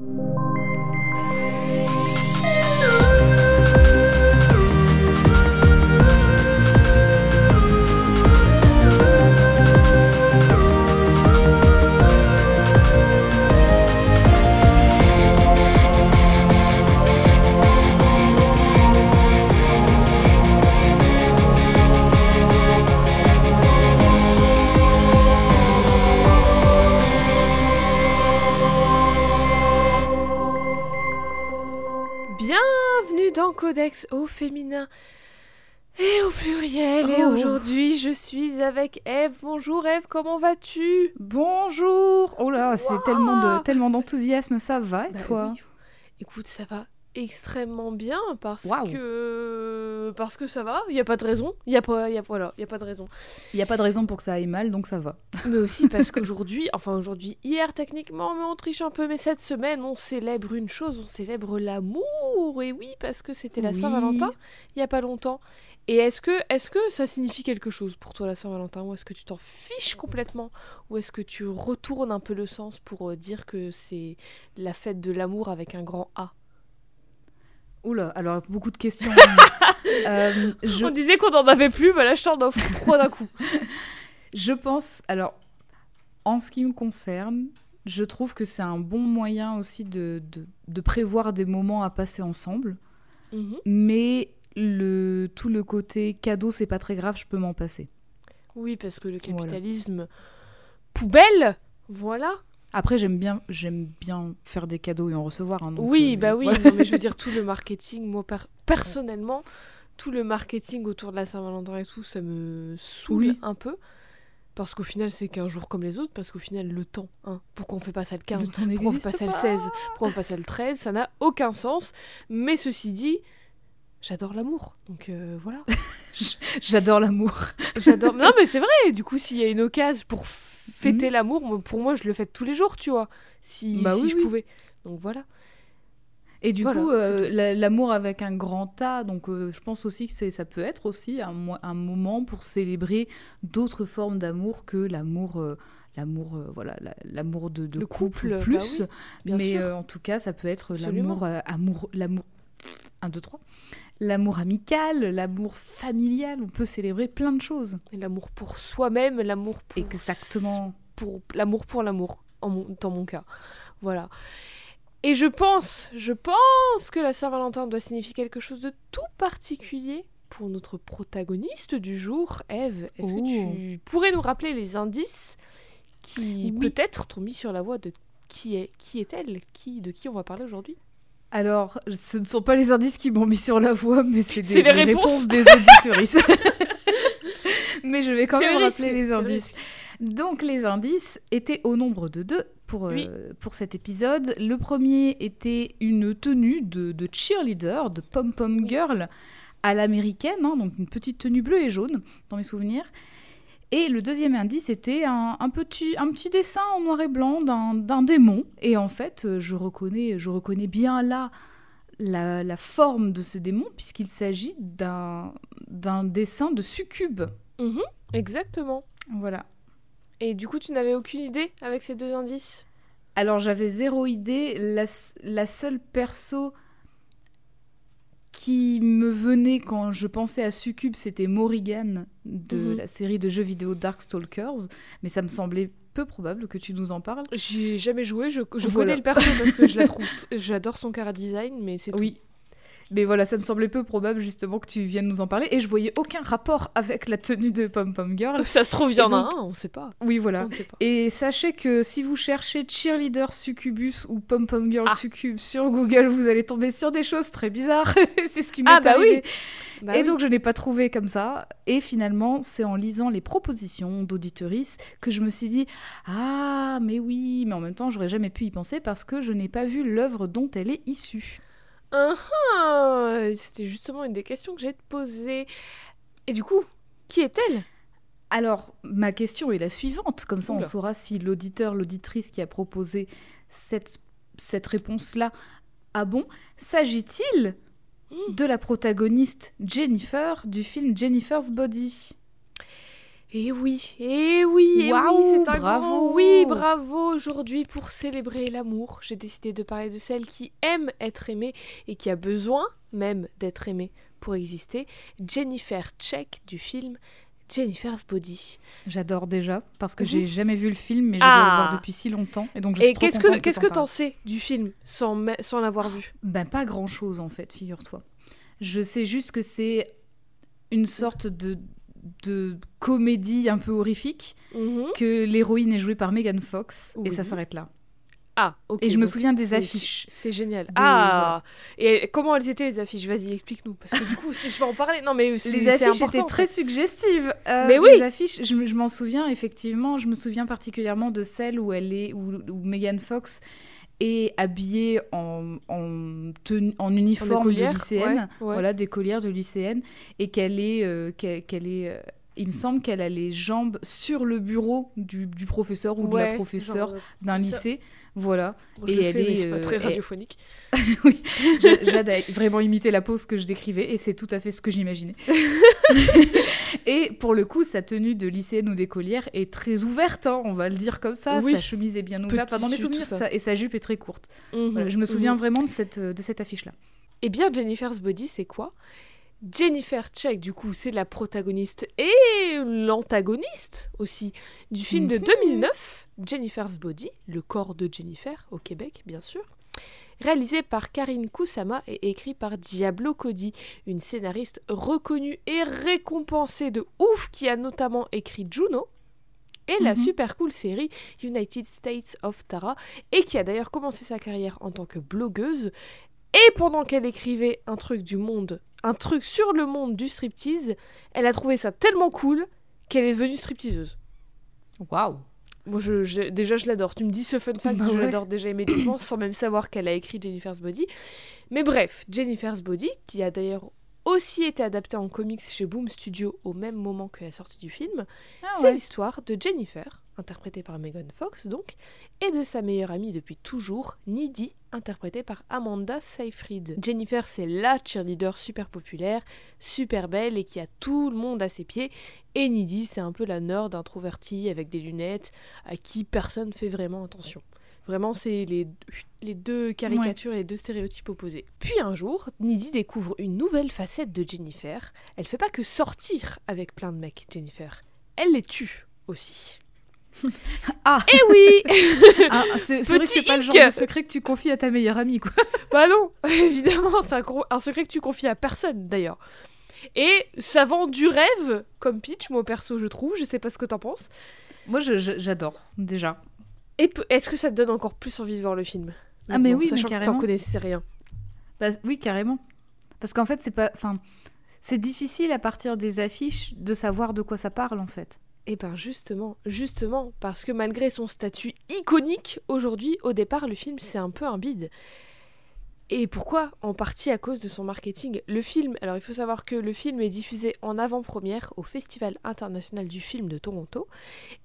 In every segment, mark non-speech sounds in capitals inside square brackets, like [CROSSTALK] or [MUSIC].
you. Avec Eve. Bonjour Eve, comment vas-tu? Bonjour Oh là, c'est tellement de tellement d'enthousiasme, ça va et Bah toi? oui. Écoute, ça va extrêmement bien parce que parce que ça va, il y a pas de raison, il y a pas il y a voilà, il y a pas de raison. Il n'y a pas de raison pour que ça aille mal, donc ça va. [LAUGHS] Mais aussi parce qu'aujourd'hui, enfin aujourd'hui, hier techniquement, mais on triche un peu, mais cette semaine, on célèbre une chose, on célèbre l'amour. Et oui, parce que c'était la Oui. Saint-Valentin il y a pas longtemps. Et est-ce que, est que ça signifie quelque chose pour toi la Saint-Valentin? Ou est-ce que tu t'en fiches complètement? Ou est-ce que tu retournes un peu le sens pour euh, dire que c'est la fête de l'amour avec un grand A? Oula, alors beaucoup de questions. [LAUGHS] Euh, je, On disait qu'on n'en avait plus, bah là je t'en offre trois d'un coup. [LAUGHS] je pense, alors, en ce qui me concerne, je trouve que c'est un bon moyen aussi de, de, de prévoir des moments à passer ensemble. Mhm. Mais le, tout le côté cadeau, c'est pas très grave, je peux m'en passer. Oui, parce que le capitalisme poubelle, voilà. Après, j'aime bien, j'aime bien faire des cadeaux et en recevoir. hein, donc, oui, euh, bah oui, voilà. non, mais je veux dire, [LAUGHS] tout le marketing, moi per- personnellement, tout le marketing autour de la Saint-Valentin et tout, ça me saoule Oui. un peu. Parce qu'au final, c'est qu'un jour comme les autres, parce qu'au final, le temps, hein, pourquoi on fait pas ça le 15 Le Pourquoi on fait pas ça le pas. 16 Pourquoi on fait pas ça le 13 Ça n'a aucun sens. Mais ceci dit, j'adore l'amour. Donc euh, voilà. [LAUGHS] J'adore l'amour. J'adore. Non, mais c'est vrai. Du coup, s'il y a une occasion pour fêter l'amour, moi, pour moi, je le fête tous les jours, tu vois. Si, Bah si oui, je oui. pouvais. Donc voilà. Et du Voilà, coup, euh, l'amour avec un grand A, donc euh, je pense aussi que ça peut être aussi un, mo- un moment pour célébrer d'autres formes d'amour que l'amour, l'amour, euh, voilà, la- l'amour de, de Le couple, couple, bah plus. oui, Mais euh, en tout cas, ça peut être l'amour, euh, amour, l'amour, 1, 2, 3. L'amour amical, l'amour familial, on peut célébrer plein de choses. L'amour pour soi-même, l'amour pour Exactement. pour l'amour pour l'amour dans mon cas. Voilà. Et je pense, je pense que la Saint-Valentin doit signifier quelque chose de tout particulier pour notre protagoniste du jour, Eve. Est-ce Oh. que tu pourrais nous rappeler les indices qui Oui. peut-être t'ont mis sur la voie de qui est qui est-elle, qui de qui on va parler aujourd'hui? Alors, ce ne sont pas les indices qui m'ont mis sur la voie, mais c'est des les réponses. réponses des auditoristes. [LAUGHS] mais je vais quand même le rappeler les le indices. Donc, les indices étaient au nombre de deux pour, euh, pour cet épisode. Le premier était une tenue de, de cheerleader, de pom-pom girl à l'américaine, hein, donc une petite tenue bleue et jaune, dans mes souvenirs. Et le deuxième indice était un, un petit, un petit dessin en noir et blanc d'un démon. Et en fait, euh, je reconnais, je reconnais bien là la, la forme de ce démon, puisqu'il s'agit d'un dessin de succube. Mhm, Exactement. Voilà. Et du coup, tu n'avais aucune idée avec ces deux indices? Alors j'avais zéro idée. La, la seule perso qui me venait quand je pensais à Succube, c'était Morrigan de Mhm. la série de jeux vidéo Darkstalkers. Mais ça me semblait peu probable que tu nous en parles. J'ai jamais joué, je, je Voilà. connais le perso parce que je la [LAUGHS] trouve, j'adore son cara design, mais c'est tout. Oui. Mais voilà, ça me semblait peu probable justement que tu viennes nous en parler. Et je voyais aucun rapport avec la tenue de Pom Pom Girl. Ça se trouve, il y en a un, on sait pas. Oui, voilà. Pas. Et sachez que si vous cherchez cheerleader succubus ou pom pom girl Ah. succube sur Google, vous allez tomber sur des choses très bizarres. [LAUGHS] c'est ce qui m'est Ah, bah arrivé. Bah et oui. donc je n'ai pas trouvé comme ça. Et finalement, c'est en lisant les propositions d'auditeurice que je me suis dit ah mais oui, mais en même temps j'aurais jamais pu y penser parce que je n'ai pas vu l'œuvre dont elle est issue. Ah, C'était justement une des questions que j'ai te poser. Et du coup, qui est-elle? Alors, ma question est la suivante, comme ça on saura si l'auditeur, l'auditrice qui a proposé cette, cette réponse-là a bon. S'agit-il Hmm. de la protagoniste Jennifer du film Jennifer's Body? Et oui, et oui, et Waouh, oui, c'est un bravo. grand oui, bravo. Aujourd'hui, pour célébrer l'amour, j'ai décidé de parler de celle qui aime être aimée et qui a besoin même d'être aimée pour exister, Jennifer Check du film Jennifer's Body. J'adore déjà parce que j'ai jamais vu le film, mais je dois Ah. le voir depuis si longtemps. Et donc je Et suis qu'est-ce que qu'est-ce que t'en sais du film sans sans l'avoir vu? Ben pas grand chose en fait, figure-toi. Je sais juste que c'est une sorte de de comédie un peu horrifique, Mhm. que l'héroïne est jouée par Megan Fox et ça s'arrête là. Ah, ok. Et je me souviens des affiches. C'est génial. Des- ah, et comment elles étaient les affiches? Vas-y, explique-nous parce que du coup, si je vais en parler. Non, mais Les affiches étaient en très suggestives. Euh, Mais oui. Les affiches, je, je m'en souviens effectivement. Je me souviens particulièrement de celle où elle est, où, où Megan Fox est habillée en, en, tenue- en uniforme de écolière, lycéenne, ouais, ouais. voilà, d'écolière de lycéenne, et qu'elle est, euh, qu'elle, qu'elle est. euh, il me semble qu'elle a les jambes sur le bureau du, du professeur ou de la professeure euh, d'un lycée, voilà. bon, et le elle fais, mais est, pas euh, très radiophonique. [LAUGHS] oui, J'a- Jade a vraiment imité la pose que je décrivais et c'est tout à fait ce que j'imaginais. [LAUGHS] et pour le coup, sa tenue de lycéenne ou d'écolière est très ouverte, hein, on va le dire comme ça. Oui. Sa chemise est bien ouverte, mes souvenirs, ça. et sa jupe est très courte. Mhm, Voilà, je me souviens mhm. vraiment de cette, de cette affiche-là. Eh bien, Jennifer's Body, c'est quoi? Jennifer Check, du coup, c'est la protagoniste et l'antagoniste aussi du film de Mhm. 2009, Jennifer's Body, le corps de Jennifer, au Québec, bien sûr. Réalisé par Karine Kusama et écrit par Diablo Cody, une scénariste reconnue et récompensée de ouf qui a notamment écrit Juno et la Mhm. super cool série United States of Tara et qui a d'ailleurs commencé sa carrière en tant que blogueuse et pendant qu'elle écrivait un truc du monde, un truc sur le monde du striptease, elle a trouvé ça tellement cool qu'elle est devenue stripteaseuse. Waouh Moi, je, je- déjà, je l'adore. Tu me dis ce fun fact, Bah je ouais. l'adore déjà immédiatement, [CLEARS THROAT] sans même savoir qu'elle a écrit Jennifer's Body. Mais bref, Jennifer's Body, qui a d'ailleurs aussi été adaptée en comics chez Boom Studio au même moment que la sortie du film, Ah c'est ouais. l'histoire de Jennifer, interprétée par Megan Fox donc, et de sa meilleure amie depuis toujours, Needy, interprétée par Amanda Seyfried. Jennifer, c'est la cheerleader super populaire, super belle et qui a tout le monde à ses pieds, et Needy, c'est un peu la nerd introvertie avec des lunettes à qui personne fait vraiment attention. Vraiment, c'est les, les deux caricatures et les deux stéréotypes opposés. Puis un jour, Needy découvre une nouvelle facette de Jennifer. Elle fait pas que sortir avec plein de mecs, Jennifer. Elle les tue aussi. [LAUGHS] Ah. Eh oui [LAUGHS] Ah, c'est vrai que c'est pas le genre de secret que tu confies à ta meilleure amie, quoi. [LAUGHS] Bah non, évidemment, c'est un, secret que tu confies à personne d'ailleurs. Et ça vend du rêve comme pitch, moi perso, je trouve. Je sais pas ce que t'en penses. Moi, j'adore, déjà. Et est-ce que ça te donne encore plus envie de voir le film? Ah, mais oui, mais sachant que carrément. t'en connaissais rien. Bah, oui, carrément. Parce qu'en fait, c'est pas. Enfin, c'est difficile à partir des affiches de savoir de quoi ça parle, en fait. Eh ben justement, justement, parce que malgré son statut iconique aujourd'hui, au départ, le film c'est un peu un bide. Et pourquoi? En partie à cause de son marketing. Le film, alors il faut savoir que le film est diffusé en avant-première au Festival international du film de Toronto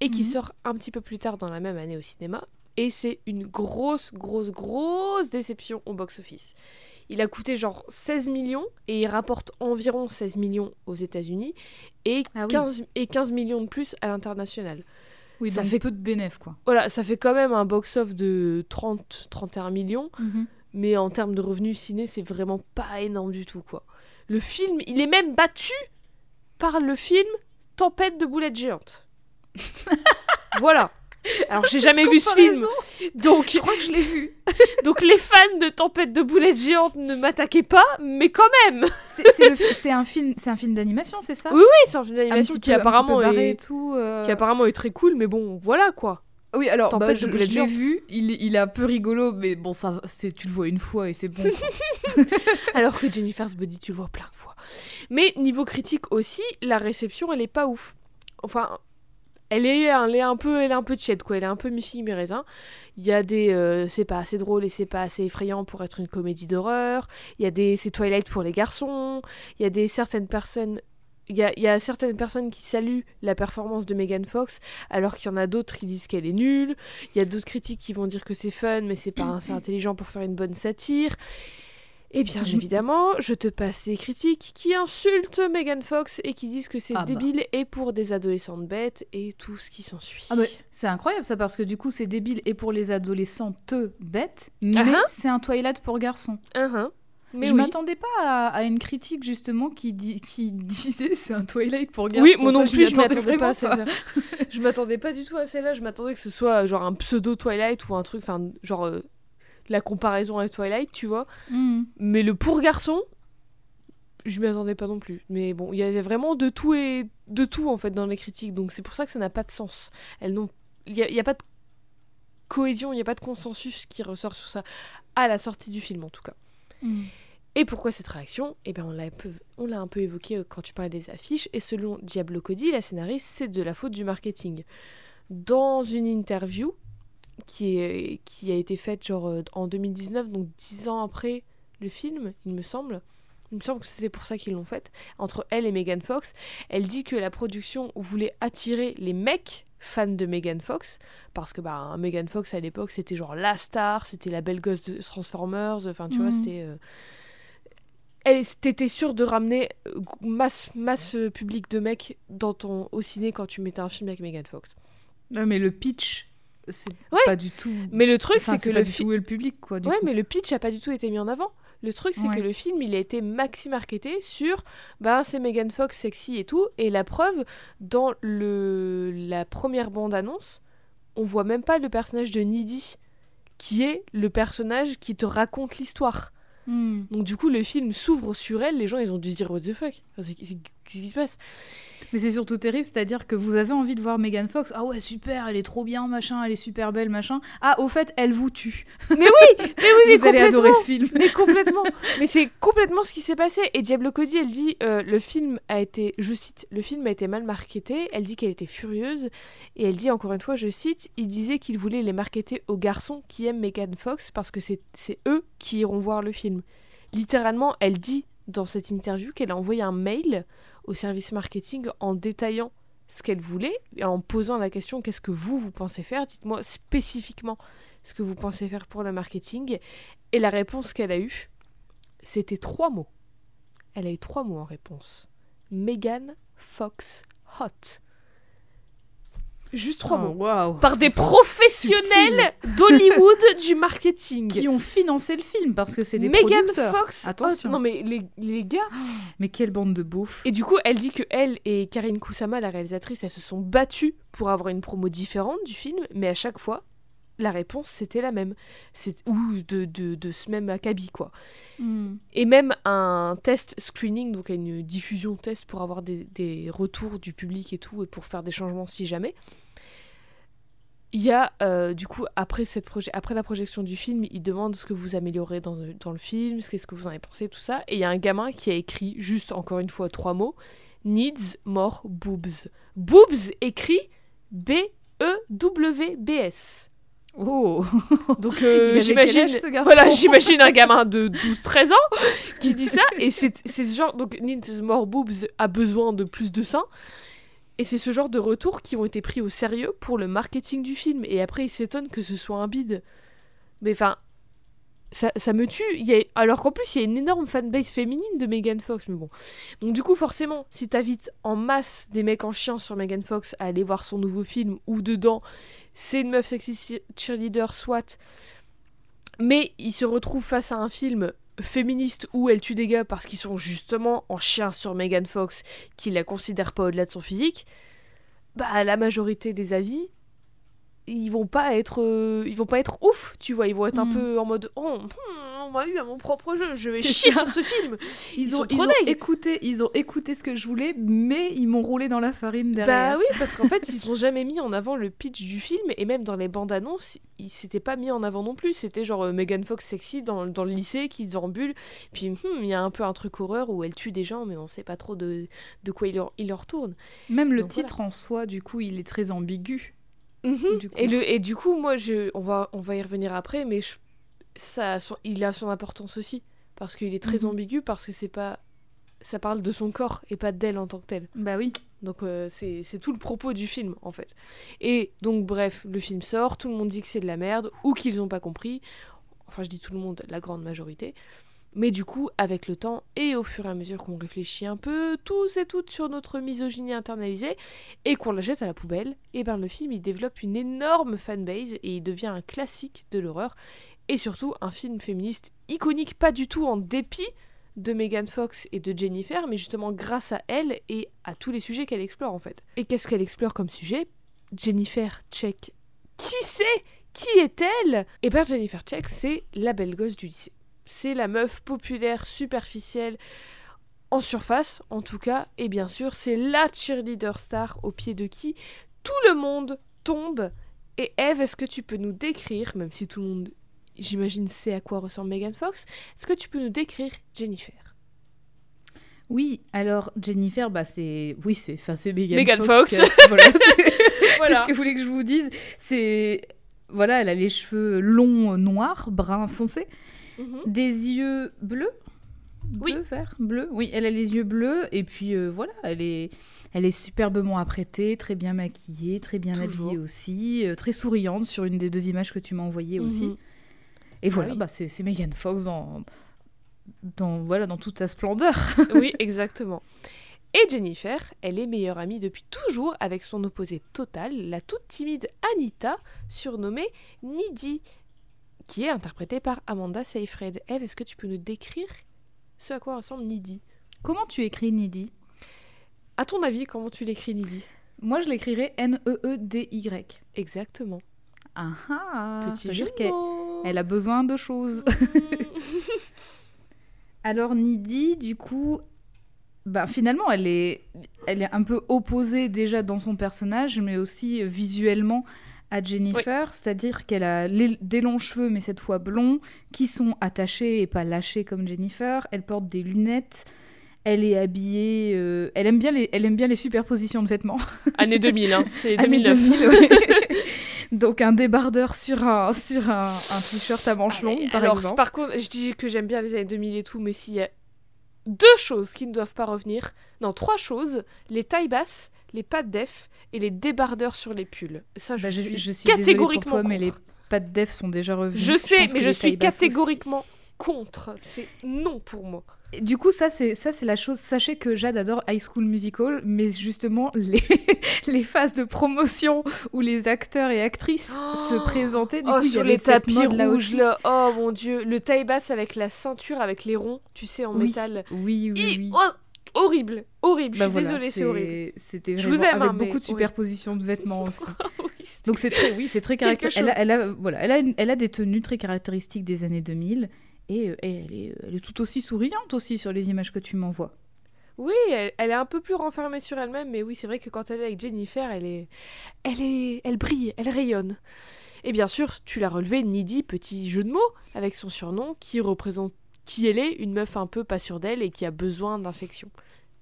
et qui Mhm. sort un petit peu plus tard dans la même année au cinéma. Et c'est une grosse, grosse, grosse déception au box-office. Il a coûté genre 16 millions et il rapporte environ 16 millions aux États-Unis et, Ah oui. 15, et 15 millions de plus à l'international. Oui, Ça fait- peu de bénéfices, quoi. Voilà, ça fait quand même un box-off de 30-31 millions, mais en termes de revenus ciné, c'est vraiment pas énorme du tout, quoi. Le film, il est même battu par le film Tempête de boulettes géantes. [LAUGHS] voilà. [LAUGHS] Alors, j'ai jamais vu ce film, donc, Je crois que je l'ai vu. [LAUGHS] donc les fans de Tempête de boulettes géantes ne m'attaquez pas, mais quand même C'est un film, c'est un film d'animation, c'est ça? Oui, oui, c'est un film d'animation qui peu- apparemment et tout. euh. qui apparemment est très cool, mais bon, voilà, quoi. Oui, alors Tempête bah, de je, je l'ai vu. Il, est- il est un peu rigolo, mais bon, ça, tu le vois une fois et c'est bon. [LAUGHS] Alors que Jennifer's Body, tu le vois plein de fois. Mais niveau critique aussi, la réception, elle est pas ouf. Enfin, elle est, elle est un peu, elle est un peu quoi. Elle est un peu mi-figue, mi-raisin. Il y a des, euh, c'est pas assez drôle et c'est pas assez effrayant pour être une comédie d'horreur. Il y a des, c'est Twilight pour les garçons. Il y a des certaines personnes. Il y, a, il y a certaines personnes qui saluent la performance de Megan Fox, alors qu'il y en a d'autres qui disent qu'elle est nulle. Il y a d'autres critiques qui vont dire que c'est fun, mais c'est pas assez intelligent pour faire une bonne satire. Et bien Je- évidemment, je te passe les critiques qui insultent Megan Fox et qui disent que c'est Ah bah. débile et pour des adolescentes bêtes et tout ce qui s'ensuit. Ah bah, c'est incroyable ça parce que du coup c'est débile et pour les adolescentes bêtes, mais Ah ah. c'est un Twilight pour garçons. Uhum. Mais je oui. m'attendais pas à, à une critique justement qui, dit, qui [LAUGHS] disait c'est un Twilight pour garçons. Oui, moi non plus, je attendais m'attendais pas à celle-là. [LAUGHS] je m'attendais pas du tout à celle-là. Je m'attendais que ce soit genre un pseudo Twilight ou un truc, enfin, genre euh, la comparaison avec Twilight, tu vois. Hmm. Mais le pour garçon, je m'y attendais pas non plus. Mais bon, il y avait vraiment de tout et de tout en fait dans les critiques. Donc c'est pour ça que ça n'a pas de sens. Elles n'ont, il y, a- pas de cohésion, il y a pas de consensus qui ressort sur ça à la sortie du film en tout cas. Hmm. Et pourquoi cette réaction? Eh bien, on l'a un peu, on l'a un peu évoqué euh, quand tu parlais des affiches. Et selon Diablo Cody, la scénariste, c'est de la faute du marketing. Dans une interview qui, est, qui a été faite genre euh, en 2019, donc dix ans après le film, il me semble. Il me semble que c'était pour ça qu'ils l'ont faite. Entre elle et Megan Fox, elle dit que la production voulait attirer les mecs fans de Megan Fox parce que bah Megan Fox à l'époque c'était genre la star, c'était la belle gosse de Transformers, enfin tu vois Mhm. c'était euh, elle t'étais sûre de ramener euh, masse masse public de mecs dans ton au ciné quand tu mettais un film avec Megan Fox. Ouais, mais le pitch, c'est Ouais. pas du tout. Mais le truc Enfin, c'est que pas le du film tout le public quoi. Du Ouais, coup. mais le pitch a pas du tout été mis en avant. Le truc, c'est Ouais. que le film, il a été maxi marketé sur, bah, c'est Megan Fox sexy et tout. Et la preuve, dans le la première bande annonce, on voit même pas le personnage de Needy, qui est le personnage qui te raconte l'histoire. Hmm. Donc du coup, le film s'ouvre sur elle. Les gens, ils ont dû se dire what the fuck? Enfin, c'est- Qu'est-ce qui se passe? Mais c'est surtout terrible, c'est-à-dire que vous avez envie de voir Megan Fox. Ah ouais, super, elle est trop bien, machin, elle est super belle, machin. Ah, au fait, elle vous tue. Mais oui, mais oui, [LAUGHS] mais vous allez adorer ce film. Mais complètement. [LAUGHS] Mais c'est complètement ce qui s'est passé. Et Diablo Cody, elle dit, euh, le film a été, je cite, le film a été mal marketé. Elle dit qu'elle était furieuse. Et elle dit encore une fois, je cite, il disait qu'il voulait les marketer aux garçons qui aiment Megan Fox parce que c'est eux qui iront voir le film. Littéralement, elle dit dans cette interview qu'elle a envoyé un mail au service marketing en détaillant ce qu'elle voulait et en posant la question qu'est-ce que vous, vous pensez faire? Dites-moi spécifiquement ce que vous pensez faire pour le marketing. Et la réponse qu'elle a eue, c'était trois mots. Elle a eu trois mots en réponse. Megan Fox Hot. Juste trois Oh, mots. Par des professionnels [LAUGHS] d'Hollywood du marketing. Qui ont financé le film parce que c'est des Megan producteurs. Fox Attention. Hot. Non mais les, les gars. [GASPS] Mais quelle bande de beaufs. Et du coup, elle dit que elle et Karine Kusama, la réalisatrice, elles se sont battues pour avoir une promo différente du film, mais à chaque fois, la réponse c'était la même. C'est ou de, de, de ce même acabit quoi. Hmm. Et même un test screening, donc une diffusion test pour avoir des, des retours du public et tout, et pour faire des changements si jamais. Il y a, euh, du coup, après, cette proje- après la projection du film, il demande ce que vous améliorez dans, le- dans le film, qu'est-ce que vous en avez pensé, tout ça. Et il y a un gamin qui a écrit, juste encore une fois, trois mots Needs more boobs. Boobs écrit B-E-W-B-S. Oh. Donc [LAUGHS] euh, j'imagine [LAUGHS] voilà, j'imagine un gamin de 12-13 ans qui dit ça et c'est c'est ce genre donc Needs More Boobs a besoin de plus de seins et c'est ce genre de retours qui ont été pris au sérieux pour le marketing du film et après il s'étonne que ce soit un bide. Mais enfin ça, me tue, il alors qu'en plus il y a une énorme fanbase féminine de Megan Fox, mais bon. Donc du coup forcément, si t'invites en masse des mecs en chien sur Megan Fox à aller voir son nouveau film, ou dedans c'est une meuf sexy cheerleader, soit, mais ils se retrouvent face à un film féministe où elle tue des gars parce qu'ils sont justement en chien sur Megan Fox, qui la considère pas au-delà de son physique, bah la majorité des avis ils vont pas être euh, ils vont pas être ouf tu vois ils vont être un Mm. peu en mode oh hmm, on m'a eu à mon propre jeu je vais chier ça. sur ce film Ils, Ils ont, sont ils trop ont écouté, ils ont écouté ce que je voulais, mais ils m'ont roulé dans la farine derrière. Bah oui, parce qu'en fait, ils ont jamais mis en avant le pitch du film, et même dans les bandes annonces, il s'était pas mis en avant non plus. C'était genre euh, Megan Fox sexy dans, dans le lycée qui déambule, puis hmm, il y a un peu un truc horreur où elle tue des gens, mais on sait pas trop de, de quoi il leur, il leur tourne. Même le Donc titre en soi, du coup, il est très ambigu. Mhm. Du coup. Et, le, et du coup, moi, je, on, va, on va y revenir après, mais je- ça, a son- il a son importance aussi, parce qu'il est très Mhm. ambigu, parce que c'est pas. Ça parle de son corps et pas d'elle en tant que telle. Bah oui. Donc euh, c'est c'est tout le propos du film en fait. Et donc bref, le film sort, tout le monde dit que c'est de la merde ou qu'ils n'ont pas compris. Enfin je dis tout le monde, la grande majorité. Mais du coup, avec le temps et au fur et à mesure qu'on réfléchit un peu, tous et toutes sur notre misogynie internalisée, et qu'on la jette à la poubelle, et ben le film il développe une énorme fanbase et il devient un classique de l'horreur, et surtout un film féministe iconique, pas du tout en dépit de Megan Fox et de Jennifer, mais justement grâce à elle et à tous les sujets qu'elle explore en fait. Et qu'est-ce qu'elle explore comme sujet? Jennifer Check. Qui c'est? Qui est-elle? Eh bien Jennifer Check, c'est la belle gosse du lycée. C'est la meuf populaire superficielle en surface en tout cas. Et bien sûr c'est la cheerleader star au pied de qui tout le monde tombe. Et Eve est-ce que tu peux nous décrire même si tout le monde j'imagine sait à quoi ressemble Megan Fox est-ce que tu peux nous décrire Jennifer? Oui, alors Jennifer, bah c'est, oui c'est, enfin c'est Megan, Megan Fox. Fox. voilà, [LAUGHS] Voilà. Qu'est-ce que vous voulez que je vous dise C'est, voilà, elle a les cheveux longs, noirs, brun foncé, Mhm. des yeux bleus. Oui. Bleu, vert, bleu. Oui, elle a les yeux bleus et puis euh, voilà, elle est, elle est superbement apprêtée, très bien maquillée, très bien Toujours. habillée aussi, euh, très souriante sur une des deux images que tu m'as envoyées aussi. Et voilà, oui. bah, c'est Megan Fox dans, dans, voilà, dans toute sa splendeur. [LAUGHS] oui, [LAUGHS] exactement. Et Jennifer, elle est meilleure amie depuis toujours avec son opposé total, la toute timide Anita, surnommée Nidhi, qui est interprétée par Amanda Seyfried. Eve, est-ce que tu peux nous décrire ce à quoi ressemble Nidhi? Comment tu écris Nidhi? À ton avis, comment tu l'écris Nidhi? Moi, je l'écrirais N-E-E-D-Y. Exactement. Ah ah Petit dire qu'elle a besoin de choses. [LAUGHS] Alors Nidhi, du coup, bah, finalement, elle est, elle est un peu opposée déjà dans son personnage, mais aussi visuellement à Jennifer, c'est-à-dire qu'elle a les- des longs cheveux, mais cette fois blonds, qui sont attachés et pas lâchés comme Jennifer. Elle porte des lunettes. Elle est habillée. euh, elle, aime bien les, elle aime bien les superpositions de vêtements. [LAUGHS] Année 2000, hein, c'est Année 2009. 2000, ouais. [LAUGHS] Donc un débardeur sur un, sur un, un t-shirt à manches longues, par Alors, exemple. par contre, je dis que j'aime bien les années 2000 et tout, mais s'il y a deux choses qui ne doivent pas revenir, non, trois choses, les tailles basses, les pattes def et les débardeurs sur les pulls. Ça, je, Bah, suis je suis désolée pour catégoriquement toi, mais les contre. pattes def sont déjà revenues. Je sais, mais je suis aussi. catégoriquement contre. C'est non pour moi. Du coup, ça c'est ça c'est la chose. Sachez que Jade adore High School Musical, mais justement [LAUGHS] les les phases de promotion où les acteurs et actrices Oh se présentaient, du oh, coup, il y sur les tapis rouges aussi. là. Oh mon dieu, le taille basse avec la ceinture avec les ronds, tu sais en Oui, métal. oui, oui, oui. oh, horrible, horrible. Bah je suis voilà, désolée, c'est horrible. C'était Je vous aime, avec hein, beaucoup de oui. superposition de vêtements aussi. [LAUGHS] Oui, c'est- Donc c'est très, oui, c'est très caractéristique. Elle, a- chose. elle a, voilà, elle a, une- elle a des tenues très caractéristiques des années 2000 et, euh, et elle, est, elle est tout aussi souriante aussi sur les images que tu m'envoies. Oui, elle, elle est un peu plus renfermée sur elle-même, mais oui, c'est vrai que quand elle est avec Jennifer, elle est, elle est, elle brille, elle rayonne. Et bien sûr, tu l'as relevé, Nidhi, petit jeu de mots, avec son surnom, qui représente qui elle est, une meuf un peu pas sûre d'elle et qui a besoin d'infection.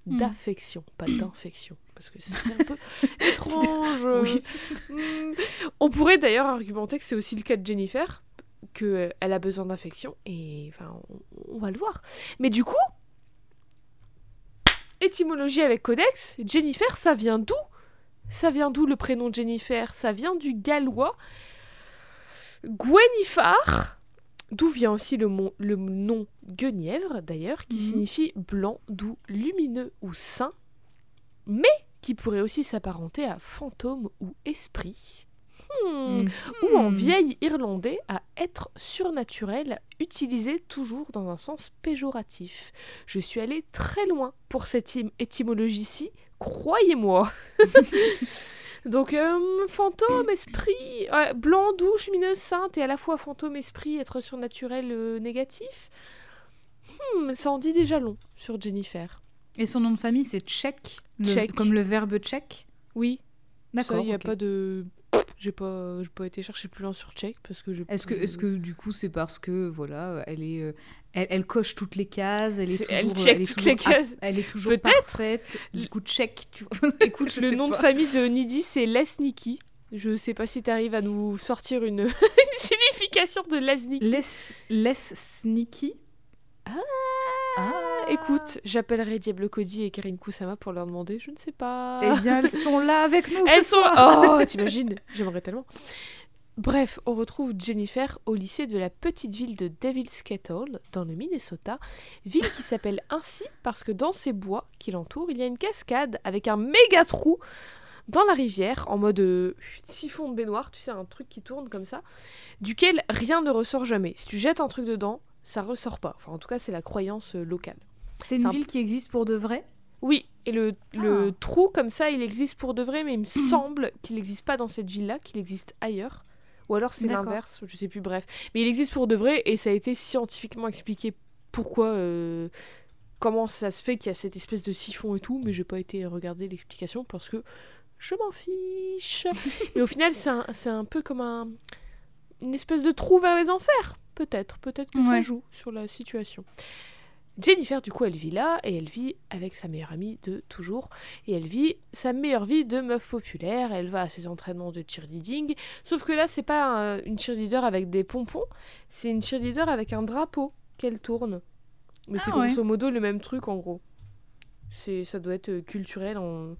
Hmm. D'affection, pas [COUGHS] d'infection. Parce que ce serait un peu [LAUGHS] étrange. Oui. Hmm. On pourrait d'ailleurs argumenter que c'est aussi le cas de Jennifer, qu'elle a besoin d'affection, et enfin, on, on va le voir. Mais du coup, étymologie avec Codex, Jennifer, ça vient d'où? Ça vient d'où le prénom Jennifer? Ça vient du gallois Gwenifar, d'où vient aussi le, mon- le nom Guenièvre d'ailleurs, qui Mhm. signifie blanc, doux, lumineux ou saint, mais qui pourrait aussi s'apparenter à fantôme ou esprit. Hmm. Ou en Hmm. vieil irlandais à être surnaturel, utilisé toujours dans un sens péjoratif. Je suis allée très loin pour cette étymologie-ci, croyez-moi. [LAUGHS] Donc, euh, fantôme, esprit, blanc, doux, lumineux, sainte, et à la fois fantôme, esprit, être surnaturel, euh, négatif. Hmm, ça en dit déjà long sur Jennifer. Et son nom de famille c'est Tchèque, Tchèque. comme le verbe tchèque? Oui, D'accord. il n'y a pas de. J'ai pas, j'ai pas été chercher plus loin sur Tchèque parce que je. Est-ce que, est-ce que du coup c'est parce que voilà, elle est, euh, elle, elle coche toutes les cases, elle est toujours, elle elle check est toutes toujours les cases. elle est toujours parfaite. Du coup check, tu vois. [LAUGHS] Écoute, le nom de famille de Nidhi, c'est Lesniki. Je sais pas si tu arrives à nous sortir une, [LAUGHS] une signification de Lesniki. Less sneaky. Ah. Écoute, j'appellerai Diable Cody et Karine Kusama pour leur demander, je ne sais pas. Eh bien, elles sont là avec nous. [LAUGHS] Elles sont. soir. Oh, t'imagines J'aimerais tellement. Bref, on retrouve Jennifer au lycée de la petite ville de Devil's Kettle, dans le Minnesota, ville qui s'appelle ainsi parce que dans ces bois qui l'entourent, il y a une cascade avec un méga trou dans la rivière, en mode euh, siphon de baignoire, tu sais, un truc qui tourne comme ça, duquel rien ne ressort jamais. Si tu jettes un truc dedans, ça ressort pas. Enfin, en tout cas, c'est la croyance euh, locale. C'est une ville qui existe pour de vrai? Oui, et le, le Ah. trou comme ça, il existe pour de vrai, mais il me semble qu'il n'existe pas dans cette ville-là, qu'il existe ailleurs. Ou alors c'est l'inverse, je sais plus, bref. Mais il existe pour de vrai et ça a été scientifiquement expliqué pourquoi, euh, comment ça se fait qu'il y a cette espèce de siphon et tout, mais j'ai pas été regarder l'explication parce que je m'en fiche. [LAUGHS] mais au final, c'est un, peu comme un, une espèce de trou vers les enfers, peut-être. Peut-être que ça joue sur la situation. Jennifer, du coup, elle vit là et elle vit avec sa meilleure amie de toujours. Et elle vit sa meilleure vie de meuf populaire. Elle va à ses entraînements de cheerleading. Sauf que là, c'est pas un- une cheerleader avec des pompons, c'est une cheerleader avec un drapeau qu'elle tourne. Mais Ah c'est ouais. grosso modo le même truc en gros. C'est, ça doit être culturel en,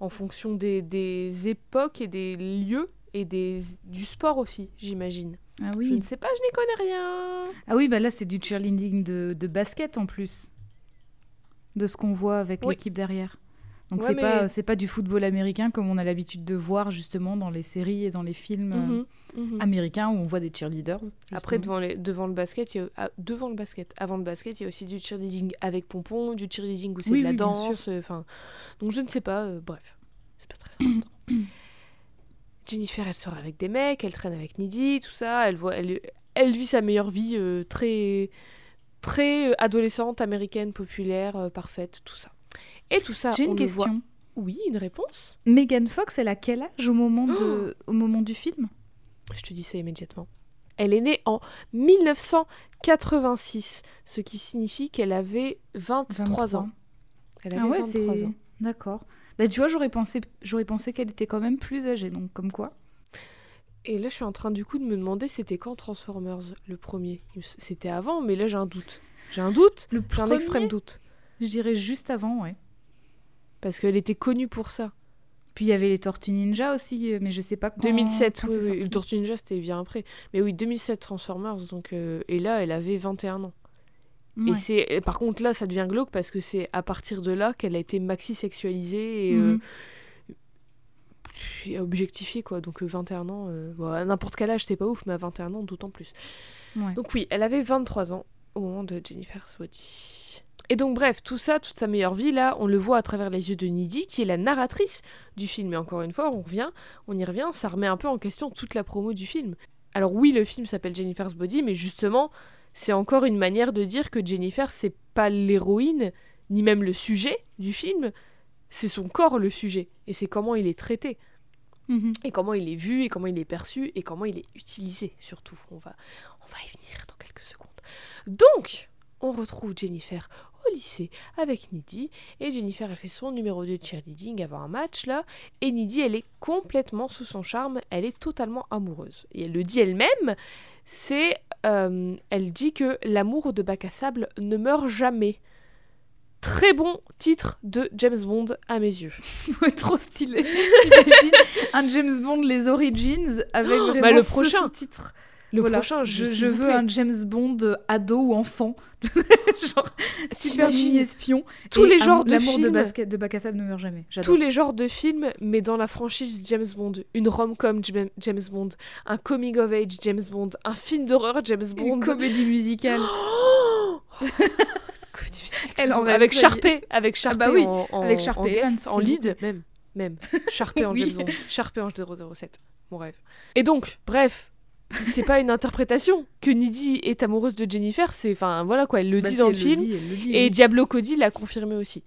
en fonction des, des époques et des lieux et des, du sport aussi, j'imagine. Ah Je oui. ne sais pas, je n'y connais rien. Ah oui, bah là c'est du cheerleading de, de basket en plus. De ce qu'on voit avec Oui. l'équipe derrière. Donc Ouais, c'est mais- pas c'est pas du football américain comme on a l'habitude de voir justement dans les séries et dans les films euh, Mhm, mhm. américains où on voit des cheerleaders. Après, devant, les, devant le basket, il y a, ah, devant le basket, avant le basket, il y a aussi du cheerleading avec pompon, du cheerleading où c'est Oui, de la oui, danse. euh, Enfin, donc je ne sais pas. euh, bref, c'est pas très [CLEARS THROAT] important. Jennifer, elle sort avec des mecs, elle traîne avec Nidhi, tout ça. Elle voit, elle, elle vit sa meilleure vie euh, très, très euh, adolescente, américaine, populaire, euh, parfaite, tout ça. Et tout ça, J'ai on une le voit- question. Oui, une réponse. Megan Fox, elle a quel âge au moment, de, au moment du film? Je te dis ça immédiatement. Elle est née en 1986, ce qui signifie qu'elle avait 23, ans. Elle avait Ah ouais, 23 c'est ans. d'accord. Bah tu vois, j'aurais pensé j'aurais pensé qu'elle était quand même plus âgée donc comme quoi. Et là, je suis en train du coup de me demander c'était quand Transformers, le premier? C'était avant, mais là j'ai un doute. J'ai un doute, Le j'ai un premier, extrême doute. je dirais juste avant, ouais. Parce qu'elle était connue pour ça. Puis il y avait les Tortues Ninja aussi, euh, mais je sais pas quand. 2007, quand oui, oui. sorti. Le Tortue Ninja, c'était bien après. Mais oui, 2007 Transformers, donc... euh, et là, elle avait 21 ans. Et c'est par contre là ça devient glauque parce que c'est à partir de là qu'elle a été maxi sexualisée et euh, puis objectifiée quoi. Donc euh, 21 ans euh, bon, à n'importe quel âge c'était pas ouf mais à 21 ans d'autant plus. Ouais. Donc oui, elle avait 23 ans au moment de Jennifer's Body. Et donc bref, tout ça, toute sa meilleure vie là, on le voit à travers les yeux de Nidhi qui est la narratrice du film et encore une fois, on revient, on y revient, ça remet un peu en question toute la promo du film. Alors oui, le film s'appelle Jennifer's Body mais justement, c'est encore une manière de dire que Jennifer, c'est pas l'héroïne, ni même le sujet du film, c'est son corps le sujet, et c'est comment il est traité, Mhm. et comment il est vu, et comment il est perçu, et comment il est utilisé, surtout. On va, on va y venir dans quelques secondes. Donc, on retrouve Jennifer au lycée avec Nidhi, et Jennifer, elle fait son numéro de cheerleading avant un match, là, et Nidhi, elle est complètement sous son charme, elle est totalement amoureuse. Et elle le dit elle-même, c'est euh, elle dit que l'amour de bac à sable ne meurt jamais. Très bon titre de James Bond à mes yeux. [LAUGHS] Trop stylé. [LAUGHS] T'imagines un James Bond les Origins avec [GASPS] vraiment bah, le ce prochain. sous-titre. Le Voilà. prochain, je, veux plaît. un James Bond euh, ado ou enfant. [LAUGHS] Genre super mini espion. tous Et les genres de L'amour de, films. basket, de bac à sable ne meurt jamais. Tous les genres de films, mais dans la franchise James Bond. Une rom-com Jam- James Bond, un coming of age James Bond, un film d'horreur James Bond. Une comédie musicale. Oh [GASPS] [GASPS] Comédie musicale Elle James en Bond, avec. Sharpay, avec Sharpay bah oui, en, en- avec en Sharpay guest, en vous lead, même, même. [LAUGHS] Sharpay en Oui. James Bond, Sharpay en 007, mon rêve. Et donc, bref, c'est pas une interprétation que Nidhi est amoureuse de Jennifer, c'est, enfin, voilà quoi, elle le Bah, dit dans le film. dit, elle le dit, Et oui. Diablo Cody l'a confirmé aussi.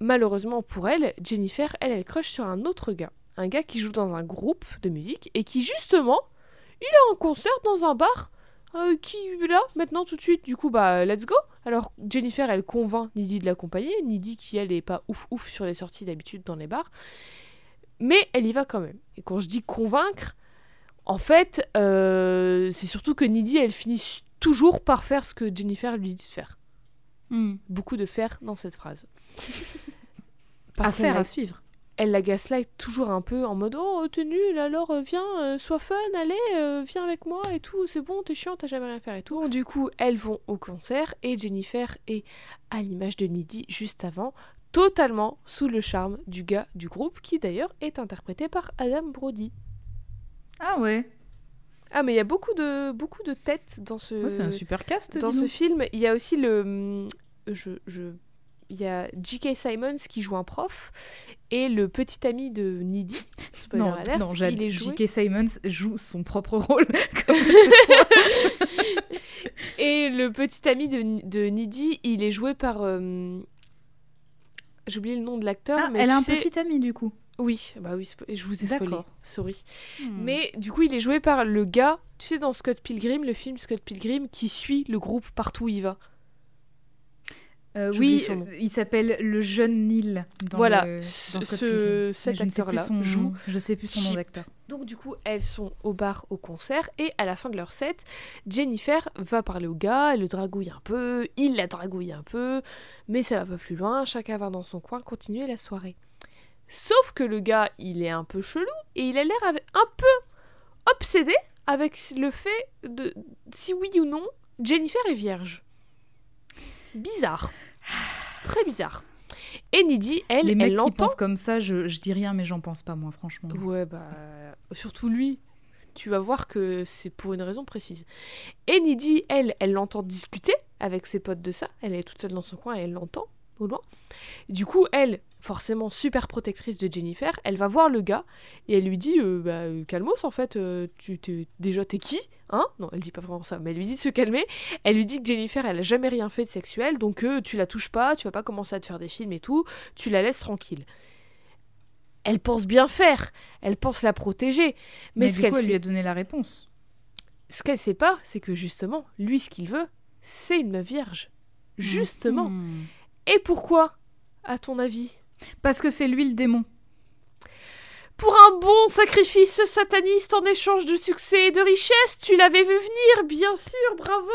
Malheureusement pour elle, Jennifer, elle, elle crush sur un autre gars. Un gars qui joue dans un groupe de musique et qui, justement, il a un concert dans un bar euh, qui est là, maintenant, tout de suite? Du coup, bah, let's go. Alors, Jennifer, elle convainc Nidhi de l'accompagner. Nidhi, qui, elle, est pas ouf ouf sur les sorties d'habitude dans les bars. Mais elle y va quand même. Et quand je dis convaincre, en fait, euh, c'est surtout que Nidhi, elle finit toujours par faire ce que Jennifer lui dit de faire Hmm. beaucoup de faire dans cette phrase. [LAUGHS] À Parce faire, à suivre. elle la gaslight toujours un peu en mode Oh, t'es nulle, alors euh, viens, euh, sois fun, allez, euh, viens avec moi et tout, c'est bon, t'es chiant, t'as jamais rien faire et tout. Du coup, elles vont au concert et Jennifer est à l'image de Nidhi juste avant, totalement sous le charme du gars du groupe qui d'ailleurs est interprété par Adam Brody. Ah ouais. Ah, mais il y a beaucoup de, beaucoup de têtes dans ce, Ouais, c'est un super cast. dans ce film. Il y a aussi le. hum, Je, je, il y a J.K. Simons qui joue un prof et le petit ami de Nidhi. Non, alert, non, Jade- il est joué. J.K. Simons joue son propre rôle. [LAUGHS] comme. [LAUGHS] Et le petit ami de, de Nidhi, il est joué par. euh, J'ai oublié le nom de l'acteur. Ah, mais elle a un sais- petit ami du coup. Oui, bah oui, je vous ai spoilé. Sorry. Hmm. Mais du coup, il est joué par le gars, tu sais, dans Scott Pilgrim, le film Scott Pilgrim, qui suit le groupe partout où il va. Euh, oui, nom. euh, il s'appelle le jeune Neil. Dans Voilà, le- ce- dans cet Mais je ne sais plus acteur-là joue Je sais plus son nom Chip. d'acteur. Donc du coup, elles sont au bar au concert et à la fin de leur set, Jennifer va parler au gars, elle le dragouille un peu, il la dragouille un peu, mais ça va pas plus loin, chacun va dans son coin continuer la soirée. Sauf que le gars, il est un peu chelou et il a l'air un peu obsédé avec le fait de si oui ou non Jennifer est vierge. Bizarre. Très bizarre. Et Nidhi, elle, Les mecs elle qui l'entend. pensent comme ça, je, je dis rien, mais j'en pense pas moi, franchement. Ouais, bah, surtout lui. Tu vas voir que c'est pour une raison précise. Et Nidhi, elle, elle l'entend discuter avec ses potes de ça. Elle est toute seule dans son coin et elle l'entend au loin. Du coup, elle, forcément super protectrice de Jennifer, elle va voir le gars et elle lui dit euh, bah, euh, Calmos, en fait, euh, tu t'es déjà t'es qui Hein? Non, elle dit pas vraiment ça, mais elle lui dit de se calmer. Elle lui dit que Jennifer, elle a jamais rien fait de sexuel, donc euh, tu la touches pas, tu vas pas commencer à te faire des films et tout, tu la laisses tranquille. Elle pense bien faire, elle pense la protéger, mais, Mais, ce du qu'elle coup, elle lui a donné la réponse. ce qu'elle sait pas, c'est que justement, lui, ce qu'il veut, c'est une meuf vierge. Justement. Mhm. Et pourquoi, à ton avis? Parce que c'est lui le démon. Pour un bon sacrifice sataniste en échange de succès et de richesse, tu l'avais vu venir, bien sûr, bravo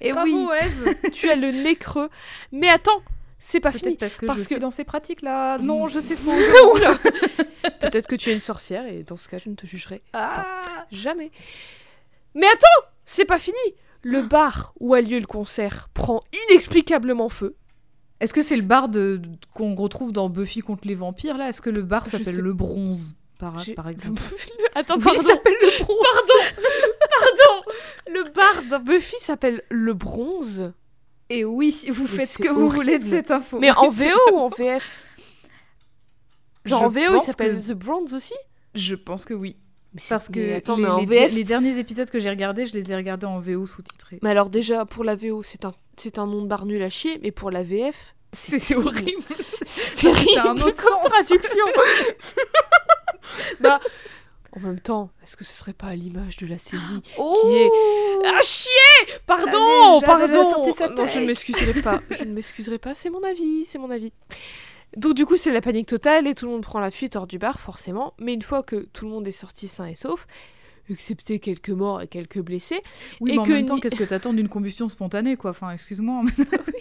Et Bravo oui, Eve, tu as le nez creux. Mais attends, c'est pas fini. peut-être parce que parce je que- suis dans ces pratiques là. Non, je sais pas. [LAUGHS] [LAUGHS] Peut-être que tu es une sorcière et dans ce cas, je ne te jugerai Ah Jamais. Mais attends, c'est pas fini. Le bar où a lieu le concert prend inexplicablement feu. Est-ce que c'est le bar de, de- qu'on retrouve dans Buffy contre les vampires là? Est-ce que le bar s'appelle sais- le bronze par, [LAUGHS] exemple? Attends, Oui, pardon. il s'appelle le bronze. Pardon, pardon. Le bar dans Buffy s'appelle le bronze. Et oui, vous Mais faites ce que vous voulez de cette info. Mais en VO ou en VF Genre Je en VO, il s'appelle que- The Bronze aussi? Je pense que oui. Parce que mais attends, les, mais en les- VF. les derniers épisodes que j'ai regardés, je les ai regardés en VO sous-titrés. Mais alors déjà pour la VO, c'est un c'est un nom de bar nul à chier, mais pour la VF, C'est horrible. c'est terrible. [LAUGHS] C'est un autre sens. traduction. [LAUGHS] bah en même temps, est-ce que ce serait pas à l'image de la série Oh est- Ah chier Pardon, pardon. Non, je ne m'excuserai pas. Je ne m'excuserai pas, c'est mon avis, c'est mon avis. Donc du coup, c'est la panique totale et tout le monde prend la fuite hors du bar, forcément. Mais une fois que tout le monde est sorti sain et sauf, excepté quelques morts et quelques blessés, Oui, Et mais en que même temps, ni- qu'est-ce que t'attends d'une combustion spontanée, quoi? Enfin, excuse-moi.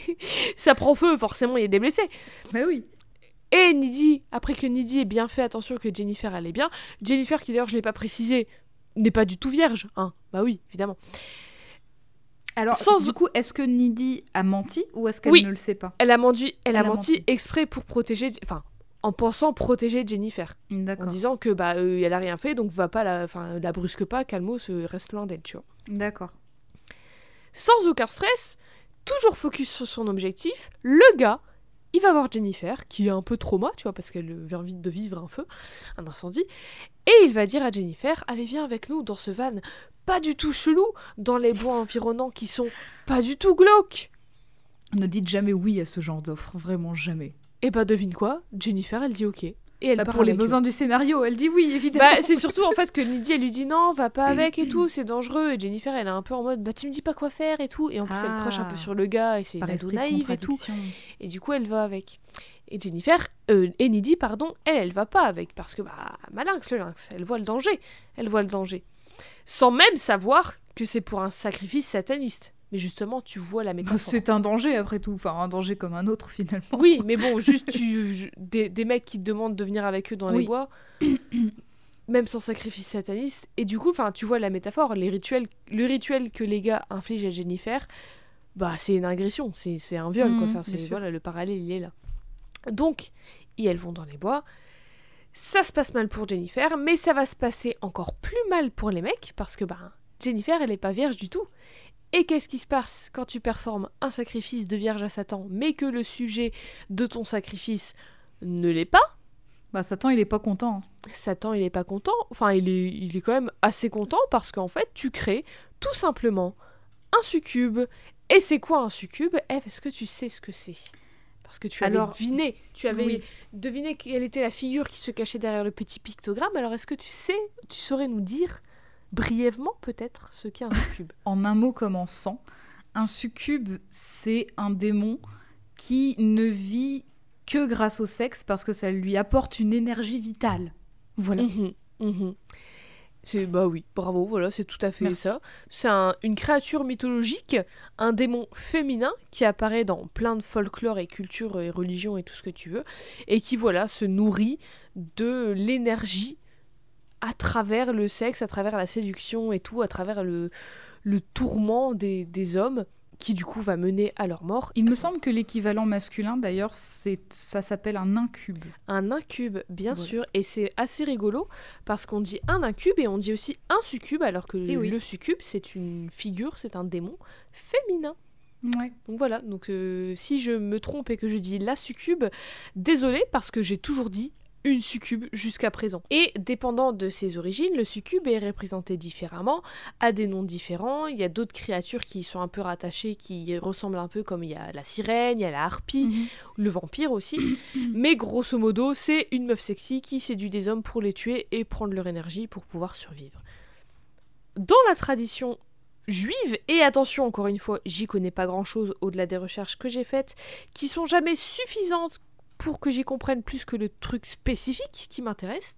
[LAUGHS] ça prend feu, forcément, il y a des blessés. Mais oui. Et Nidhi, après que Nidhi ait bien fait attention que Jennifer allait bien, Jennifer, qui d'ailleurs je l'ai pas précisé, n'est pas du tout vierge, hein. Bah oui, évidemment. Alors, Sans- du coup, est-ce que Nidhi a menti ou est-ce qu'elle Oui. ne le sait pas Elle a menti, elle, a, Elle a menti, menti. exprès pour protéger, enfin, en pensant protéger Jennifer. en D'accord. disant que bah euh, elle a rien fait donc va pas la enfin la brusque pas calmos euh, reste loin d'elle tu vois D'accord. sans aucun stress toujours focus sur son objectif le gars il va voir Jennifer qui est un peu trauma tu vois parce qu'elle vient vite de vivre un feu un incendie et il va dire à Jennifer allez viens avec nous dans ce van pas du tout chelou dans les bois [LAUGHS] environnants qui sont pas du tout glauques Ne dites jamais oui à ce genre d'offre, vraiment jamais. et bah devine quoi? Jennifer elle dit ok et elle Bah, part pour les eux. besoins du scénario, elle dit oui, évidemment. Bah, c'est surtout en fait que Nidhi elle lui dit non, va pas avec et tout, [CLEARS THROAT] c'est dangereux. Et Jennifer elle est un peu en mode bah tu me dis pas quoi faire et tout. Et en plus elle croche un peu Ah. sur le gars et c'est une ado naïve et tout. Et du coup elle va avec. Et Jennifer, euh, et Nidhi pardon, elle elle va pas avec parce que bah malinx le lynx, elle voit le danger, elle voit le danger. Sans même savoir que c'est pour un sacrifice sataniste. Mais justement, tu vois la Bah, métaphore. c'est un danger après tout, enfin un danger comme un autre finalement. Oui, [LAUGHS] mais bon, juste tu, je- des, des mecs qui te demandent de venir avec eux dans les bois, [COUGHS] même sans sacrifice sataniste. Et du coup, enfin, tu vois la métaphore, les rituels, le rituel que les gars infligent à Jennifer, bah c'est une agression, c'est un viol, quoi. Enfin, c'est sûr. voilà, le parallèle il est là. Donc, et elles vont dans les bois. Ça se passe mal pour Jennifer, mais ça va se passer encore plus mal pour les mecs parce que bah Jennifer, elle est pas vierge du tout. Et qu'est-ce qui se passe quand tu performes un sacrifice de vierge à Satan, mais que le sujet de ton sacrifice ne l'est pas? Bah Satan il est pas content. Satan, il est pas content. Enfin, il est, il est quand même assez content parce qu'en fait, tu crées tout simplement un succube. Et c'est quoi un succube? Eve, est-ce que tu sais ce que c'est? Parce que tu avais Alors, deviné, tu avais oui. deviné quelle était la figure qui se cachait derrière le petit pictogramme. Alors, est-ce que tu sais, tu saurais nous dire brièvement peut-être ce qu'est un succube? [LAUGHS] En un mot comme en cent, un succube c'est un démon qui ne vit que grâce au sexe parce que ça lui apporte une énergie vitale. Voilà. Mhm, mhm. C'est bah oui, bravo, voilà, c'est tout à fait Merci. ça. C'est un- une créature mythologique, un démon féminin qui apparaît dans plein de folklore et culture et religion et tout ce que tu veux, et qui voilà se nourrit de l'énergie à travers le sexe, à travers la séduction et tout, à travers le, le tourment des, des hommes, qui du coup va mener à leur mort. Il me semble que l'équivalent masculin d'ailleurs c'est ça s'appelle un incube. Un incube, bien Voilà. sûr, et c'est assez rigolo parce qu'on dit un incube et on dit aussi un succube, alors que Eh oui. le succube c'est une figure, c'est un démon féminin. Ouais. Donc voilà, donc euh, si je me trompe et que je dis la succube, désolé parce que j'ai toujours dit une succube jusqu'à présent. Et dépendant de ses origines, le succube est représenté différemment, a des noms différents, il y a d'autres créatures qui sont un peu rattachées, qui ressemblent un peu comme il y a la sirène, il y a la harpie, Mhm. le vampire aussi. [COUGHS] Mais grosso modo, c'est une meuf sexy qui séduit des hommes pour les tuer et prendre leur énergie pour pouvoir survivre. Dans la tradition juive, et attention encore une fois, j'y connais pas grand chose au-delà des recherches que j'ai faites, qui sont jamais suffisantes pour que j'y comprenne plus que le truc spécifique qui m'intéresse.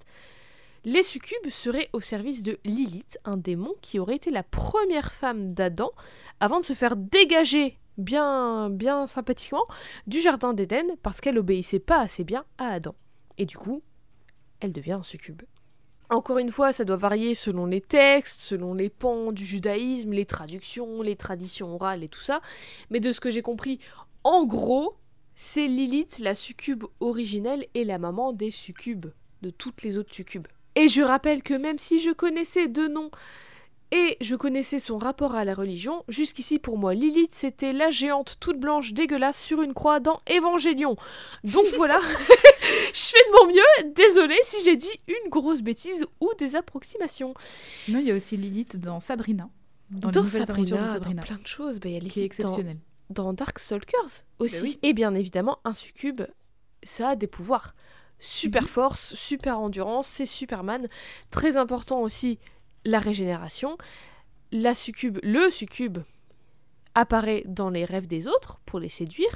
Les succubes seraient au service de Lilith, un démon qui aurait été la première femme d'Adam avant de se faire dégager bien, bien sympathiquement du jardin d'Éden parce qu'elle obéissait pas assez bien à Adam. Et du coup, elle devient un succube. Encore une fois, ça doit varier selon les textes, selon les pans du judaïsme, les traductions, les traditions orales et tout ça. Mais de ce que j'ai compris, en gros, c'est Lilith, la succube originelle, et la maman des succubes, de toutes les autres succubes. Et je rappelle que même si je connaissais deux noms et je connaissais son rapport à la religion, jusqu'ici pour moi Lilith c'était la géante toute blanche dégueulasse sur une croix dans Évangélion. Donc [LAUGHS] voilà, [LAUGHS] je fais de mon mieux, désolé si j'ai dit une grosse bêtise ou des approximations. Sinon il y a aussi Lilith dans Sabrina. Dans, Dans les Sabrina, de Sabrina. dans plein de choses, bah, il y a Qui est Lilith dans, dans Darkstalkers aussi. Bah oui. Et bien évidemment, un succube, ça a des pouvoirs. Super Mhm. force, super endurance, c'est Superman. Très important aussi, la régénération. La succube, le succube apparaît dans les rêves des autres pour les séduire.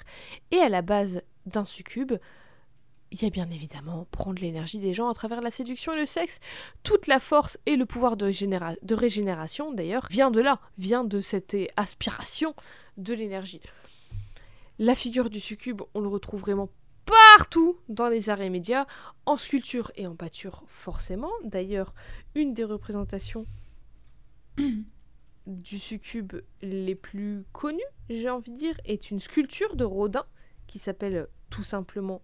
Et à la base d'un succube, il y a bien évidemment prendre l'énergie des gens à travers la séduction et le sexe. Toute la force et le pouvoir de, généra- de régénération, d'ailleurs, vient de là, vient de cette aspiration de l'énergie. La figure du succube, on le retrouve vraiment partout dans les arts et médias, en sculpture et en pâture forcément. D'ailleurs, une des représentations [COUGHS] du succube les plus connues, j'ai envie de dire, est une sculpture de Rodin qui s'appelle tout simplement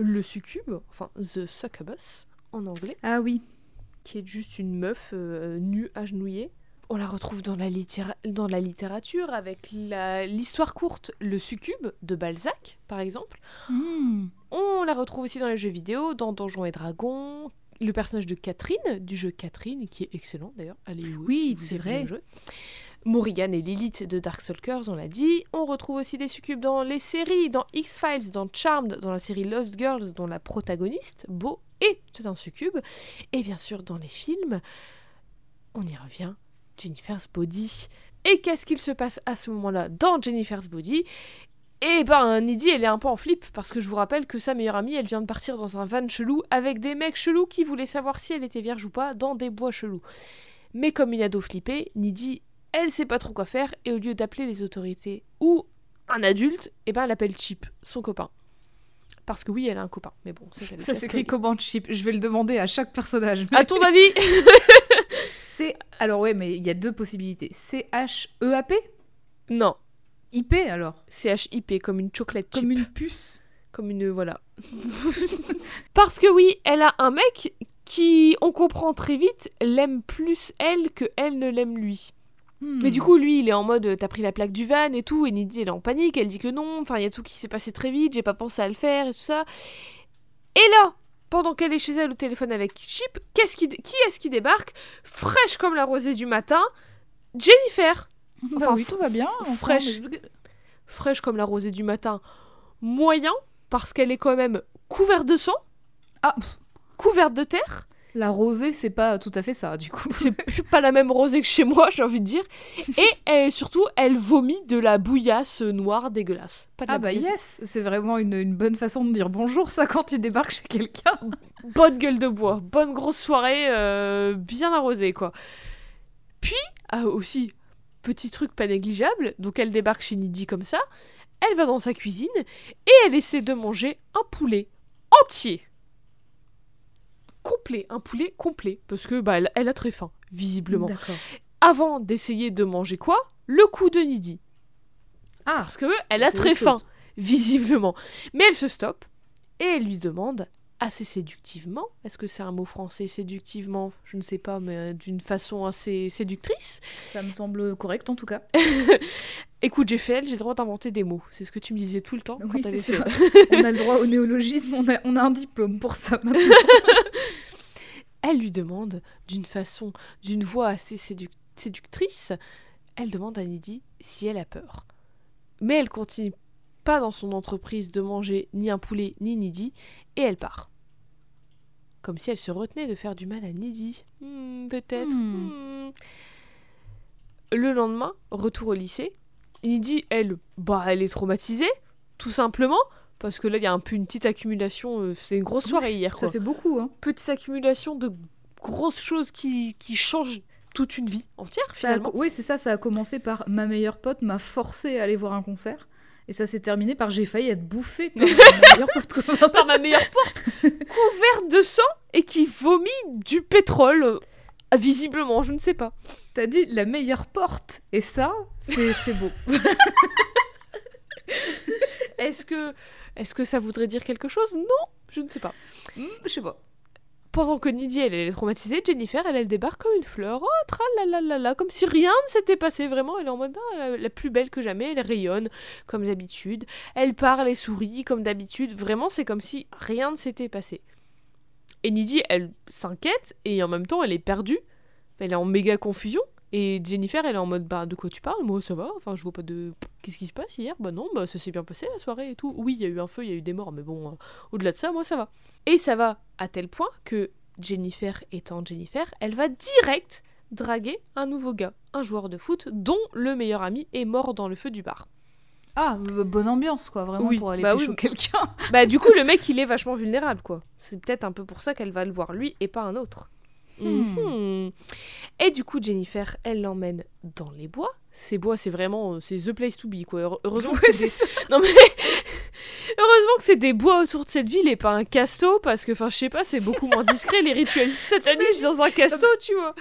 le succube, enfin The Succubus en anglais Ah oui. qui est juste une meuf euh, nue, agenouillée. On la retrouve dans la, littéra- dans la littérature avec l'histoire courte Le Succube de Balzac, par exemple. Hmm. On la retrouve aussi dans les jeux vidéo, dans Donjons et Dragons. Le personnage de Catherine, du jeu Catherine, qui est excellent d'ailleurs. Allez Oui, si c'est vrai. le jeu. Morrigan et Lilith de Darkstalkers, on l'a dit. On retrouve aussi des succubes dans les séries, dans X-Files, dans Charmed, dans la série Lost Girls, dont la protagoniste, Beau, est un succube. Et bien sûr, dans les films, on y revient, Jennifer's Body. Et qu'est-ce qu'il se passe à ce moment-là dans Jennifer's Body? Eh ben, Nidhi, elle est un peu en flip, parce que je vous rappelle que sa meilleure amie, elle vient de partir dans un van chelou avec des mecs chelous qui voulaient savoir si elle était vierge ou pas dans des bois chelous. Mais comme une ado flippée, Nidhi elle sait pas trop quoi faire et au lieu d'appeler les autorités ou un adulte, eh ben elle appelle Chip, son copain. Parce que oui, elle a un copain. Mais bon, c'est Ça s'écrit comment Chip? Je vais le demander à chaque personnage. À ton avis? [LAUGHS] C'est alors ouais, mais il y a deux possibilités. C H E A P? Non. IP alors? C-H-I-P, comme une chocolate chip. Comme une puce? Comme une. Voilà. [LAUGHS] Parce que oui, elle a un mec qui, on comprend très vite, l'aime plus elle que elle ne l'aime lui. Mais du coup, lui, il est en mode t'as pris la plaque du van et tout, et Nidhi, elle est en panique, elle dit que non, enfin, il y a tout qui s'est passé très vite, j'ai pas pensé à le faire et tout ça. Et là, pendant qu'elle est chez elle au téléphone avec Chip, qu'est-ce qui, qui est-ce qui débarque? Fraîche comme la rosée du matin, Jennifer Enfin, Enfin, oui, tout va bien. enfin, fraîche. mais- fraîche comme la rosée du matin, moyen, parce qu'elle est quand même couverte de sang, Ah, couverte de terre. La rosée, c'est pas tout à fait ça, du coup. C'est [LAUGHS] plus pas la même rosée que chez moi, j'ai envie de dire. Et elle- surtout, elle vomit de la bouillasse noire dégueulasse. Pas de la Ah bah bouillasse- yes, c'est vraiment une, une bonne façon de dire bonjour, ça, quand tu débarques chez quelqu'un. [LAUGHS] Bonne gueule de bois, bonne grosse soirée, euh, bien arrosée, quoi. Puis, ah, aussi, petit truc pas négligeable, donc elle débarque chez Nidhi comme ça, elle va dans sa cuisine, et elle essaie de manger un poulet entier. Complet, un poulet complet, parce que bah, elle, elle a très faim, visiblement. Avant d'essayer de manger quoi Le coup de Nidhi. Ah, Parce que elle a très faim, chose. [LAUGHS] visiblement. Mais elle se stoppe et elle lui demande assez séductivement, est-ce que c'est un mot français séductivement Je ne sais pas, mais euh, d'une façon assez séductrice? Ça me semble correct en tout cas. [LAUGHS] Écoute, j'ai fait j'ai le droit d'inventer des mots. C'est ce que tu me disais tout le temps. Oui, c'est ça. on a le droit au néologisme, on a, on a un diplôme pour ça maintenant. [LAUGHS] Elle lui demande d'une façon, d'une voix assez séduc- séductrice, elle demande à Nidhi si elle a peur. Mais elle continue pas dans son entreprise de manger ni un poulet ni Nidhi et elle part. Comme si elle se retenait de faire du mal à Nidhi. Hmm, Peut-être. Hmm. hmm. Le lendemain, retour au lycée. Nidhi, elle, bah, elle est traumatisée, tout simplement. Parce que là, il y a un peu une petite accumulation. euh, C'est une grosse soirée hier, quoi Ça fait beaucoup, hein. petite accumulation de grosses choses qui, qui changent toute une vie entière Ça a oui, c'est ça, ça a commencé par ma meilleure pote m'a forcé à aller voir un concert. Et ça s'est terminé par j'ai failli être bouffée par ma [LAUGHS] meilleure pote. Par ma meilleure porte, [LAUGHS] couverte de sang et qui vomit du pétrole. euh, Visiblement, je ne sais pas. T'as dit la meilleure porte. Et ça, c'est c'est beau. [LAUGHS] Est-ce que, est-ce que ça voudrait dire quelque chose? Non, je ne sais pas. Hmm, Je sais pas. Pendant que Nidhi, elle, elle est traumatisée, Jennifer, elle, elle débarque comme une fleur. Oh, tralalala, comme si rien ne s'était passé. Vraiment, elle est en mode ah, la, la plus belle que jamais. Elle rayonne comme d'habitude. Elle parle et sourit comme d'habitude. Vraiment, c'est comme si rien ne s'était passé. Et Nidhi, elle s'inquiète et en même temps, elle est perdue. Elle est en méga confusion. Et Jennifer, elle est en mode bah de quoi tu parles? Moi, ça va. Enfin, je vois pas de. Qu'est-ce qui se passe hier? Bah non, bah ça s'est bien passé la soirée et tout. Oui, il y a eu un feu, il y a eu des morts, mais bon, euh, au-delà de ça, moi, ça va. Et ça va à tel point que Jennifer étant Jennifer, elle va direct draguer un nouveau gars, un joueur de foot dont le meilleur ami est mort dans le feu du bar. Ah, bonne ambiance, quoi, vraiment, Oui, pour aller bah pécho oui. quelqu'un. Bah du coup, le [LAUGHS] mec, il est vachement vulnérable, quoi. C'est peut-être un peu pour ça qu'elle va le voir lui et pas un autre. Hmm. Mhm. Et du coup, Jennifer, elle l'emmène dans les bois. Ces bois, c'est vraiment, euh, c'est the place to be, quoi. Heure- Heureusement, que c'est c'est des... [LAUGHS] Non mais... [LAUGHS] Heureusement que c'est des bois autour de cette ville et pas un casto, parce que, enfin, je sais pas, c'est beaucoup moins discret, les rituels sataniques [LAUGHS] dans un casto, tu vois.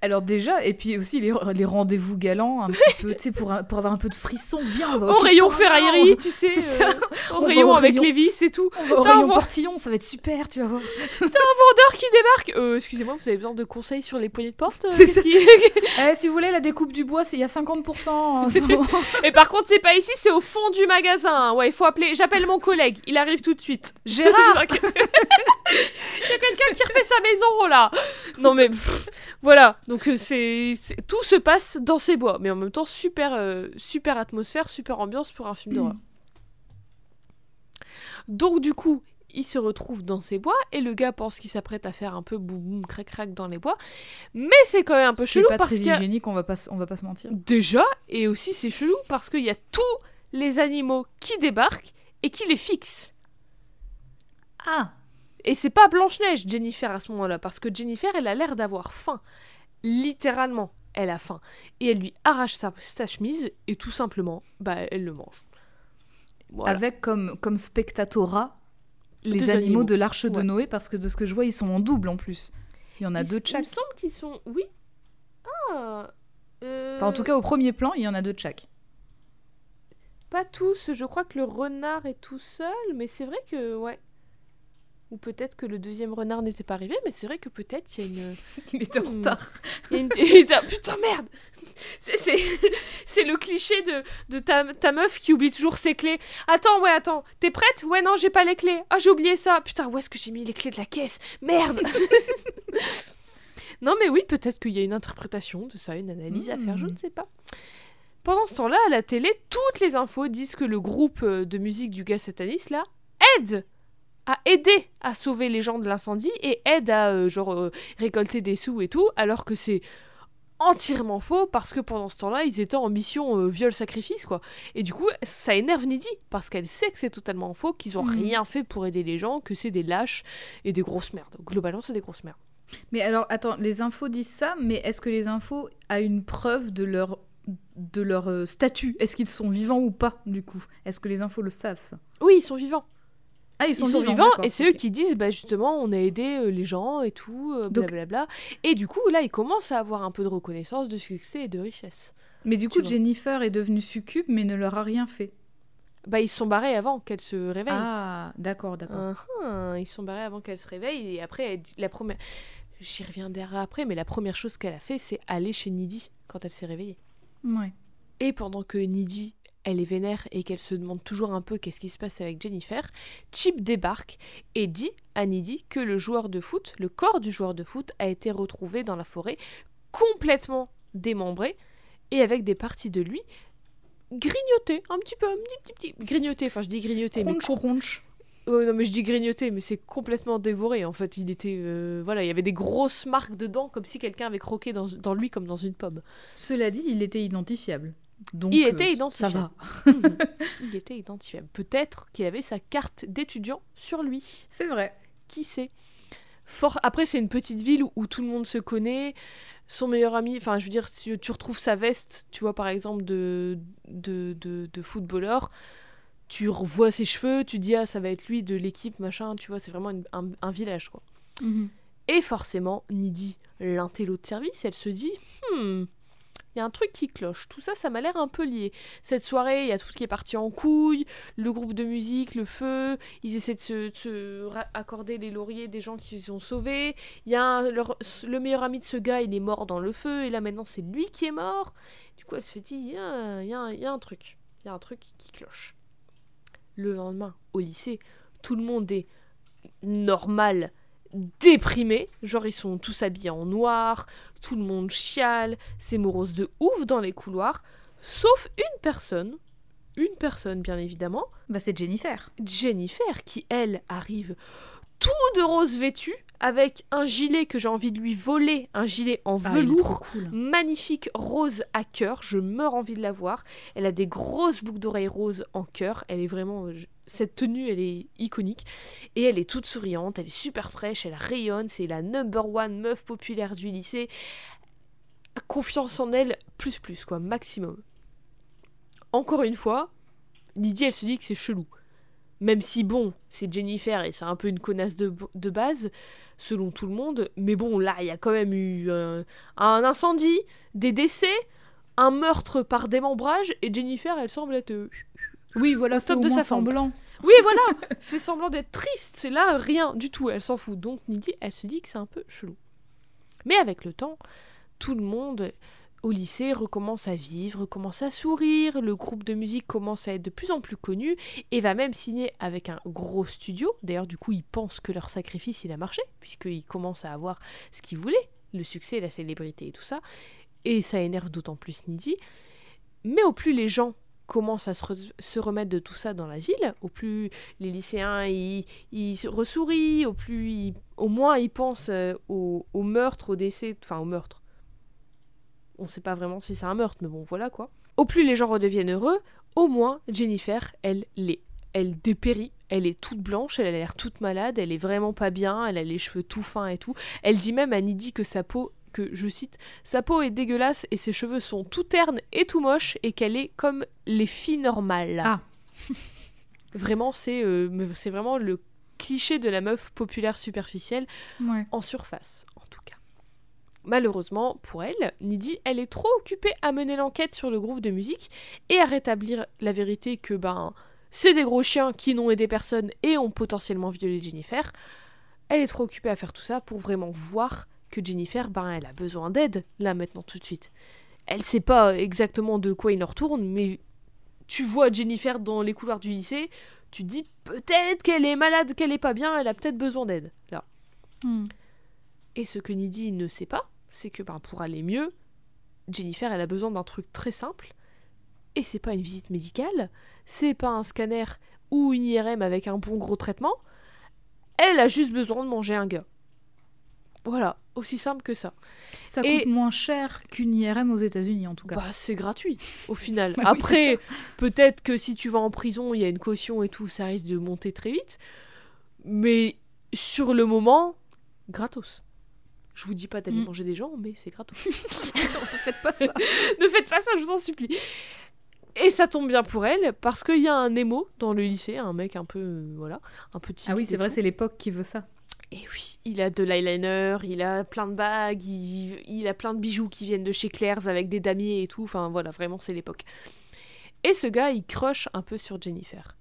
Alors déjà, et puis aussi les, les rendez-vous galants, un petit peu, tu sais, pour, un- pour avoir un peu de frisson, viens, on va Au au rayon ferraillerie, tu sais. C'est ça. euh, au rayon avec rayon. les vis et tout. On va au T'as un rayon portillon, ça va être super, tu vas voir. [LAUGHS] Vendeur qui débarque. Euh, excusez-moi, vous avez besoin de conseils sur les poignées de porte euh, C'est qui- [LAUGHS] Eh, si vous voulez, la découpe du bois, c'est il y a 50% en ce [LAUGHS] moment. Et par contre, c'est pas ici, c'est au fond du magasin. Ouais, il faut appeler. J'appelle mon collègue. Il arrive tout de suite. Gérard Il y a quelqu'un qui refait sa maison là. Non mais pff, voilà. Donc euh, c'est tout se passe dans ces bois, mais en même temps super euh, super atmosphère, super ambiance pour un film d'horreur. Donc du coup, il se retrouve dans ces bois et le gars pense qu'il s'apprête à faire un peu boum boum crac crac dans les bois, mais c'est quand même un peu Ce chelou pas parce très hygiénique, on va pas, on va pas se mentir. déjà et aussi c'est chelou parce qu'il y a tous les animaux qui débarquent et qui les fixent. Ah Et c'est pas Blanche-Neige, Jennifer, à ce moment-là, parce que Jennifer, elle a l'air d'avoir faim. Littéralement. elle a faim. Et elle lui arrache sa, sa chemise et tout simplement, bah, elle le mange. Voilà. Avec comme, comme spectatora les animaux, animaux. de l'arche de. Noé, parce que de ce que je vois, ils sont en double en plus. Il y en a deux de Il me semble qu'ils sont. Oui. Ah. euh, Enfin, en tout cas, au premier plan, il y en a deux de chaque. Pas tous. Je crois que le renard est tout seul, mais c'est vrai que ouais. Ou peut-être que le deuxième renard n'était pas arrivé, mais c'est vrai que peut-être il y a une. [LAUGHS] Il était en Hmm. retard. il y a une- [LAUGHS] Putain merde. [LAUGHS] C'est- le cliché de, de ta, ta meuf qui oublie toujours ses clés. Attends, ouais, attends. T'es prête? Ouais, non, j'ai pas les clés. Ah, j'ai oublié ça. Putain, où est-ce que j'ai mis les clés de la caisse? Merde. non, mais oui, peut-être qu'il y a une interprétation de ça, une analyse à faire, je Hmm. ne sais pas. Pendant ce temps-là, à la télé, toutes les infos disent que le groupe euh, de musique du gars sataniste, là, aide à aider à sauver les gens de l'incendie et aide à, euh, genre, euh, récolter des sous et tout, alors que c'est entièrement faux parce que pendant ce temps-là, ils étaient en mission euh, viol-sacrifice, quoi. Et du coup, ça énerve Nidhi parce qu'elle sait que c'est totalement faux, qu'ils ont Mhm. rien fait pour aider les gens, que c'est des lâches et des grosses merdes. Globalement, c'est des grosses merdes. Mais alors, attends, les infos disent ça, mais est-ce que les infos a une preuve de leur, de leur statut? Est-ce qu'ils sont vivants ou pas, du coup? Est-ce que les infos le savent, ça? Oui, ils sont vivants. Ah, ils Ils sont, vivants, et c'est eux qui disent bah justement on a aidé euh, les gens et tout euh, blablabla et du coup là ils commencent à avoir un peu de reconnaissance de succès et de richesse Mais du coup. Jennifer est devenue succube, mais ne leur a rien fait. bah ils se sont barrés avant qu'elle se réveille Ah, d'accord, d'accord. Ah, ils se sont barrés avant qu'elle se réveille et après elle- la première j'y reviendrai après mais la première chose qu'elle a fait c'est aller chez Nidhi quand elle s'est réveillée Ouais. Et pendant que Nidhi, elle est vénère et qu'elle se demande toujours un peu qu'est-ce qui se passe avec Jennifer, Chip débarque et dit à Nidhi que le joueur de foot, le corps du joueur de foot, a été retrouvé dans la forêt, complètement démembré et avec des parties de lui grignotées, un petit peu, un petit, petit, petit grignoté. Enfin, je dis grignoté, mais crunch. Ouais, non, mais je dis grignoté, mais c'est complètement dévoré. En fait, il était, euh, voilà, il y avait des grosses marques dedans, comme si quelqu'un avait croqué dans, dans lui comme dans une pomme. Cela dit, il était identifiable. Donc, Il euh, était Ça identifiable. va. [LAUGHS] Mhm. [LAUGHS] il était identifiable. Peut-être qu'il avait sa carte d'étudiant sur lui. C'est vrai. Qui sait? Fort... Après, c'est une petite ville où, où tout le monde se connaît. Son meilleur ami, enfin, je veux dire, si tu retrouves sa veste, tu vois, par exemple, de, de, de, de footballeur, tu revois ses cheveux, tu dis, ah, ça va être lui de l'équipe, machin, tu vois, c'est vraiment une- un, un village, quoi. Mhm. Et forcément, Nidhi, l'intello de service, elle se dit Hmm, il y a un truc qui cloche. Tout ça, ça m'a l'air un peu lié. Cette soirée, il y a tout qui est parti en couille, le groupe de musique, le feu, ils essaient de se, de accorder les lauriers des gens qui ont sauvés. Y a le meilleur ami de ce gars, il est mort dans le feu, et là maintenant c'est lui qui est mort. Du coup, elle se il y a un truc. Il y a un truc qui cloche. Le lendemain, au lycée, tout le monde est normal déprimés, genre ils sont tous habillés en noir, tout le monde chiale, c'est morose de ouf dans les couloirs, sauf une personne, une personne bien évidemment, Bah, c'est Jennifer. Jennifer, qui elle arrive tout de rose vêtue, avec un gilet que j'ai envie de lui voler, un gilet en Ah, velours, cool. magnifique rose à cœur, je meurs envie de la voir. Elle a des grosses boucles d'oreilles roses en cœur, elle est vraiment je- cette tenue, elle est iconique et elle est toute souriante, elle est super fraîche, elle rayonne, c'est la number one meuf populaire du lycée. Confiance en elle plus plus quoi, maximum. Encore une fois, Lydie elle se dit que c'est chelou. Même si bon, c'est Jennifer et c'est un peu une connasse de, de base, selon tout le monde. Mais bon, là, il y a quand même eu euh, un incendie, des décès, un meurtre par démembrage, et Jennifer, elle semble être... Oui, voilà, top de sa semblant. Oui, voilà [LAUGHS] Fait semblant d'être triste, c'est là, rien du tout, elle s'en fout. Donc Nidhi, elle se dit que c'est un peu chelou. Mais avec le temps, tout le monde au lycée recommence à vivre, recommence à sourire, le groupe de musique commence à être de plus en plus connu et va même signer avec un gros studio. D'ailleurs, du coup, ils pensent que leur sacrifice, il a marché, puisqu'ils commencent à avoir ce qu'ils voulaient, le succès, la célébrité et tout ça. Et ça énerve d'autant plus Nidhi. Mais au plus les gens commencent à se, re- se remettre de tout ça dans la ville, au plus les lycéens ils, ressourient, au plus au moins ils pensent euh, au, au meurtre, au décès, enfin au meurtre. On sait pas vraiment si c'est un meurtre, mais bon voilà quoi. Au plus les gens redeviennent heureux, au moins Jennifer, elle l'est. Elle dépérit, elle est toute blanche, elle a l'air toute malade, elle est vraiment pas bien, elle a les cheveux tout fins et tout. Elle dit même à Nidhi que sa peau que, je cite, sa peau est dégueulasse et ses cheveux sont tout ternes et tout moches et qu'elle est comme les filles normales. Ah. [LAUGHS] vraiment, c'est euh, c'est vraiment le cliché de la meuf populaire superficielle Ouais. en surface, en tout cas. Malheureusement, pour elle, Nidhi, elle est trop occupée à mener l'enquête sur le groupe de musique et à rétablir la vérité que, ben, c'est des gros chiens qui n'ont aidé personne et ont potentiellement violé Jennifer. Elle est trop occupée à faire tout ça pour vraiment voir que Jennifer, ben, elle a besoin d'aide, là, maintenant, tout de suite. Elle sait pas exactement de quoi il en retourne, mais tu vois Jennifer dans les couloirs du lycée, tu dis peut-être qu'elle est malade, qu'elle est pas bien, elle a peut-être besoin d'aide, là. Hmm. Et ce que Nidhi ne sait pas, c'est que ben, pour aller mieux, Jennifer, elle a besoin d'un truc très simple. Et c'est pas une visite médicale, c'est pas un scanner ou une IRM avec un bon gros traitement. Elle a juste besoin de manger un gars. Voilà, aussi simple que ça. Ça Et- coûte moins cher qu'une IRM aux États-Unis en tout cas. Bah, c'est gratuit au [LAUGHS] final. Bah oui, Après, peut-être que si tu vas en prison, il y a une caution et tout, ça risque de monter très vite. Mais sur le moment, gratos. Je vous dis pas d'aller Mm. manger des gens, mais c'est gratos. [LAUGHS] Attends, faites pas ça. [LAUGHS] ne faites pas ça, je vous en supplie. Et ça tombe bien pour elle, parce qu'il y a un émo dans le lycée, un mec un peu, euh, voilà, un peu timide Ah oui, c'est vrai, c'est l'époque qui veut ça. Et oui, il a de l'eyeliner, il a plein de bagues, il, il a plein de bijoux qui viennent de chez Claire's avec des damiers et tout. Enfin voilà, vraiment c'est l'époque. Et ce gars, il crush un peu sur Jennifer.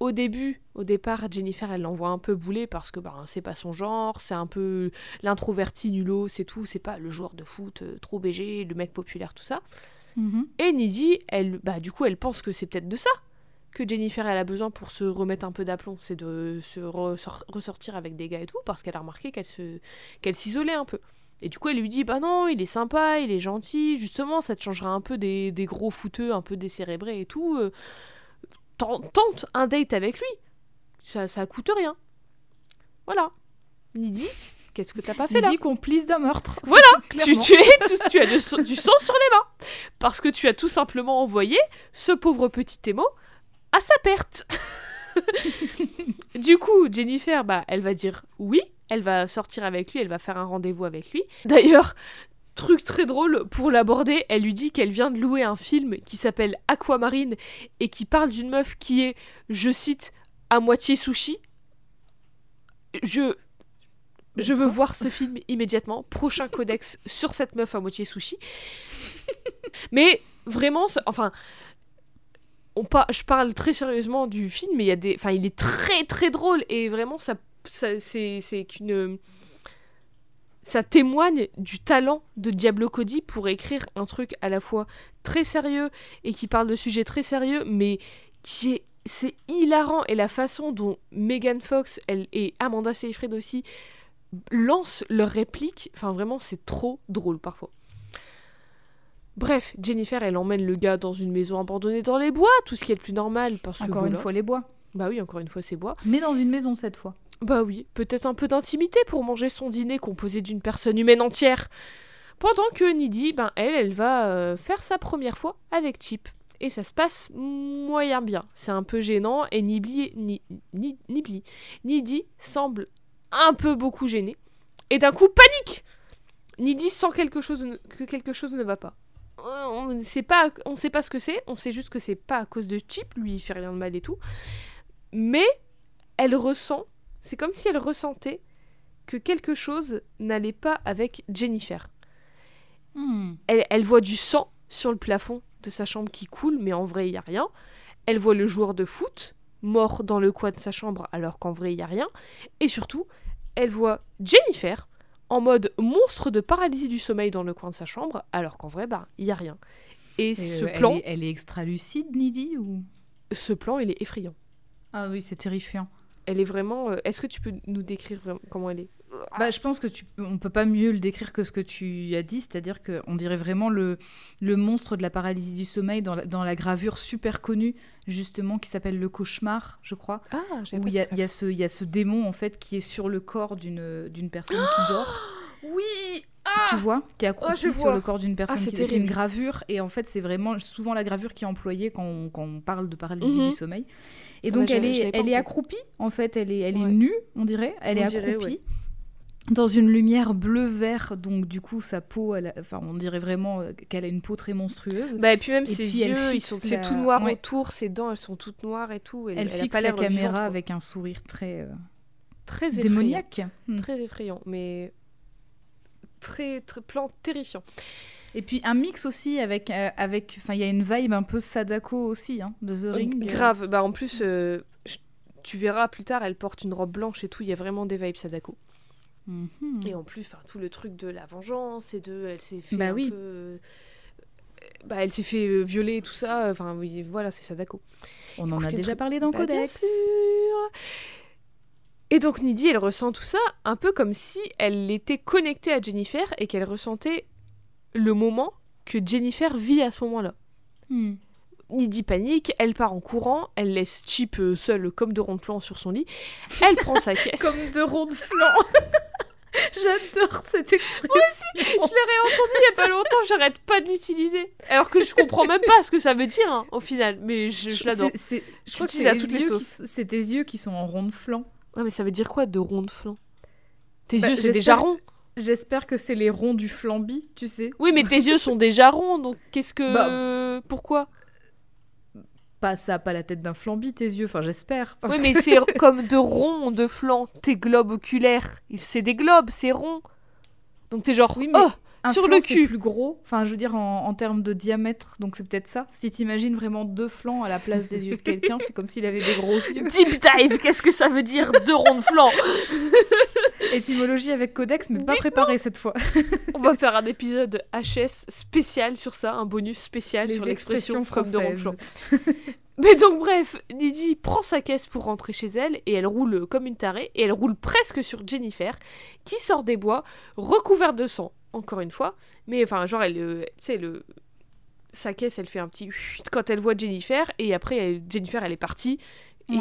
Au début, au départ, Jennifer, elle l'envoie un peu bouler parce que ben, c'est pas son genre, c'est un peu l'introverti nulot, c'est tout, c'est pas le joueur de foot euh, trop BG, le mec populaire, tout ça. Mhm. Et Nidhi, elle, bah, du coup, elle pense que c'est peut-être de ça que Jennifer elle a besoin pour se remettre un peu d'aplomb, c'est de se ressor- ressortir avec des gars et tout, parce qu'elle a remarqué qu'elle se, qu'elle s'isolait un peu. Et du coup, elle lui dit, bah non, il est sympa, il est gentil, justement, ça te changera un peu des, des gros fouteux, un peu décérébrés et tout. euh, ten- Tente un date avec lui, ça, ça coûte rien. Voilà. Nidhi, qu'est-ce que t'as pas fait là? Il dit complice d'un meurtre. [LAUGHS] Voilà, [LAUGHS] tu, tu, es, tu, tu as du, sang- du sang sur les mains. Parce que tu as tout simplement envoyé ce pauvre petit émo à sa perte. du coup, Jennifer, bah, elle va dire oui, elle va sortir avec lui, elle va faire un rendez-vous avec lui. D'ailleurs, truc très drôle, pour l'aborder, elle lui dit qu'elle vient de louer un film qui s'appelle Aquamarine et qui parle d'une meuf qui est, je cite, à moitié sushi. Je, je veux voir ce film immédiatement. Prochain codex sur cette meuf à moitié sushi. mais vraiment, enfin, je parle très sérieusement du film, mais il y a des, enfin, il est très très drôle et vraiment ça, c'est qu'une ça témoigne du talent de Diablo Cody pour écrire un truc à la fois très sérieux et qui parle de sujets très sérieux, mais qui est c'est hilarant et la façon dont Megan Fox et Amanda Seyfried aussi lancent leurs répliques, enfin vraiment c'est trop drôle parfois. Bref, Jennifer elle emmène le gars dans une maison abandonnée dans les bois, tout ce qui est le plus normal parce que Encore une fois, les bois. Bah oui, encore une fois c'est bois. Mais dans une maison cette fois. Bah oui, peut-être un peu d'intimité pour manger son dîner composé d'une personne humaine entière. Pendant que Nidhi, ben elle, elle va euh, faire sa première fois avec Chip. Et ça se passe moyen bien. C'est un peu gênant et Nibli, ni, ni, Nibli, Nidhi semble un peu beaucoup gêné. Et d'un coup, panique Nidhi sent quelque chose, que quelque chose ne va pas. Euh, On ne sait pas, on sait pas ce que c'est, on sait juste que c'est pas à cause de Chip, lui il fait rien de mal et tout. Mais elle ressent c'est comme si elle ressentait que quelque chose n'allait pas avec Jennifer. Hmm. Elle, elle voit du sang sur le plafond de sa chambre qui coule, mais en vrai, il n'y a rien. Elle voit le joueur de foot mort dans le coin de sa chambre, alors qu'en vrai, il n'y a rien. Et surtout, elle voit Jennifer en mode monstre de paralysie du sommeil dans le coin de sa chambre, alors qu'en vrai, bah, il n'y a rien. Et, Et, ce, euh, elle plan, est- elle est extra lucide, Nidhi ou? Ce plan, il est effrayant. Ah oui, c'est terrifiant. Elle est vraiment... euh, Est-ce que tu peux nous décrire comment elle est Bah, je pense que tu, on peut pas mieux le décrire que ce que tu as dit, c'est-à-dire qu'on dirait vraiment le, le monstre de la paralysie du sommeil dans la, dans la gravure super connue, justement, qui s'appelle le cauchemar, je crois, Ah, où il y y, a ce- il y a ce démon, en fait, qui est sur le corps d'une d'une personne qui dort, [GASPS] Oui tu vois, qui est Ah, je sur le corps d'une personne. c'est qui- c'est une gravure, et en fait, c'est vraiment souvent la gravure qui est employée quand on, quand on parle de paralysie Mhm. du sommeil. Et Ah donc, bah, elle est, elle est accroupie, en fait, elle est, elle est nue, on dirait, elle On est dirait, accroupie. ouais. Dans une lumière bleu-vert, donc du coup sa peau, elle a- enfin on dirait vraiment euh, qu'elle a une peau très monstrueuse. Bah, et puis même Et ses puis elle yeux, c'est la- tout noir ouais. autour, ses dents, elles sont toutes noires et tout. elle a fixe pas la caméra avec un sourire très euh, très démoniaque. Hmm. Très effrayant, mais très, très plan terrifiant. Et puis un mix aussi avec, euh, avec, enfin il y a une vibe un peu Sadako aussi, hein, de The Ring. euh. Grave. Bah, en plus, tu verras plus tard, elle porte une robe blanche et tout. Il y a vraiment des vibes Sadako. Mhm. Et en plus, enfin, tout le truc de la vengeance et de, elle s'est fait Bah un oui. peu, euh, bah, elle s'est fait euh, violer et tout ça. Enfin, oui, voilà, c'est Sadako. On en a déjà truc- parlé dans Bah, bien Codex. sûr. Et donc Nidhi, elle ressent tout ça un peu comme si elle était connectée à Jennifer et qu'elle ressentait le moment que Jennifer vit à ce moment-là. Hmm. Nidhi panique, elle part en courant, elle laisse Chip euh, seul comme de rond de flanc sur son lit. Elle prend sa [LAUGHS] caisse. Comme de ronds. [LAUGHS] J'adore cette expression. Je l'ai réentendu il y a pas longtemps, j'arrête pas de l'utiliser. Alors que je comprends même pas ce que ça veut dire hein, au final, mais je, je l'adore. Je crois que c'est à toutes les sauces. c'est tes yeux qui sont en rond de flanc. Ouais, mais ça veut dire quoi de rond de flanc? Tes Bah, yeux c'est déjà rond. J'espère que c'est les ronds du flambi, tu sais. Oui, mais tes yeux sont déjà ronds, donc qu'est-ce que. Pourquoi? Pas ça, pas la tête d'un flambi, tes yeux. Enfin, j'espère. Oui, que- mais c'est [LAUGHS] comme de rond de flanc. Tes globes oculaires, c'est des globes, c'est rond. Donc t'es genre. Oui, mais oh Un sur flanc, le cul. plus gros. Enfin, je veux dire en, en termes de diamètre. Donc c'est peut-être ça. Si t'imagines vraiment deux flancs à la place des yeux de quelqu'un, c'est comme s'il avait des gros yeux. Deep dive, qu'est-ce que ça veut dire de rond de flanc? [LAUGHS] Étymologie avec Codex, mais pas préparé cette fois. On va faire un épisode HS spécial sur ça, un bonus spécial Les sur l'expression comme de. [LAUGHS] Mais donc bref, Nidhi prend sa caisse pour rentrer chez elle et elle roule comme une tarée et elle roule presque sur Jennifer qui sort des bois recouverte de sang, encore une fois. Mais enfin genre elle, euh, tu sais le sa caisse elle fait un petit quand elle voit Jennifer et après elle- Jennifer elle est partie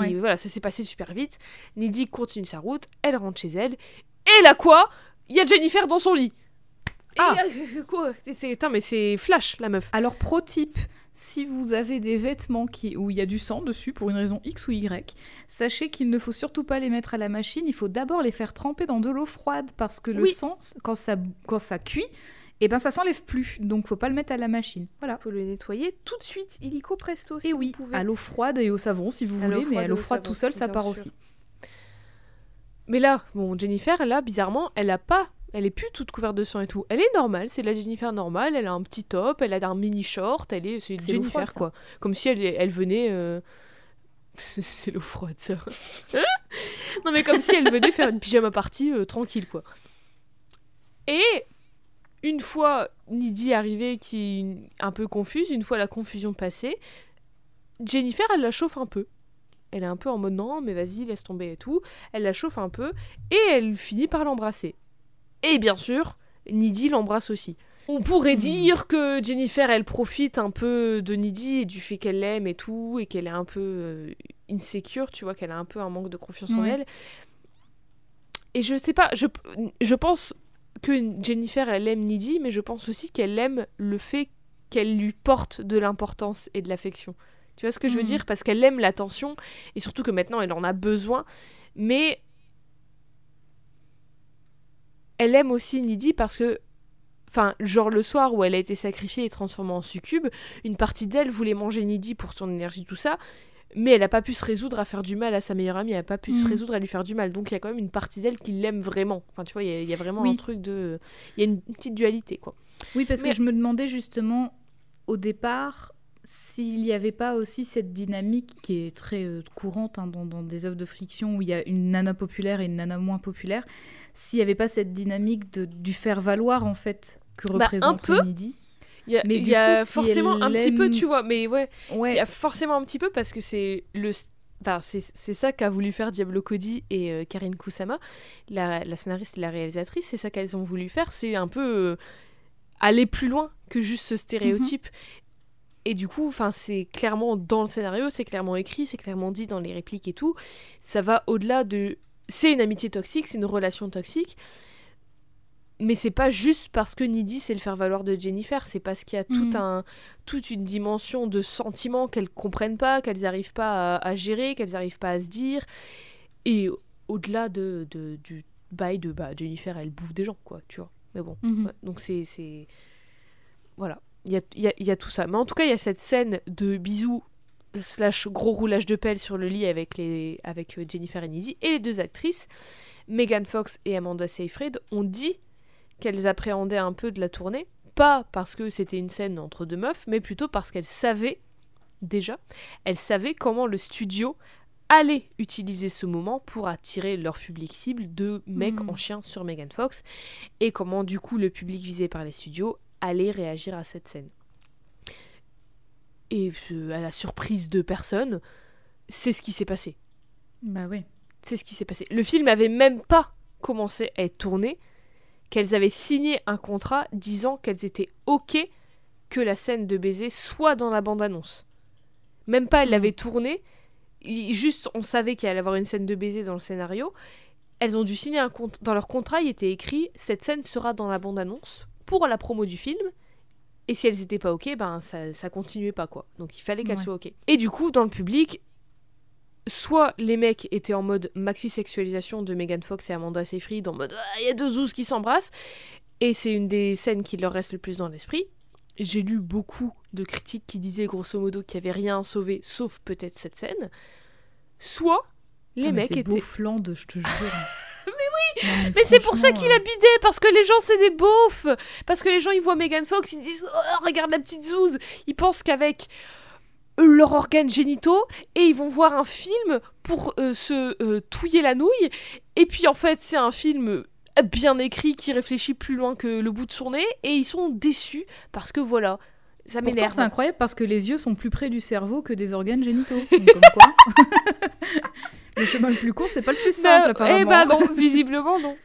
et voilà ça s'est passé super vite. Nidhi continue sa route, elle rentre chez elle et là quoi? Il y a Jennifer dans son lit. Ah. Et, [LAUGHS] quoi? C'est- mais c'est flash la meuf. Alors, pro type, si vous avez des vêtements qui, où il y a du sang dessus pour une raison X ou Y, sachez qu'il ne faut surtout pas les mettre à la machine. Il faut d'abord les faire tremper dans de l'eau froide parce que le Oui. sang, quand ça, quand ça cuit, et ben ça s'enlève plus. Donc, faut pas le mettre à la machine. Voilà. faut le nettoyer tout de suite, illico presto, si Et vous oui, pouvez. à l'eau froide et au savon si vous À voulez, mais à l'eau au froide tout seul, ça part sûr. aussi. Mais là, bon, Jennifer, là, bizarrement, elle a pas, elle est plus toute couverte de sang et tout. Elle est normale, c'est la Jennifer normale. Elle a un petit top, elle a un mini short, elle est, c'est Jennifer froide, quoi. Comme si elle, elle venait. euh, [LAUGHS] C'est l'eau froide ça. [LAUGHS] non mais comme si elle venait faire une pyjama party euh, tranquille quoi. Et une fois Nidhi arrivée, qui est un peu confuse, une fois la confusion passée, Jennifer, elle la chauffe un peu. Elle est un peu en mode non, mais vas-y, laisse tomber et tout. Elle la chauffe un peu et elle finit par l'embrasser. Et bien sûr, Nidhi l'embrasse aussi. On pourrait Hmm. dire que Jennifer, elle profite un peu de Nidhi et du fait qu'elle l'aime et tout, et qu'elle est un peu euh, insécure, tu vois, qu'elle a un peu un manque de confiance en elle. Et je sais pas, je, je pense que Jennifer, elle aime Nidhi, mais je pense aussi qu'elle aime le fait qu'elle lui porte de l'importance et de l'affection. Tu vois ce que je veux Mhm. dire? Parce qu'elle aime l'attention, et surtout que maintenant, elle en a besoin, mais elle aime aussi Nidhi parce que, enfin, genre le soir où elle a été sacrifiée et transformée en succube, une partie d'elle voulait manger Nidhi pour son énergie, tout ça, mais elle n'a pas pu se résoudre à faire du mal à sa meilleure amie, elle n'a pas pu se Mhm. résoudre à lui faire du mal. Donc il y a quand même une partie d'elle qui l'aime vraiment. Enfin, tu vois, il y a- il y, a vraiment Oui. un truc de. Il y a une petite dualité, quoi. Oui, parce Mais- que je me demandais justement au départ s'il n'y avait pas aussi cette dynamique qui est très euh, courante hein, dans, dans des œuvres de fiction où il y a une nana populaire et une nana moins populaire, s'il n'y avait pas cette dynamique de, du faire valoir en fait que Bah, un représente peu. Nidhi. Il y a, Mais il du y a coup, si forcément un petit peu, tu vois, mais ouais, il Ouais, y a forcément un petit peu parce que c'est le. Enfin, c'est ça qu'a voulu faire Diablo Cody et euh, Karine Kusama, la, la scénariste et la réalisatrice, c'est ça qu'elles ont voulu faire, c'est un peu euh, aller plus loin que juste ce stéréotype. Et du coup, enfin, c'est clairement dans le scénario, c'est clairement écrit, c'est clairement dit dans les répliques et tout. Ça va au-delà de. C'est une amitié toxique, c'est une relation toxique. Mais c'est pas juste parce que Nidhi c'est le faire valoir de Jennifer, c'est parce qu'il y a tout Mhm. un, toute une dimension de sentiments qu'elles comprennent pas, qu'elles n'arrivent pas à, à gérer, qu'elles n'arrivent pas à se dire. Et au-delà de, de- du, bail de bah, Jennifer, elle bouffe des gens, quoi, tu vois. Mais bon, Mhm. ouais, donc c'est. Voilà. Il y a, y a- y a tout ça. Mais en tout cas, il y a cette scène de bisous slash gros roulage de pelle sur le lit avec, les, avec euh, Jennifer Aniston et les deux actrices, Megan Fox et Amanda Seyfried, ont dit qu'elles appréhendaient un peu de la tournée. Pas parce que c'était une scène entre deux meufs, mais plutôt parce qu'elles savaient déjà, elles savaient comment le studio allait utiliser ce moment pour attirer leur public cible de mecs Mhm. en chien sur Megan Fox et comment du coup le public visé par les studios allait réagir à cette scène. Et euh, à la surprise de personne, c'est ce qui s'est passé. Bah oui. C'est ce qui s'est passé. Le film avait même pas commencé à être tourné, qu'elles avaient signé un contrat disant qu'elles étaient OK que la scène de baiser soit dans la bande-annonce. Même pas, elles Mhm. l'avaient tournée, juste on savait qu'il allait y avoir une scène de baiser dans le scénario. Elles ont dû signer un contrat. Dans leur contrat, il était écrit cette scène sera dans la bande-annonce pour la promo du film. Et si elles étaient pas ok, ben ça, ça continuait pas quoi. Donc il fallait qu'elles Ouais. soient ok. Et du coup, dans le public, soit les mecs étaient en mode maxi-sexualisation de Megan Fox et Amanda Seyfried, en mode Ah, il y a deux zouzes qui s'embrassent, et c'est une des scènes qui leur reste le plus dans l'esprit. J'ai lu beaucoup de critiques qui disaient grosso modo qu'il n'y avait rien sauvé sauf peut-être cette scène. Soit les Ah, mecs c'est étaient. beau Flandre, je te jure. [LAUGHS] mais oui. Mais c'est pour ça qu'il a a bidé, parce que les gens c'est des beaufs Parce que les gens ils voient Megan Fox, ils disent oh, regarde la petite zouze Ils pensent qu'avec leurs organes génitaux, et ils vont voir un film pour euh, se euh, touiller la nouille, et puis en fait c'est un film bien écrit qui réfléchit plus loin que le bout de son nez, et ils sont déçus parce que voilà, ça m'énerve. c'est incroyable parce que les yeux sont plus près du cerveau que des organes génitaux. Donc, comme quoi. [LAUGHS] le chemin le plus court, c'est pas le plus simple, Bah, apparemment. Eh bah non, visiblement non.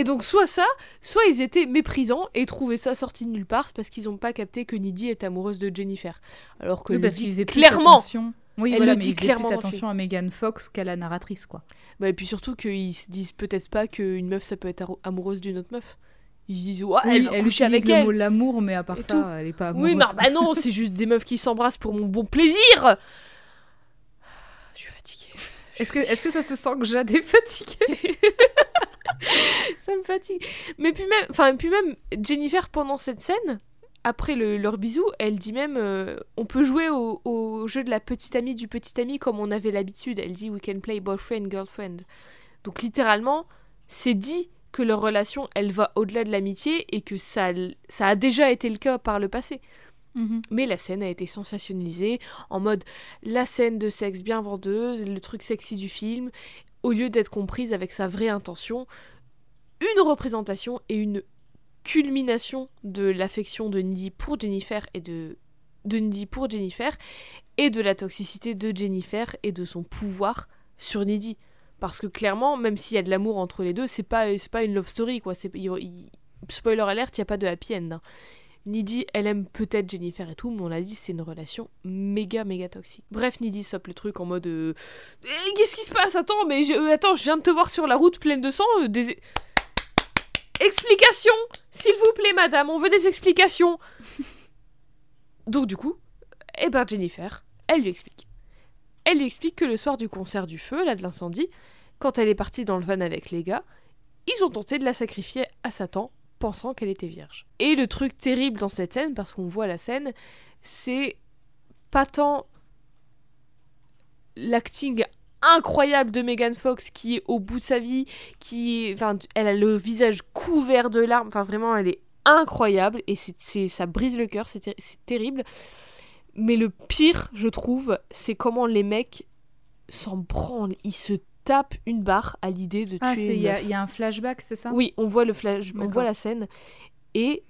Et donc soit ça, soit ils étaient méprisants et trouvaient ça sorti de nulle part parce qu'ils n'ont pas capté que Nidhi est amoureuse de Jennifer. Alors que Oui, parce qu'ils faisaient plus clairement. attention. Oui, Elle voilà, le dit clairement plus attention à Megan Fox qu'à la narratrice, quoi. Bah, et puis surtout qu'ils se disent peut-être pas qu'une meuf ça peut être amoureuse d'une autre meuf. Ils se disent ouais, Oui, elle va elle utilise avec le elle. mot l'amour, mais à part Et ça, tout. elle est pas amoureuse. Oui, non, bah non, c'est juste des meufs qui s'embrassent pour mon bon plaisir. Je suis fatiguée. Je suis Est-ce que, est-ce que ça se sent que Jade est fatiguée [LAUGHS] ça me fatigue. Mais puis même, enfin, puis même Jennifer pendant cette scène, après le, leur bisou, elle dit même, euh, on peut jouer au, au jeu de la petite amie du petit ami comme on avait l'habitude. Elle dit, we can play boyfriend girlfriend. Donc littéralement, c'est dit que leur relation, elle va au-delà de l'amitié et que ça, ça a déjà été le cas par le passé. Mhm. Mais la scène a été sensationnalisée en mode la scène de sexe bien vendeuse, le truc sexy du film, au lieu d'être comprise avec sa vraie intention, une représentation et une culmination de l'affection de Nidhi pour Jennifer et de de Nidhi pour Jennifer et de la toxicité de Jennifer et de son pouvoir sur Nidhi parce que clairement même s'il y a de l'amour entre les deux c'est pas pas une love story quoi spoiler alert il y a pas de happy end hein. Nidhi, elle aime peut-être Jennifer et tout, mais on l'a dit, c'est une relation méga méga toxique. Bref, Nidhi stoppe le truc en mode euh, Eh, Qu'est-ce qui se passe? Attends, mais je, euh, attends, je viens de te voir sur la route pleine de sang. euh, des... Explications S'il vous plaît, madame, on veut des explications [LAUGHS] Donc, du coup, eh ben, Jennifer, elle lui explique. Elle lui explique que le soir du concert du feu, là, de l'incendie, quand elle est partie dans le van avec les gars, ils ont tenté de la sacrifier à Satan pensant qu'elle était vierge. Et le truc terrible dans cette scène, parce qu'on voit la scène, c'est pas tant l'acting incroyable de Megan Fox qui est au bout de sa vie, qui enfin, elle a le visage couvert de larmes, enfin vraiment elle est incroyable et c'est, ça brise le cœur, c'est terrible. Mais le pire, je trouve, c'est comment les mecs s'en branlent, ils se tapent une barre à l'idée de tuer Ah, c'est- une il y, a- y un flashback, c'est ça? Oui, on voit le flash, on voit la scène et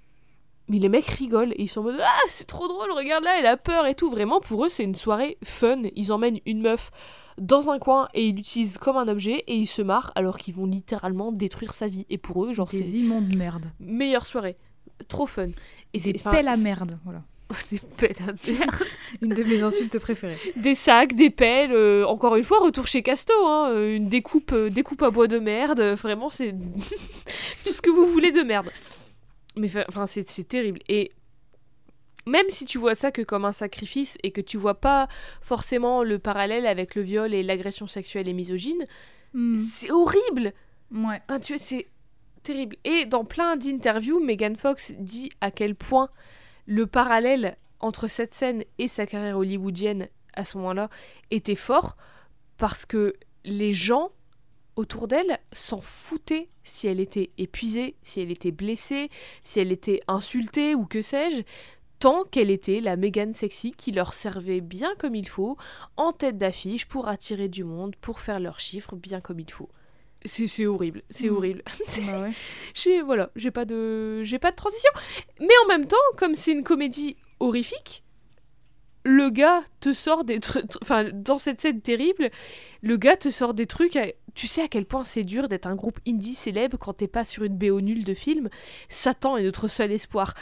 mais les mecs rigolent et ils sont en mode ah c'est trop drôle regarde là elle a peur et tout vraiment pour eux c'est une soirée fun. Ils emmènent une meuf dans un coin et ils l'utilisent comme un objet et ils se marrent alors qu'ils vont littéralement détruire sa vie. Et pour eux genre c'est Des immondes merdes. meilleure soirée. Trop fun. Et c'est c'est- merde, voilà. [LAUGHS] des pelles à merde. [LAUGHS] Une de mes insultes préférées. des sacs des pelles euh, encore une fois retour chez Casto hein, euh, une découpe euh, découpe à bois de merde euh, vraiment c'est [LAUGHS] tout ce que vous voulez de merde mais enfin c'est terrible et même si tu vois ça que comme un sacrifice et que tu vois pas forcément le parallèle avec le viol et l'agression sexuelle et misogyne Hmm. c'est horrible Ouais. Ah, tu c'est terrible. Et dans plein d'interviews, Megan Fox dit à quel point le parallèle entre cette scène et sa carrière hollywoodienne à ce moment-là était fort parce que les gens autour d'elle s'en foutaient si elle était épuisée, si elle était blessée, si elle était insultée ou que sais-je, tant qu'elle était la Megan sexy qui leur servait bien comme il faut, en tête d'affiche pour attirer du monde, pour faire leurs chiffres bien comme il faut. C'est horrible, c'est Mm. horrible. Bah [LAUGHS] ouais. j'ai voilà, j'ai pas de j'ai pas de transition, mais en même temps, comme c'est une comédie horrifique, le gars te sort des trucs enfin dans cette scène terrible, le gars te sort des trucs à- tu sais à quel point c'est dur d'être un groupe indie célèbre quand t'es pas sur une BO nulle de film. Satan est notre seul espoir.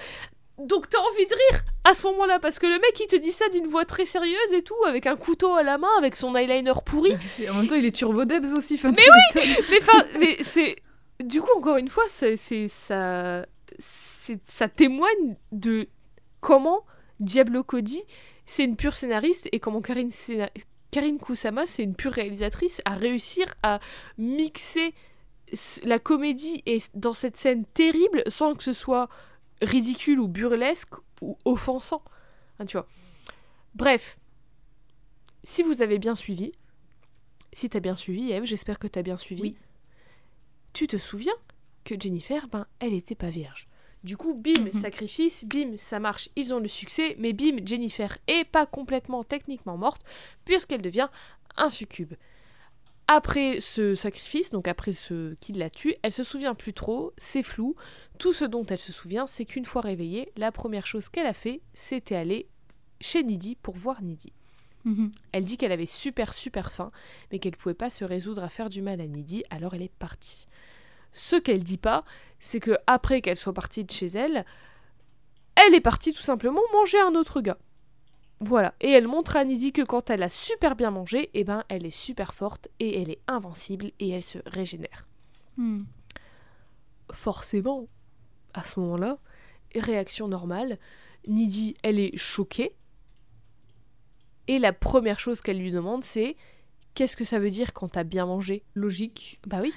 Donc t'as envie de rire à ce moment-là parce que le mec il te dit ça d'une voix très sérieuse et tout avec un couteau à la main avec son eyeliner pourri [LAUGHS] En même temps, il est turbo debs aussi. enfin, Mais m'étonnes. [LAUGHS] mais mais c'est. Du coup, encore une fois, c'est c'est- ça, ça témoigne de comment Diablo Cody, c'est une pure scénariste et comment Karine, Séna- Karine Kusama, c'est une pure réalisatrice, à réussir à mixer la comédie et dans cette scène terrible sans que ce soit ridicule ou burlesque ou offensant. Hein, tu vois. Bref, si vous avez bien suivi, si t'as bien suivi, Eve, j'espère que t'as bien suivi. Oui. Tu te souviens que Jennifer, ben, elle était pas vierge. Du coup, bim, [LAUGHS] sacrifice, bim, ça marche, ils ont le succès, mais bim, Jennifer est pas complètement techniquement morte, puisqu'elle devient un succube. Après ce sacrifice, donc après ce qui la tue, elle se souvient plus trop, c'est flou. Tout ce dont elle se souvient, c'est qu'une fois réveillée, la première chose qu'elle a fait, c'était aller chez Nidhi pour voir Nidhi. Mhm. Elle dit qu'elle avait super super faim, mais qu'elle pouvait pas se résoudre à faire du mal à Nidhi, alors elle est partie. Ce qu'elle dit pas, c'est que après qu'elle soit partie de chez elle, elle est partie tout simplement manger un autre gars. Voilà, et elle montre à Nidhi que quand elle a super bien mangé, eh ben elle est super forte et elle est invincible et elle se régénère. Mhm. Forcément, à ce moment-là, réaction normale, Nidhi, elle est choquée. Et la première chose qu'elle lui demande, c'est qu'est-ce que ça veut dire quand t'as bien mangé? Logique. Bah oui.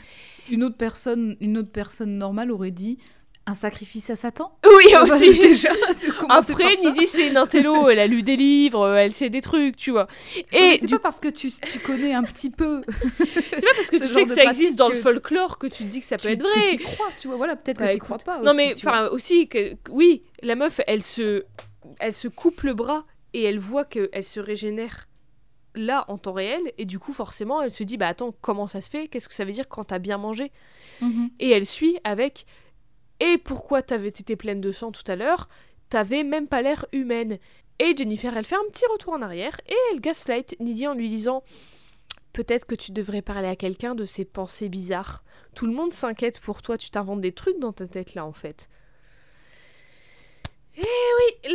Une autre personne, une autre personne normale aurait dit un sacrifice à Satan? Oui, aussi. [LAUGHS] déjà. [LAUGHS] Après. Nidhi, c'est une intello, elle a lu des livres, elle sait des trucs, tu vois. Ouais, Et c'est du- pas parce que tu, tu connais un petit peu [LAUGHS] c'est pas parce que tu sais que ça existe dans le folklore que tu te dis que ça peut tu- être que vrai. t'y crois, tu vois. Voilà, peut-être que tu crois pas. Non aussi, mais tu enfin aussi que oui, la meuf elle se elle se coupe le bras et elle voit qu'elle se régénère là en temps réel et du coup forcément elle se dit bah attends comment ça se fait? Qu'est-ce que ça veut dire quand t'as bien mangé? Mhm. Et elle suit avec et pourquoi t'avais été pleine de sang tout à l'heure T'avais même pas l'air humaine. Et Jennifer elle fait un petit retour en arrière et elle gaslight Nidhi en lui disant Peut-être que tu devrais parler à quelqu'un de ces pensées bizarres. Tout le monde s'inquiète pour toi, tu t'inventes des trucs dans ta tête là en fait. Eh oui,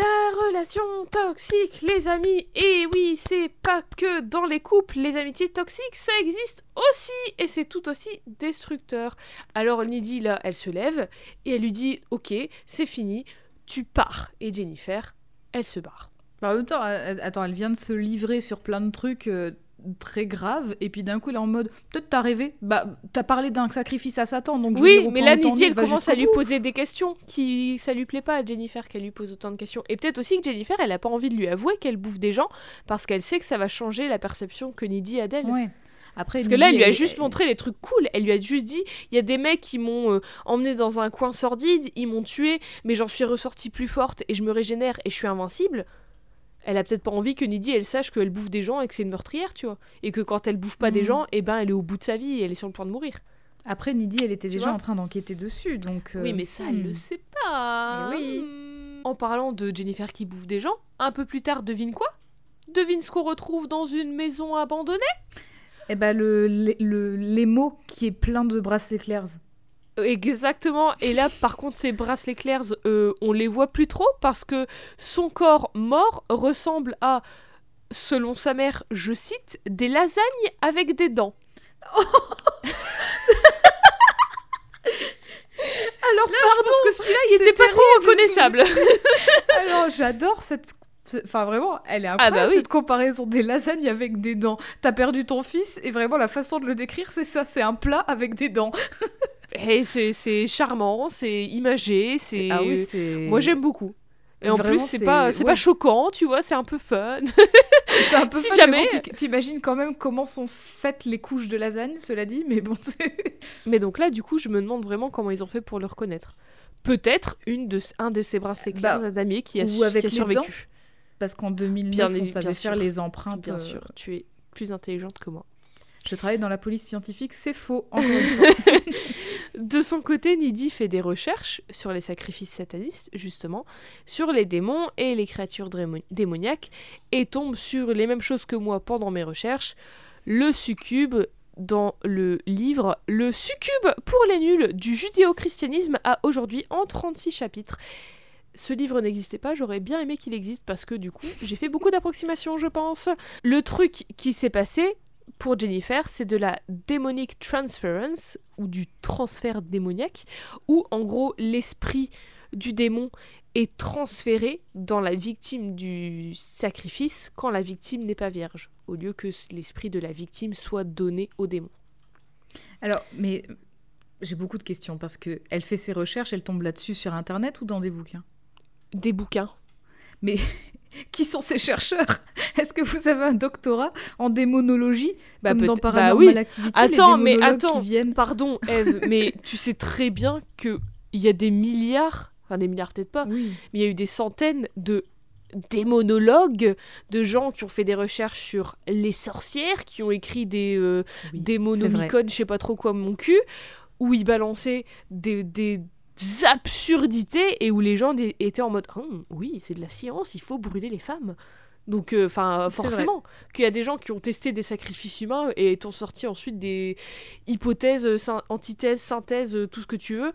la relation toxique, les amis. Et oui, c'est pas que dans les couples, les amitiés toxiques, ça existe aussi. Et c'est tout aussi destructeur. Alors Nidhi, là, elle se lève et elle lui dit Ok, c'est fini, tu pars. Et Jennifer, elle se barre. Bah, en même temps, attends, elle vient de se livrer sur plein de trucs euh, très graves, et puis d'un coup, elle est en mode, peut-être t'as rêvé. Bah, t'as parlé d'un sacrifice à Satan, donc je Oui, dire, mais là, Nidhi, elle commence à lui poser des questions qui ça lui plaît pas à Jennifer qu'elle lui pose autant de questions. Et peut-être aussi que Jennifer, elle a pas envie de lui avouer qu'elle bouffe des gens parce qu'elle sait que ça va changer la perception que Nidhi a d'elle. Ouais. Après, Parce que là, elle lui a juste montré les trucs cool. Elle lui a juste dit il y a des mecs qui m'ont euh, emmené dans un coin sordide, ils m'ont tué, mais j'en suis ressortie plus forte et je me régénère et je suis invincible. Elle a peut-être pas envie que Nidhi elle sache qu'elle bouffe des gens et que c'est une meurtrière, tu vois. Et que quand elle bouffe pas des Mhm. gens, eh ben elle est au bout de sa vie et elle est sur le point de mourir. Après, Nidhi, elle était Tu déjà en train d'enquêter dessus, donc... euh, Oui, mais ça, elle hmm. le sait pas. Eh oui. Hmm. En parlant de Jennifer qui bouffe des gens, un peu plus tard, devine quoi? Devine ce qu'on retrouve dans une maison abandonnée? Eh ben, le, le, le- l'émo qui est plein de bracelets clairs. Exactement. Et là, par contre, ces bracelets clairs, euh, on les voit plus trop parce que son corps mort ressemble à, selon sa mère, je cite, des lasagnes avec des dents. [LAUGHS] Alors, Là, je pense que celui-là, il était pas trop terrible. reconnaissable. [LAUGHS] Alors, j'adore cette Enfin, vraiment, elle est bah incroyable oui. cette comparaison des lasagnes avec des dents. T'as perdu ton fils, et vraiment, la façon de le décrire, c'est ça c'est un plat avec des dents. [LAUGHS] Et c'est c'est charmant, c'est imagé, c'est. Ah oui, c'est. Moi j'aime beaucoup. Et en Vraiment, plus, c'est pas, c'est ouais. pas choquant, tu vois, c'est un peu fun. [LAUGHS] C'est un peu Si fun, jamais- bon, T'imagines quand même comment sont faites les couches de lasagne, cela dit, mais bon, c'est. [LAUGHS] Mais donc là, du coup, je me demande vraiment comment ils ont fait pour le reconnaître. Peut-être une de, un de ces bracelets clairs Bah, damier qui a, ou avec qui a survécu. Parce qu'en 2009, Bien on savait bien faire sûr. les empreintes. Bien euh, sûr, tu es plus intelligente que moi. Je travaille dans la police scientifique, c'est faux, encore. [LAUGHS] De son côté, Nidhi fait des recherches sur les sacrifices satanistes, justement, sur les démons et les créatures démoniaques, et tombe sur les mêmes choses que moi pendant mes recherches. Le succube dans le livre Le succube pour les nuls du judéo-christianisme a aujourd'hui en 36 chapitres. Ce livre n'existait pas, j'aurais bien aimé qu'il existe parce que du coup, j'ai fait beaucoup d'approximations, je pense. Le truc qui s'est passé, pour Jennifer, c'est de la demonic transference, ou du transfert démoniaque, où en gros l'esprit du démon est transféré dans la victime du sacrifice quand la victime n'est pas vierge, au lieu que l'esprit de la victime soit donné au démon. Alors, mais j'ai beaucoup de questions parce que elle fait ses recherches, elle tombe là-dessus sur internet ou dans des bouquins? Des bouquins. [LAUGHS] Qui sont ces chercheurs? Est-ce que vous avez un doctorat en démonologie? Bah, comme dans bah Paranormal oui. Activity Attends, les mais attends. qui viennent Pardon, Eve, [LAUGHS] mais tu sais très bien que il y a des milliards, enfin des milliards peut-être pas, Oui. mais il y a eu des centaines de démonologues, de gens qui ont fait des recherches sur les sorcières, qui ont écrit des euh, Oui, démonomicon, je sais pas trop quoi, mon cul, où ils balançaient des, des absurdités et où les gens étaient en mode Hum, oui, c'est de la science, il faut brûler les femmes. Donc, enfin, C'est vrai. forcément, qu'il y a des gens qui ont testé des sacrifices humains et ont sorti ensuite des hypothèses, euh, antithèses, synthèses, euh, tout ce que tu veux,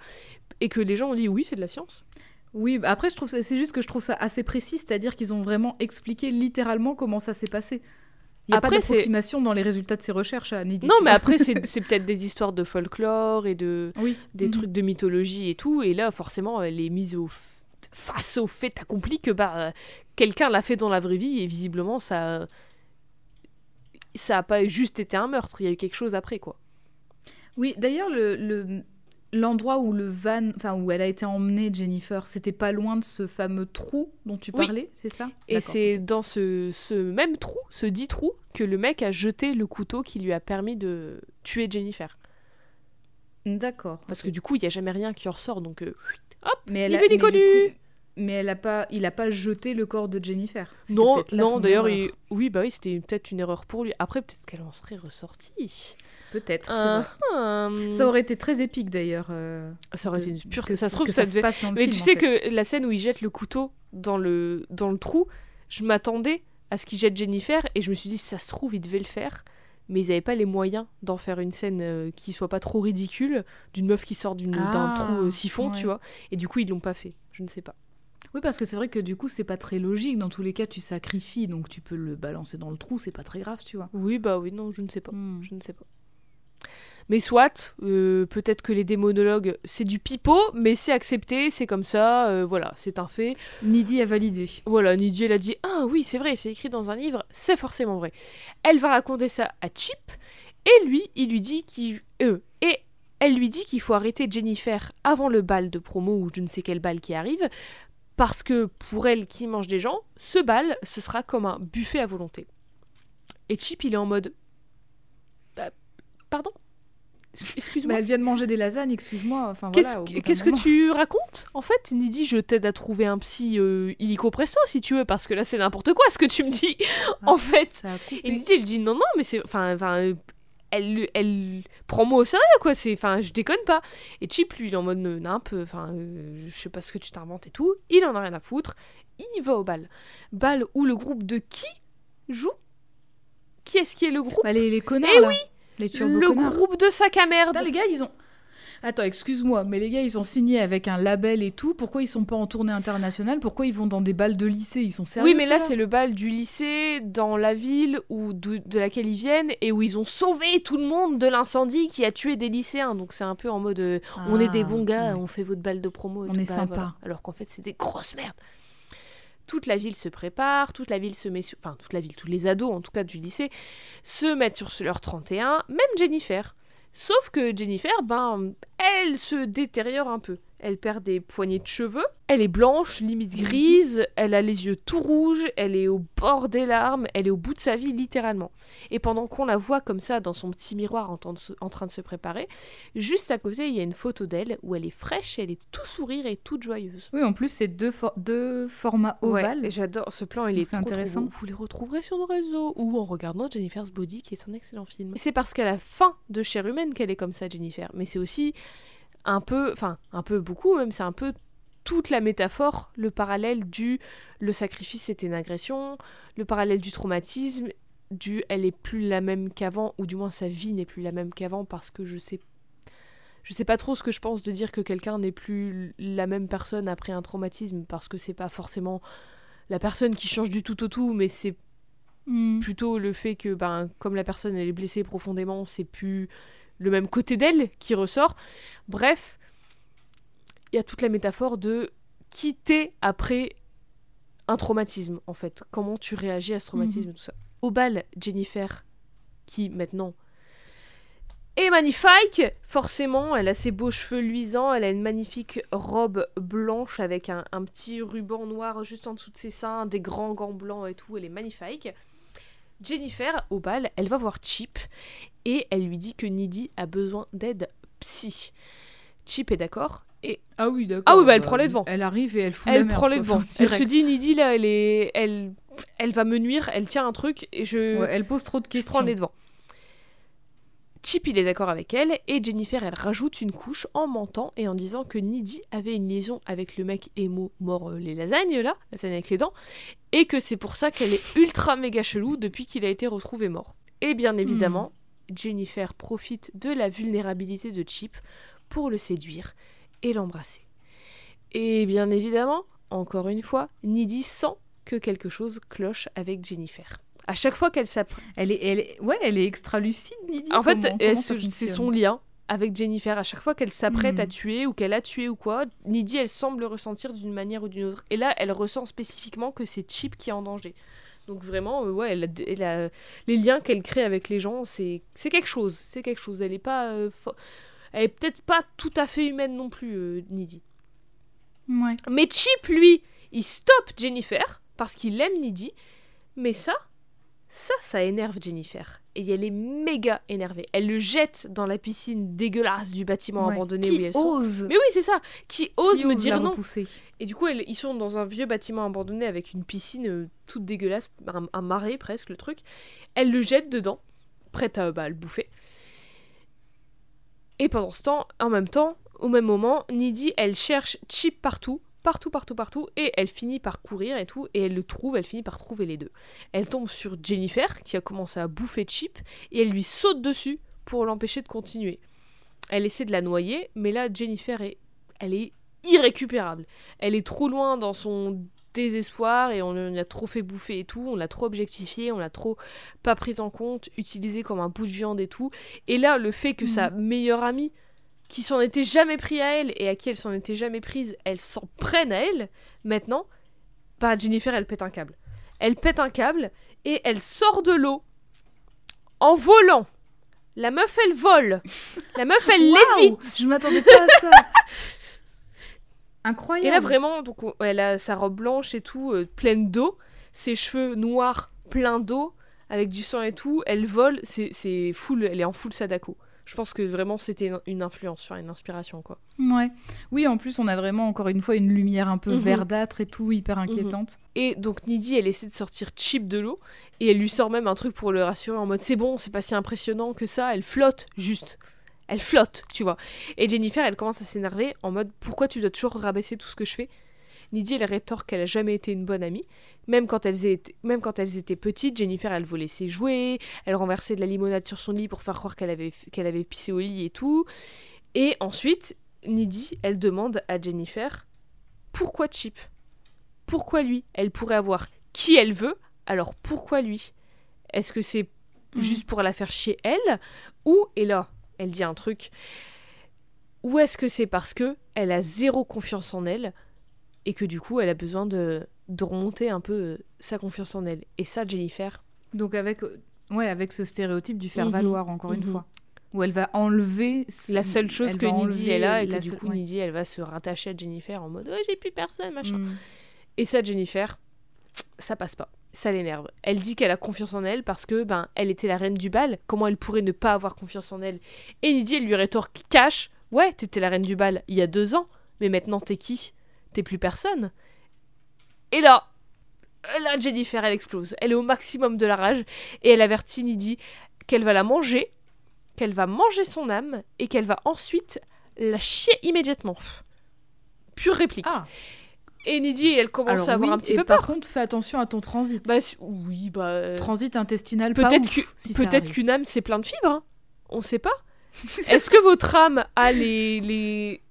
et que les gens ont dit oui, c'est de la science. Oui, après, je trouve ça- c'est juste que je trouve ça assez précis, c'est-à-dire qu'ils ont vraiment expliqué littéralement comment ça s'est passé. Il n'y a Après, pas d'approximation dans les résultats de ces recherches à Nidhi. non, mais après, c'est [LAUGHS] c'est peut-être des histoires de folklore et de oui, des Mhm. trucs de mythologie et tout, et là, forcément, elle est mise au face au fait accompli que bah, euh, quelqu'un l'a fait dans la vraie vie, et visiblement, ça. Ça a pas juste été un meurtre, il y a eu quelque chose après, quoi. Oui, d'ailleurs, le, le- l'endroit où le van, enfin où elle a été emmenée, Jennifer, c'était pas loin de ce fameux trou dont tu Oui. parlais, c'est ça? Et c'est dans ce, ce même trou, ce dit trou, que le mec a jeté le couteau qui lui a permis de tuer Jennifer. D'accord. Parce que du coup, il n'y a jamais rien qui en ressort, donc euh, hop mais elle il a, veut mais, connu. du coup- mais elle a pas, il a pas jeté le corps de Jennifer. Non, non, d'ailleurs, il- oui, bah oui, c'était peut-être une erreur pour lui. Après, peut-être qu'elle en serait ressortie. peut-être. Ah, hum. Ça aurait été très épique d'ailleurs. euh, Ça aurait de- été une pure. que Ça se trouve, que ça se devait. passe dans le Mais film, tu en sais fait. que la scène où il jette le couteau dans le, dans le trou, je m'attendais à ce qu'il jette Jennifer et je me suis dit, ça se trouve, il devait le faire. Mais ils n'avaient pas les moyens d'en faire une scène euh, qui soit pas trop ridicule d'une meuf qui sort d'un Ah, trou euh, siphon, ouais. tu vois. Et du coup, ils l'ont pas fait. Je ne sais pas. Oui, parce que c'est vrai que du coup, c'est pas très logique. Dans tous les cas, tu sacrifies, donc tu peux le balancer dans le trou, c'est pas très grave, tu vois. Oui, bah oui, non, je ne sais pas. Hmm. Je ne sais pas. Mais soit, euh, peut-être que les démonologues, c'est du pipeau, mais c'est accepté, c'est comme ça, euh, voilà, c'est un fait. Nidhi a validé. Voilà, Nidia, elle a dit Ah oui, c'est vrai, c'est écrit dans un livre, c'est forcément vrai. Elle va raconter ça à Chip, et lui, il lui dit qu'il. euh, et elle lui dit qu'il faut arrêter Jennifer avant le bal de promo ou je ne sais quel bal qui arrive, parce que pour elle qui mange des gens, ce bal, ce sera comme un buffet à volonté. Et Chip, il est en mode. Bah, pardon Excu- [LAUGHS] Excuse-moi. Bah, elle vient de manger des lasagnes, excuse-moi. Enfin, Qu'est-ce voilà, qu'est-ce que tu racontes En fait, Nidi, je t'aide à trouver un psy euh, illico presto si tu veux, parce que là c'est n'importe quoi ce que tu me dis. Ah. [LAUGHS] en fait, et Nidi, elle dit non, non, mais c'est. Enfin, enfin, elle, elle prend moi au sérieux, quoi. C'est, enfin, je déconne pas. Et Chip, lui, il est en mode euh, nimp, enfin, euh, je sais pas ce que tu t'inventes et tout. Il en a rien à foutre. Il va au bal. Bal où le groupe de qui joue? Qui est-ce qui est le groupe? Bah, les, les connards, Eh là. Les turbo Le connards. groupe de sac à merde. Putain, les gars, ils ont. Attends, excuse-moi, mais les gars, ils ont signé avec un label et tout. Pourquoi ils sont pas en tournée internationale? Pourquoi ils vont dans des balles de lycée? Ils sont sérieux Oui, mais là, c'est le bal du lycée dans la ville où, de, de laquelle ils viennent et où ils ont sauvé tout le monde de l'incendie qui a tué des lycéens. Donc, c'est un peu en mode euh, on est des Ah, bons gars, ouais. on fait votre bal de promo. Et On tout. est Bah, sympa. voilà. Alors qu'en fait, c'est des grosses merdes. toute la ville se prépare, toute la ville se met sur... Enfin, toute la ville, tous les ados, en tout cas du lycée, se mettent sur leur 31, même Jennifer. Sauf que Jennifer, ben, elle se détériore un peu. Elle perd des poignées de cheveux, elle est blanche, limite grise, elle a les yeux tout rouges, elle est au bord des larmes, elle est au bout de sa vie littéralement. Et pendant qu'on la voit comme ça dans son petit miroir en, train de se préparer, juste à côté il y a une photo d'elle où elle est fraîche, elle est tout sourire et toute joyeuse. Oui, en plus c'est deux, deux formats ovales. et j'adore ce plan, il est, intéressant. Vous les retrouverez sur nos réseaux ou en regardant Jennifer's Body qui est un excellent film. C'est parce qu'à la fin de Cher Humaine qu'elle est comme ça Jennifer, mais c'est aussi un peu, enfin un peu beaucoup même, c'est un peu toute la métaphore, le parallèle du le sacrifice c'était une agression, le parallèle du traumatisme, du elle est plus la même qu'avant, ou du moins sa vie n'est plus la même qu'avant parce que je sais je sais pas trop ce que je pense de dire que quelqu'un n'est plus la même personne après un traumatisme parce que c'est pas forcément la personne qui change du tout au tout, mais c'est hmm. plutôt le fait que ben comme la personne elle est blessée profondément, c'est plus le même côté d'elle qui ressort. Bref, il y a toute la métaphore de quitter après un traumatisme, en fait. Comment tu réagis à ce traumatisme, mhm. tout ça. Au bal, Jennifer, qui maintenant est magnifique, forcément, elle a ses beaux cheveux luisants, elle a une magnifique robe blanche avec un, un petit ruban noir juste en dessous de ses seins, des grands gants blancs et tout, elle est magnifique. Jennifer, au bal, elle va voir Chip et elle lui dit que Nidhi a besoin d'aide psy. Chip est d'accord et ah oui d'accord. Ah oui bah elle prend les devants. Elle arrive et elle fout elle la merde, prend les devants. Elle se dit Nidhi là elle est elle elle va me nuire, elle tient un truc et je elle pose trop de questions. Je prends les devants. Chip il est d'accord avec elle et Jennifer elle rajoute une couche en mentant et en disant que Nidhi avait une liaison avec le mec émo mort euh, les lasagnes là, lasagne avec les dents, et que c'est pour ça qu'elle est ultra méga chelou depuis qu'il a été retrouvé mort. Et bien évidemment, hmm. Jennifer profite de la vulnérabilité de Chip pour le séduire et l'embrasser. Et bien évidemment, encore une fois, Nidhi sent que quelque chose cloche avec Jennifer. À chaque fois qu'elle s'apprête. Elle est, elle est, ouais, elle est extra lucide, Nidhi. En fait, c'est son lien avec Jennifer. À chaque fois qu'elle s'apprête à hmm. tuer ou qu'elle a tué ou quoi, Nidhi, elle semble ressentir d'une manière ou d'une autre. Et là, elle ressent spécifiquement que c'est Chip qui est en danger. Donc vraiment, euh, ouais, elle a, les liens qu'elle crée avec les gens, c'est quelque chose. C'est quelque chose. Elle est pas... Euh, elle est peut-être pas tout à fait humaine non plus, euh, Nidhi. Ouais. Mais Chip, lui, il stoppe Jennifer parce qu'il aime Nidhi. Mais ça, ça, ça énerve Jennifer. Et elle est méga énervée. Elle le jette dans la piscine dégueulasse du bâtiment abandonné qui où elle ose Mais oui, c'est ça. Qui ose me dire non. Et du coup, ils sont dans un vieux bâtiment abandonné avec une piscine euh, toute dégueulasse, un, marais presque, le truc. Elle le jette dedans, prête à bah, le bouffer. Et pendant ce temps, en même temps, au même moment, Nidhi, elle cherche Chip partout partout, partout, partout, et elle finit par courir et tout, et elle le trouve, elle finit par trouver les deux. Elle tombe sur Jennifer, qui a commencé à bouffer Chip, et elle lui saute dessus pour l'empêcher de continuer. Elle essaie de la noyer, mais là, Jennifer est, elle est irrécupérable. Elle est trop loin dans son désespoir et on l'a trop fait bouffer et tout, on l'a trop objectifié, on l'a trop pas prise en compte, utilisé comme un bout de viande et tout. Et là, le fait que sa mhm. meilleure amie qui s'en était jamais pris à elle et à qui elle s'en était jamais prise, elle s'en prennent à elle, maintenant, bah Jennifer, elle pète un câble. Elle pète un câble et elle sort de l'eau en volant. La meuf, elle vole. La meuf, elle [LAUGHS] lévite. Je m'attendais pas à ça. Incroyable. [LAUGHS] Et là, vraiment, donc, elle a sa robe blanche et tout, euh, pleine d'eau. Ses cheveux noirs, pleins d'eau, avec du sang et tout. Elle vole. C'est full. Elle est en full Sadako je pense que vraiment c'était une influence, une inspiration quoi. Ouais. Oui, en plus on a vraiment encore une fois une lumière un peu mhm. verdâtre et tout, hyper mhm. inquiétante. Et donc Nidhi, elle essaie de sortir Chip de l'eau et elle lui sort même un truc pour le rassurer en mode c'est bon, c'est pas si impressionnant que ça, elle flotte juste. Elle flotte, tu vois. Et Jennifer, elle commence à s'énerver en mode pourquoi tu dois toujours rabaisser tout ce que je fais? Nidhi, elle rétorque qu'elle a jamais été une bonne amie. Même quand, elles étaient, même quand elles étaient petites, Jennifer, elle voulait laisser jouer, elle renversait de la limonade sur son lit pour faire croire qu'elle avait, qu'elle avait pissé au lit et tout. Et ensuite, Nidhi, elle demande à Jennifer pourquoi Chip? Pourquoi lui? Elle pourrait avoir qui elle veut, alors pourquoi lui? Est-ce que c'est mhm. juste pour la faire chier elle? Ou, et là, elle dit un truc, ou est-ce que c'est parce que elle a zéro confiance en elle et que du coup elle a besoin de de remonter un peu euh, sa confiance en elle. Et ça, Jennifer, Donc avec, euh, ouais, avec ce stéréotype du Mhm. faire-valoir, encore une Mhm. fois. Où elle va enlever... ce- la seule chose que Nidhi enlever elle a, et que du seule- coup, ouais. Nidhi, elle va se rattacher à Jennifer en mode Ouais, j'ai plus personne, machin. Mm. Et ça, Jennifer, ça passe pas. Ça l'énerve. Elle dit qu'elle a confiance en elle parce que ben elle était la reine du bal. Comment elle pourrait ne pas avoir confiance en elle? Et Nidhi, elle lui rétorque cash. Ouais, t'étais la reine du bal il y a deux ans, mais maintenant t'es qui? T'es plus personne. Et là, là, Jennifer, elle explose. Elle est au maximum de la rage et elle avertit Nidhi qu'elle va la manger, qu'elle va manger son âme et qu'elle va ensuite la chier immédiatement. Pure réplique. Ah, Et Nidhi, elle commence alors à avoir oui, un petit et peu par peur. contre, fais attention à ton transit. Bah oui, bah euh, transit intestinal, peut-être si qu'une âme c'est plein de fibres. hein. On sait pas. [LAUGHS] Est-ce que votre âme a les les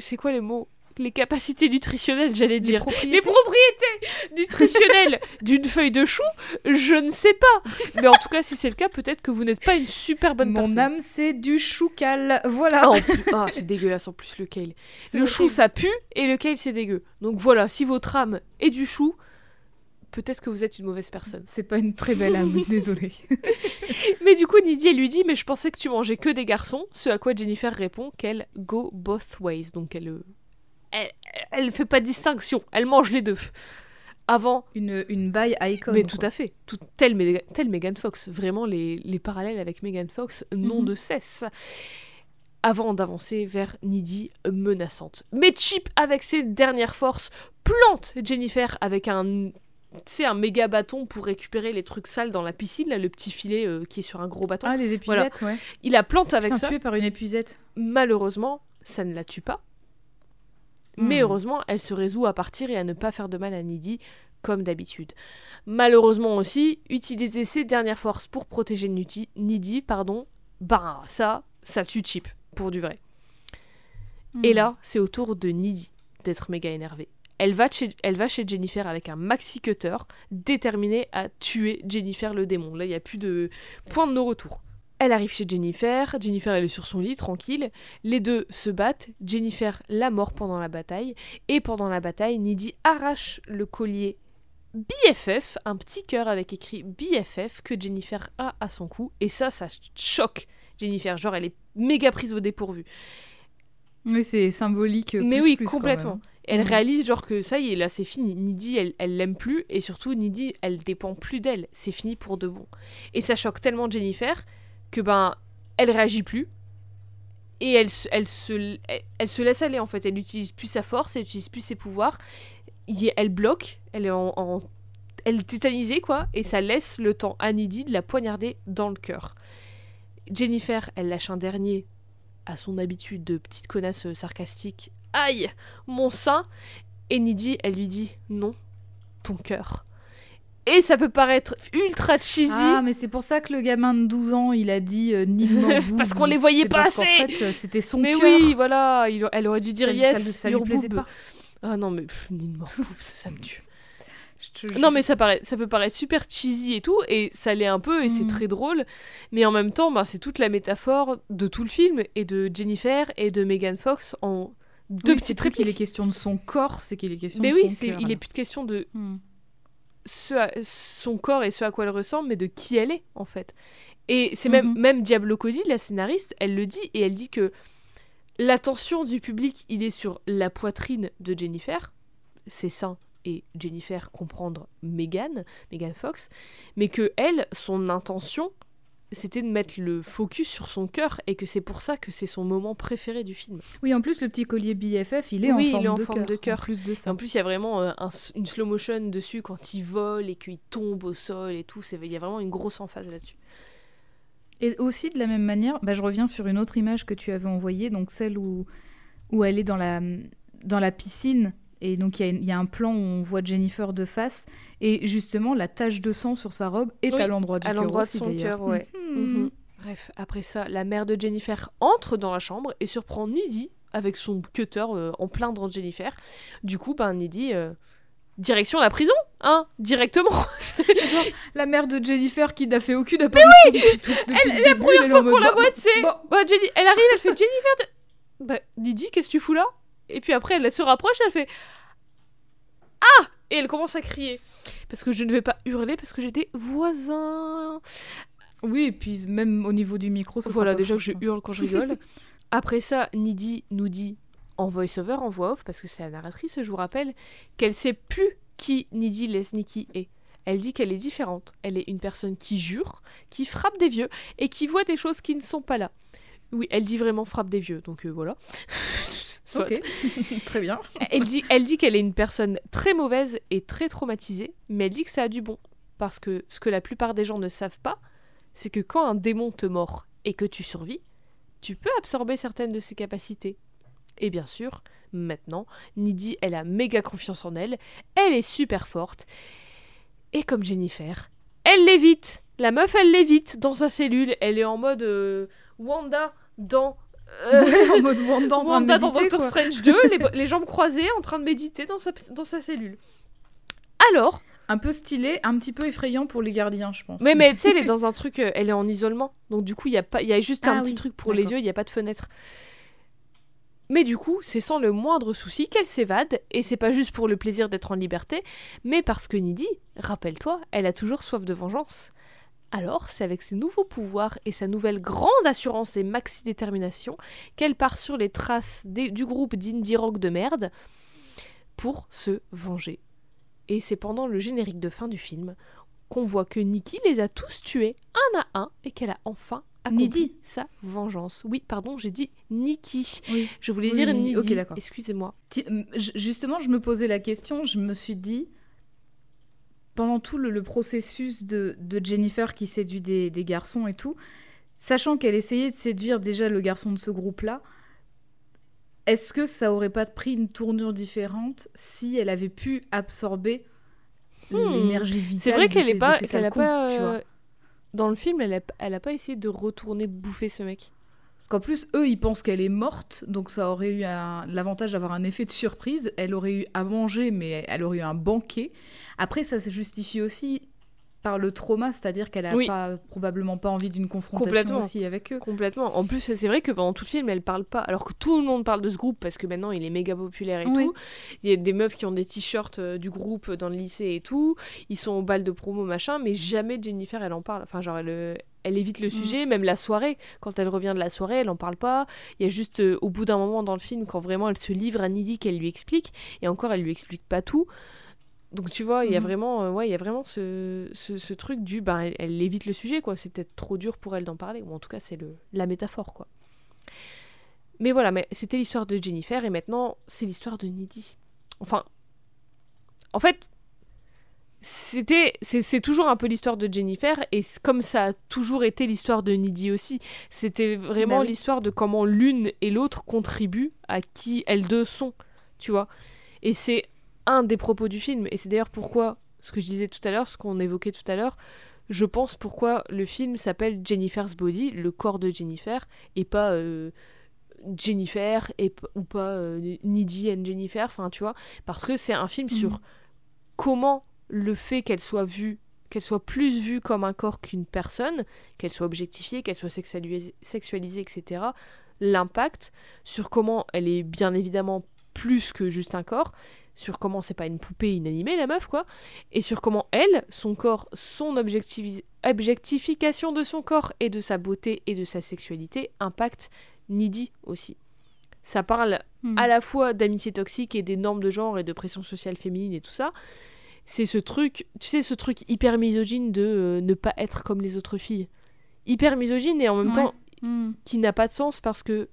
c'est quoi les mots? Les capacités nutritionnelles, j'allais dire. propriétés. Les propriétés nutritionnelles [LAUGHS] d'une feuille de chou, je ne sais pas. Mais en tout cas, si c'est le cas, peut-être que vous n'êtes pas une super bonne Mon personne. âme, c'est du choucal. Voilà. Ah, plus- ah, c'est dégueulasse en plus le kale. [LAUGHS] Le chou ça pue et le kale c'est dégueu. Donc voilà, si votre âme est du chou, peut-être que vous êtes une mauvaise personne. C'est pas une très belle âme, [LAUGHS] désolée. [LAUGHS] Mais du coup, Nidhi, elle lui dit Mais je pensais que tu mangeais que des garçons. Ce à quoi Jennifer répond qu'elle go both ways. Donc elle, euh, elle, elle fait pas de distinction. Elle mange les deux. Avant, Une, une baille icon. mais tout à fait. Tout, tel, Mé- tel Megan Fox. Vraiment, les, les parallèles avec Megan Fox n'ont Mhm. de cesse. Avant d'avancer vers Nidhi menaçante. Mais Chip, avec ses dernières forces, plante Jennifer avec un. C'est un méga bâton pour récupérer les trucs sales dans la piscine, là, le petit filet euh, qui est sur un gros bâton. Ah, les épuisettes, ouais. Il la plante avec Putain, ça. tué par une épuisette. Malheureusement, ça ne la tue pas. Mais Hmm. heureusement, elle se résout à partir et à ne pas faire de mal à Nidhi, comme d'habitude. Malheureusement aussi, utiliser ses dernières forces pour protéger Nidhi, Nidhi pardon, bah ça, ça tue Chip, pour du vrai. Et Hmm. là, c'est au tour de Nidhi d'être méga énervée. Elle va, chez, elle va chez Jennifer avec un maxi cutter, déterminée à tuer Jennifer le démon. Là, il n'y a plus de point de no-retour. Elle arrive chez Jennifer, Jennifer elle est sur son lit, tranquille. Les deux se battent, Jennifer la mort pendant la bataille, et pendant la bataille, Nidhi arrache le collier BFF, un petit cœur avec écrit BFF que Jennifer a à son cou, et ça, ça choque Jennifer, genre elle est méga prise au dépourvu. Oui, c'est symbolique. Mais plus, oui, plus, complètement. Elle Mhm. réalise genre que ça y est, là c'est fini. Nidhi, elle, elle l'aime plus et surtout Nidhi, elle dépend plus d'elle. C'est fini pour de bon. Et ça choque tellement Jennifer que ben elle réagit plus et elle, se- elle se elle, elle se laisse aller en fait. Elle n'utilise plus sa force, elle n'utilise plus ses pouvoirs. Y- Elle bloque, elle est en, en- elle est tétanisée quoi et ça laisse le temps à Nidhi de la poignarder dans le cœur. Jennifer, elle lâche un dernier à son habitude de petite connasse euh, sarcastique. Aïe, mon sein Et Nidhi, elle lui dit non, ton cœur. Et ça peut paraître ultra cheesy. Ah, mais c'est pour ça que le gamin de 12 ans, il a dit euh, [LAUGHS] Parce qu'on les voyait pas parce assez. fait, euh, c'était son mais cœur. oui, voilà, il- elle aurait dû dire Ça yes. ça lui- ça lui plaisait pas. Ah non, mais pff, ça me tue. [LAUGHS] Te Non, mais ça, paraît, ça peut paraître super cheesy et tout, et ça l'est un peu, et c'est Mhm. très drôle, mais en même temps, bah, c'est toute la métaphore de tout le film, et de Jennifer et de Megan Fox en deux Oui, c'est petites plus qu'il est répliques. question de son corps, c'est qu'il est question Mais de oui, son cœur. il est plus de question de Hmm. ce à- son corps et ce à quoi elle ressemble, mais de qui elle est, en fait. Et c'est même, Mhm. même Diablo Cody, la scénariste, elle le dit, et elle dit que l'attention du public, il est sur la poitrine de Jennifer, ses seins, et Jennifer comprendre Megan, Megan Fox, mais que elle, son intention, c'était de mettre le focus sur son cœur, et que c'est pour ça que c'est son moment préféré du film. Oui, en plus, le petit collier BFF, il est Oui, en forme, il est en de, forme cœur, de cœur. En plus de Et ça. en plus, il y a vraiment euh, un une slow motion dessus quand il vole et qu'il tombe au sol et tout. Il y a vraiment une grosse emphase là-dessus. Et aussi, de la même manière, bah, je reviens sur une autre image que tu avais envoyée, donc celle où, où elle est dans la, dans la piscine. Et donc, il y, a y un plan où on voit Jennifer de face. Et justement, la tache de sang sur sa robe est Oui, à l'endroit du à cœur l'endroit de son d'ailleurs. cœur, ouais. Mhm. Mhm. Bref, après ça, la mère de Jennifer entre dans la chambre et surprend Nidhi avec son cutter euh, en plein dans Jennifer. Du coup, ben, Nidhi, euh, direction la prison, hein, directement. [LAUGHS] La mère de Jennifer qui n'a fait aucune apparition depuis tout depuis le la début, première elle fois qu'on la bah, voit, c'est. bon. Bah, Jenny- elle arrive, elle fait Jennifer. Bah, Nidhi, qu'est-ce que tu fous là? Et puis après, elle se rapproche, elle fait Ah Et elle commence à crier. Parce que je ne vais pas hurler parce que j'ai des voisins. Oui, et puis même au niveau du micro, ça Voilà, déjà que je hurle quand je [LAUGHS] rigole. Après ça, Nidhi nous dit en voice-over, en voix off, parce que c'est la narratrice, je vous rappelle, qu'elle sait plus qui Nidhi Lesniki est. Elle dit qu'elle est différente. Elle est une personne qui jure, qui frappe des vieux et qui voit des choses qui ne sont pas là. Oui, elle dit vraiment frappe des vieux, donc euh, voilà. [LAUGHS] Soit. Ok, [LAUGHS] très bien. Elle dit, elle dit qu'elle est une personne très mauvaise et très traumatisée, mais elle dit que ça a du bon. Parce que ce que la plupart des gens ne savent pas, c'est que quand un démon te mord et que tu survis, tu peux absorber certaines de ses capacités. Et bien sûr, maintenant, Nidhi, elle a méga confiance en elle, elle est super forte. Et comme Jennifer, elle lévite. La meuf, elle lévite dans sa cellule. Elle est en mode euh, Wanda dans... euh, en mode Wanda en [LAUGHS] train de Wanda dans méditer, Doctor quoi. Strange 2, les, les jambes croisées en train de méditer dans sa, dans sa cellule. Alors, Un peu stylé, un petit peu effrayant pour les gardiens, je pense. mais, mais tu sais, elle est [LAUGHS] dans un truc, euh, elle est en isolement. Donc du coup, il y a, pas, il y a juste un Ah petit oui, truc pour les yeux, il n'y a pas de fenêtre. Mais du coup, c'est sans le moindre souci qu'elle s'évade, et c'est pas juste pour le plaisir d'être en liberté, mais parce que Nidhi, rappelle-toi, elle a toujours soif de vengeance. Alors, c'est avec ses nouveaux pouvoirs et sa nouvelle grande assurance et maxi détermination qu'elle part sur les traces des- du groupe d'indie rock de merde pour se venger. Et c'est pendant le générique de fin du film qu'on voit que Nikki les a tous tués un à un et qu'elle a enfin accompli sa vengeance. Oui, pardon, j'ai dit Nikki. Oui. Je voulais Oui, dire Nidhi. Ok, d'accord. Excusez-moi. Justement, je me posais la question, je me suis dit, pendant tout le, le processus de, de Jennifer qui séduit des, des garçons et tout, sachant qu'elle essayait de séduire déjà le garçon de ce groupe-là, est-ce que ça aurait pas pris une tournure différente si elle avait pu absorber Hmm. l'énergie vitale C'est vrai qu'elle ces- est de pas, a pas, euh, dans le film, elle a, elle a pas essayé de retourner bouffer ce mec. Parce qu'en plus, eux, ils pensent qu'elle est morte, donc ça aurait eu l'avantage d'avoir un effet de surprise. Elle aurait eu à manger, mais elle aurait eu un banquet. Après, ça se justifie aussi par le trauma, c'est-à-dire qu'elle a Oui. pas, probablement pas envie d'une confrontation aussi avec eux. Complètement. En plus, c'est vrai que pendant tout le film, elle parle pas. Alors que tout le monde parle de ce groupe parce que maintenant il est méga populaire et Oui. tout. Il y a des meufs qui ont des t-shirts euh, du groupe dans le lycée et tout. Ils sont au bal de promo machin, mais jamais Jennifer elle en parle. Enfin, genre elle, euh, elle évite le sujet, même la soirée. Quand elle revient de la soirée, elle en parle pas. Il y a juste euh, au bout d'un moment dans le film quand vraiment elle se livre à Nidhi qu'elle lui explique. Et encore, elle lui explique pas tout. Donc tu vois, il y a Mhm. vraiment, euh, ouais, il y a vraiment ce, ce, ce truc du, ben, elle, elle évite le sujet quoi. C'est peut-être trop dur pour elle d'en parler, ou en tout cas c'est le la métaphore quoi. Mais voilà, mais c'était l'histoire de Jennifer et maintenant c'est l'histoire de Nidhi. Enfin, en fait, c'était, c'est c'est toujours un peu l'histoire de Jennifer et comme ça a toujours été l'histoire de Nidhi aussi, c'était vraiment Bah oui. l'histoire de comment l'une et l'autre contribuent à qui elles deux sont, tu vois. Et c'est un des propos du film et c'est d'ailleurs pourquoi ce que je disais tout à l'heure, ce qu'on évoquait tout à l'heure, je pense pourquoi le film s'appelle Jennifer's Body, le corps de Jennifer, et pas euh, Jennifer et, ou pas euh, Nidhi and Jennifer, enfin tu vois, parce que c'est un film sur Mhm. comment le fait qu'elle soit vue, qu'elle soit plus vue comme un corps qu'une personne, qu'elle soit objectifiée, qu'elle soit sexualisée, sexualisée etc., l'impact sur comment elle est bien évidemment plus que juste un corps, sur comment c'est pas une poupée inanimée la meuf quoi, et sur comment elle, son corps, son objectification de son corps et de sa beauté et de sa sexualité impacte Nidhi aussi. Ça parle Mhm. à la fois d'amitié toxique et des normes de genre et de pression sociale féminine et tout ça. C'est ce truc, tu sais, ce truc hyper misogyne de euh, ne pas être comme les autres filles. Hyper misogyne et en même Ouais. temps Mhm. qui n'a pas de sens parce que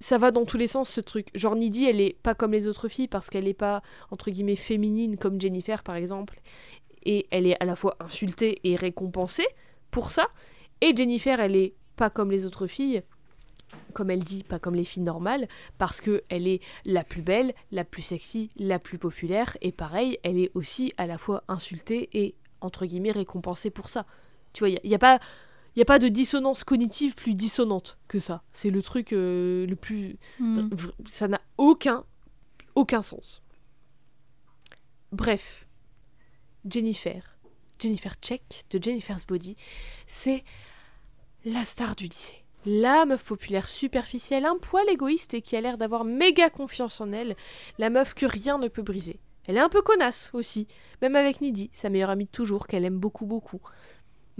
ça va dans tous les sens ce truc. Genre Nidhi, elle est pas comme les autres filles parce qu'elle est pas entre guillemets féminine comme Jennifer par exemple et elle est à la fois insultée et récompensée pour ça et Jennifer, elle est pas comme les autres filles comme elle dit, pas comme les filles normales, parce que elle est la plus belle, la plus sexy, la plus populaire, et pareil, elle est aussi à la fois insultée et entre guillemets récompensée pour ça. Tu vois, il n'y a, pas il y a pas de dissonance cognitive plus dissonante que ça. C'est le truc euh, le plus... Mhm. vr- Ça n'a aucun, aucun sens. Bref, Jennifer, Jennifer Check de Jennifer's Body, c'est la star du lycée. La meuf populaire superficielle, un poil égoïste et qui a l'air d'avoir méga confiance en elle, la meuf que rien ne peut briser. Elle est un peu connasse aussi, même avec Nidhi, sa meilleure amie de toujours, qu'elle aime beaucoup beaucoup.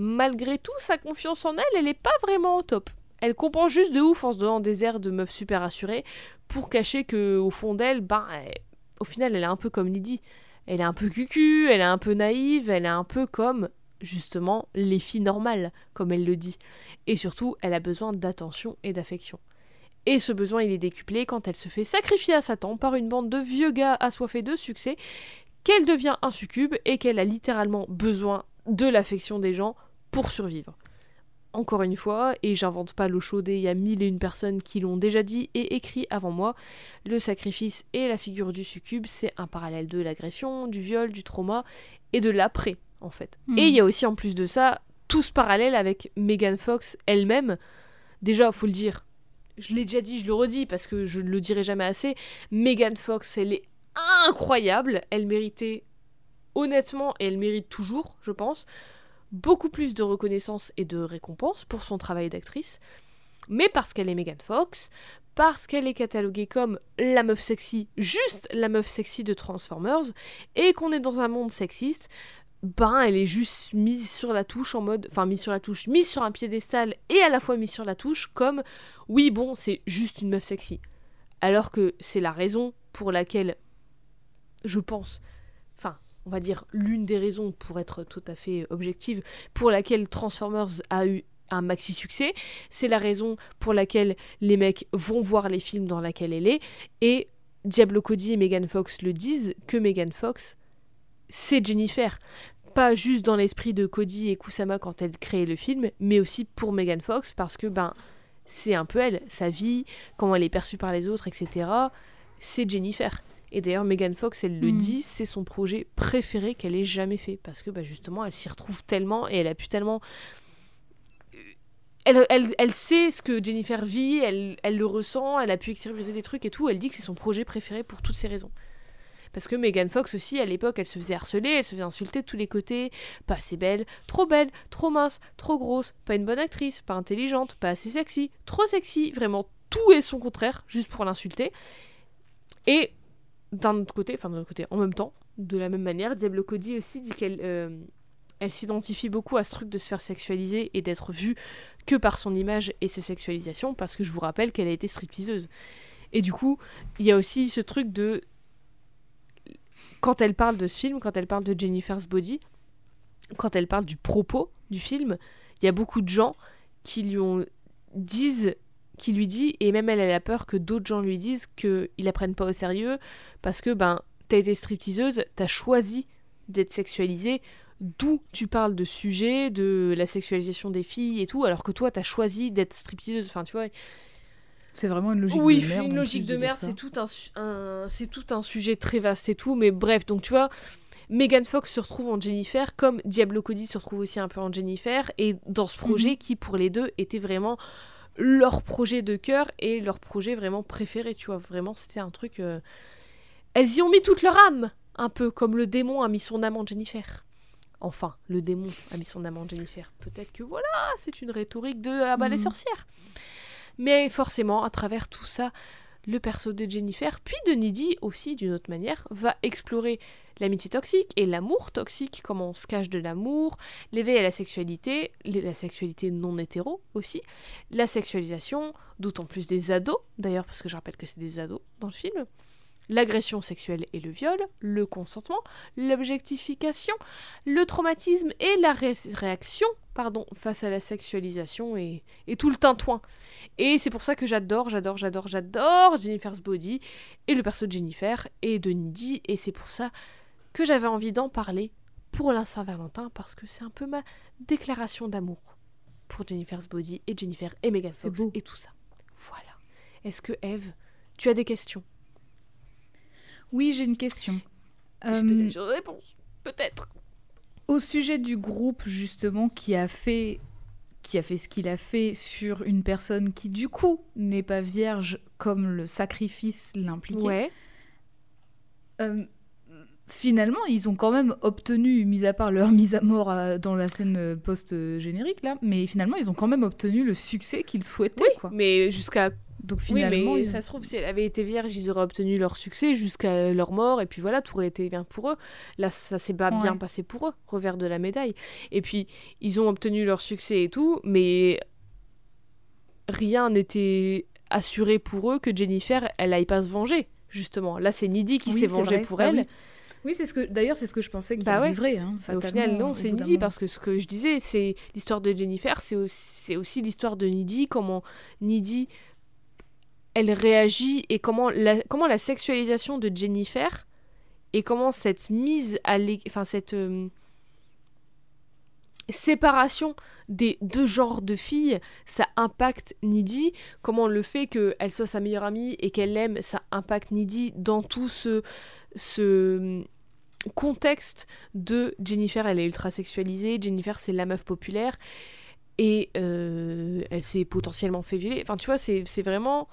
Malgré tout, sa confiance en elle, elle est pas vraiment au top. Elle compense juste de ouf en se donnant des airs de meuf super assurée pour cacher que au fond d'elle, ben, au final, elle est un peu comme Nidhi. Elle est un peu cucu, elle est un peu naïve, elle est un peu comme justement les filles normales, comme elle le dit. Et surtout, elle a besoin d'attention et d'affection. Et ce besoin, il est décuplé quand elle se fait sacrifier à Satan par une bande de vieux gars assoiffés de succès, qu'elle devient un succube et qu'elle a littéralement besoin de l'affection des gens pour survivre. Encore une fois, et j'invente pas l'eau chaude, il y a mille et une personnes qui l'ont déjà dit et écrit avant moi, le sacrifice et la figure du succube, c'est un parallèle de l'agression, du viol, du trauma et de l'après, en fait. Hmm. Et il y a aussi en plus de ça, tout ce parallèle avec Megan Fox elle-même. Déjà, faut le dire, je l'ai déjà dit, je le redis parce que je ne le dirai jamais assez, Megan Fox, elle est incroyable, elle méritait honnêtement, et elle mérite toujours, je pense, beaucoup plus de reconnaissance et de récompense pour son travail d'actrice, mais parce qu'elle est Megan Fox, parce qu'elle est cataloguée comme la meuf sexy, juste la meuf sexy de Transformers, et qu'on est dans un monde sexiste, ben elle est juste mise sur la touche en mode, enfin mise sur la touche, mise sur un piédestal et à la fois mise sur la touche comme oui bon c'est juste une meuf sexy. Alors que c'est la raison pour laquelle je pense, on va dire l'une des raisons pour être tout à fait objective, pour laquelle Transformers a eu un maxi succès, c'est la raison pour laquelle les mecs vont voir les films dans lesquels elle est, et Diablo Cody et Megan Fox le disent, que Megan Fox, c'est Jennifer. Pas juste dans l'esprit de Cody et Kusama quand elle crée le film, mais aussi pour Megan Fox, parce que ben c'est un peu elle, sa vie, comment elle est perçue par les autres, etc. C'est Jennifer. Et d'ailleurs, Megan Fox, elle le Mm. dit, c'est son projet préféré qu'elle ait jamais fait. Parce que bah, justement, elle s'y retrouve tellement et elle a pu tellement. Elle, elle, elle sait ce que Jennifer vit, elle, elle le ressent, elle a pu extérioriser des trucs et tout. Elle dit que c'est son projet préféré pour toutes ces raisons. Parce que Megan Fox aussi, à l'époque, elle se faisait harceler, elle se faisait insulter de tous les côtés. Pas assez belle, trop belle, trop mince, trop grosse, pas une bonne actrice, pas intelligente, pas assez sexy, trop sexy. Vraiment, tout est son contraire, juste pour l'insulter. Et d'un autre côté, enfin d'un autre côté, en même temps, de la même manière, Diablo Cody aussi dit qu'elle euh, elle s'identifie beaucoup à ce truc de se faire sexualiser et d'être vue que par son image et ses sexualisations, parce que je vous rappelle qu'elle a été stripteaseuse. Et du coup, il y a aussi ce truc de quand elle parle de ce film, quand elle parle de Jennifer's Body, quand elle parle du propos du film, il y a beaucoup de gens qui lui ont disent qui lui dit et même elle elle a peur que d'autres gens lui disent qu'ils la prennent pas au sérieux parce que ben t'as été stripteaseuse, t'as choisi d'être sexualisée, d'où tu parles de sujet, de la sexualisation des filles et tout, alors que toi t'as choisi d'être stripteaseuse, enfin tu vois, C'est vraiment une logique oui, de merde. une en logique de merde, c'est tout un, c'est tout un sujet très vaste et tout, mais bref, donc tu vois, Megan Fox se retrouve en Jennifer, comme Diablo Cody se retrouve aussi un peu en Jennifer, et dans ce projet Mhm. qui, pour les deux, était vraiment leur projet de cœur et leur projet vraiment préféré, tu vois, vraiment, c'était un truc... euh, Elles y ont mis toute leur âme, un peu comme le démon a mis son âme en Jennifer. Enfin, le démon a mis son âme en Jennifer. Peut-être que voilà, c'est une rhétorique de ah bah les Mhm. sorcières. Mais forcément, à travers tout ça, le perso de Jennifer, puis de Nidhi aussi d'une autre manière, va explorer l'amitié toxique et l'amour toxique, comment on se cache de l'amour, l'éveil à la sexualité, la sexualité non hétéro aussi, la sexualisation, d'autant plus des ados, d'ailleurs parce que je rappelle que c'est des ados dans le film, l'agression sexuelle et le viol, le consentement, l'objectification, le traumatisme et la ré- réaction pardon, face à la sexualisation et, et tout le tintouin. Et c'est pour ça que j'adore, j'adore, j'adore, j'adore Jennifer's Body et le perso de Jennifer et de Nidhi. Et c'est pour ça que j'avais envie d'en parler pour la Saint-Valentin parce que c'est un peu ma déclaration d'amour pour Jennifer's Body et Jennifer et Megan Fox et tout ça. Voilà. Est-ce que Eve, tu as des questions? Oui, j'ai une question. J'ai Euh, peut-être une réponse. Peut-être. Au sujet du groupe justement qui a fait qui a fait ce qu'il a fait sur une personne qui du coup n'est pas vierge comme le sacrifice l'impliquait. Ouais. euh, finalement, ils ont quand même obtenu, mis à part leur mise à mort euh, dans la scène post-générique là, mais finalement ils ont quand même obtenu le succès qu'ils souhaitaient Oui, quoi. mais jusqu'à Donc Oui, finalement, mais il- ça se trouve, si elle avait été vierge, ils auraient obtenu leur succès jusqu'à leur mort, et puis voilà, tout aurait été bien pour eux. Là, ça s'est pas bien passé pour eux, revers de la médaille. Et puis, ils ont obtenu leur succès et tout, mais rien n'était assuré pour eux que Jennifer, elle aille pas se venger, justement. Là, c'est Nidhi qui Oui, s'est vengée vrai. pour Bah elle. oui. Oui, c'est ce que d'ailleurs c'est ce que je pensais qu'il Bah ouais. arriverait. Hein, au final, non, c'est Nidhi, parce que ce que je disais, c'est l'histoire de Jennifer, c'est aussi, c'est aussi l'histoire de Nidhi, comment Nidhi, elle réagit et comment la, sexualisation de Jennifer et comment cette mise à enfin cette euh, séparation des deux genres de filles, ça impacte Nidhi, comment le fait qu'elle soit sa meilleure amie et qu'elle l'aime, ça impacte Nidhi dans tout ce, ce contexte de Jennifer, elle est ultra sexualisée, Jennifer c'est la meuf populaire, et euh, elle s'est potentiellement fait violer. Enfin tu vois, c'est vraiment...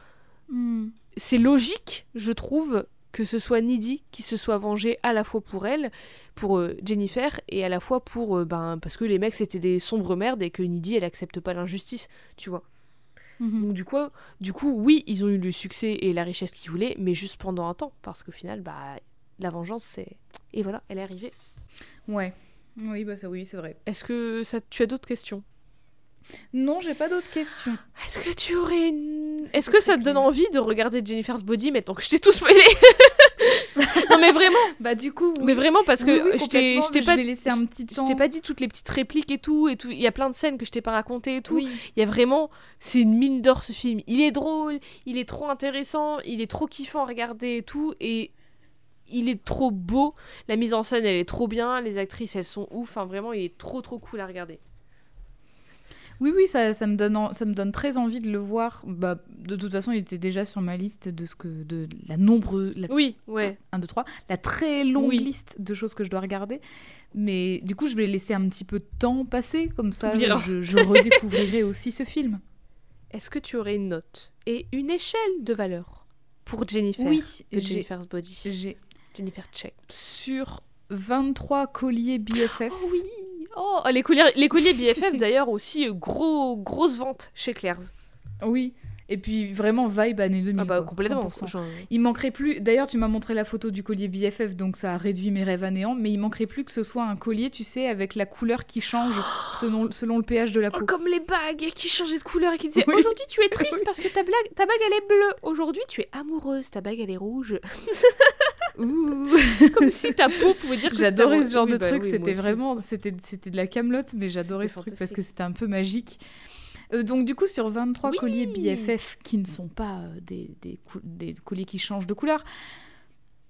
Hmm. C'est logique, je trouve, que ce soit Nidhi qui se soit vengée à la fois pour elle, pour euh, Jennifer, et à la fois pour... euh, ben, parce que les mecs c'était des sombres merdes et que Nidhi elle accepte pas l'injustice, tu vois. Mhm. Donc du coup, du coup, oui, ils ont eu le succès et la richesse qu'ils voulaient, mais juste pendant un temps, parce qu'au final, bah, la vengeance, c'est... Et voilà, elle est arrivée. Ouais. Oui, bah ça oui, c'est vrai. Est-ce que ça... tu as d'autres questions? Non, j'ai pas d'autres questions. Est-ce que tu aurais une... Est-ce que ça te donne envie de regarder Jennifer's Body maintenant que je t'ai tous mêlé [LAUGHS] Non mais vraiment, Bah du coup, oui. mais vraiment parce que Oui, oui, je t'ai pas je vais laisser un petit je temps. t'ai pas dit toutes les petites répliques et tout et tout, il y a plein de scènes que je t'ai pas racontées et tout. Oui. Il y a vraiment, c'est une mine d'or ce film. Il est drôle, il est trop intéressant, il est trop kiffant à regarder et tout, et il est trop beau. La mise en scène, elle est trop bien, les actrices, elles sont ouf. Enfin, vraiment, il est trop trop cool à regarder. Oui, oui, ça, ça, me donne en- ça me donne très envie de le voir. Bah, de toute façon, il était déjà sur ma liste de ce que de la nombre, la Oui, ouais. 1, 2, 3, la très longue Oui. liste de choses que je dois regarder. Mais du coup, je vais laisser un petit peu de temps passer, comme ça, je, je redécouvrirai [LAUGHS] aussi ce film. Est-ce que tu aurais une note et une échelle de valeur pour Jennifer Oui, de Jennifer's Body? j'ai Jennifer Check. sur 23 colliers BFF. Oh oui Oh, les colliers, les colliers BFF d'ailleurs aussi, euh, gros, grosse vente chez Claire's. Oui. Et puis vraiment vibe année 2000. Ah bah quoi, complètement. 100%. genre- Il manquerait plus. D'ailleurs, tu m'as montré la photo du collier BFF, donc ça a réduit mes rêves à néant. Mais il manquerait plus que ce soit un collier, tu sais, avec la couleur qui change selon, selon le pH de la Oh, peau. comme les bagues qui changeaient de couleur et qui disaient Oui. aujourd'hui tu es triste [LAUGHS] parce que ta, blague, ta bague elle est bleue. Aujourd'hui tu es amoureuse, ta bague elle est rouge. [LAUGHS] Ouh. Comme si ta peau pouvait dire que J'adorais ce genre de bah truc. c'était vraiment, c'était, de la camelote, mais j'adorais ce truc parce que c'était un peu magique. Euh, donc du coup, sur 23 Oui. colliers BFF qui ne sont pas euh, des, des, cou- des colliers qui changent de couleur,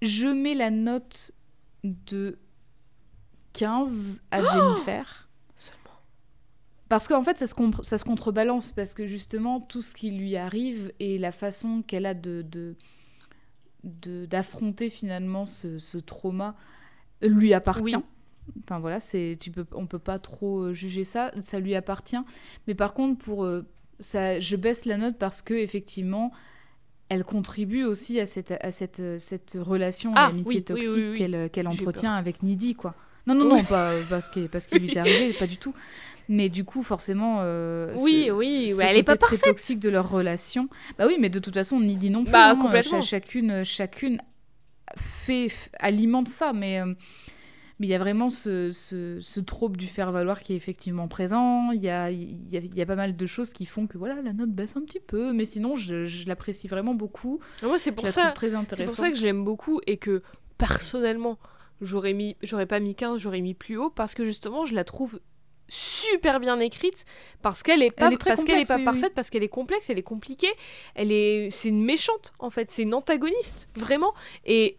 je mets la note de 15 à Jennifer. Seulement. Parce qu'en fait, ça se, compre- ça se contrebalance, parce que justement, tout ce qui lui arrive et la façon qu'elle a de, de, de- d'affronter finalement ce, ce trauma lui appartient. Oui. Enfin voilà, c'est, tu peux, on peut pas trop euh, juger ça, ça lui appartient. Mais par contre, pour euh, ça, je baisse la note parce que effectivement, elle contribue aussi à cette, à cette, euh, cette relation Ah, et amitié oui, toxique oui, oui. qu'elle, entretient avec Nidhi, quoi. Non, non, non, pas parce qu'il parce qu'il lui est arrivé, pas du tout. Mais du coup, forcément, euh, Oui, ce- oui, ce ouais, elle est pas très parfaite. toxique de leur relation. Bah oui, mais de toute façon, Nidhi non plus. Bah, hein. complètement. Cha- chacune, chacune fait, alimente ça, mais euh, mais il y a vraiment ce, ce, ce trope du faire valoir qui est effectivement présent. Il y a, y, a, y a pas mal de choses qui font que voilà, la note baisse un petit peu, mais sinon, je, je l'apprécie vraiment beaucoup. Moi c'est Je pour ça. très C'est pour ça que je l'aime beaucoup et que personnellement, j'aurais mis j'aurais pas mis 15, j'aurais mis plus haut parce que justement, je la trouve super bien écrite parce qu'elle est pas est parce qu'elle est pas oui, oui. parfaite parce qu'elle est complexe, elle est compliquée, elle est c'est une méchante en fait, c'est une antagoniste vraiment et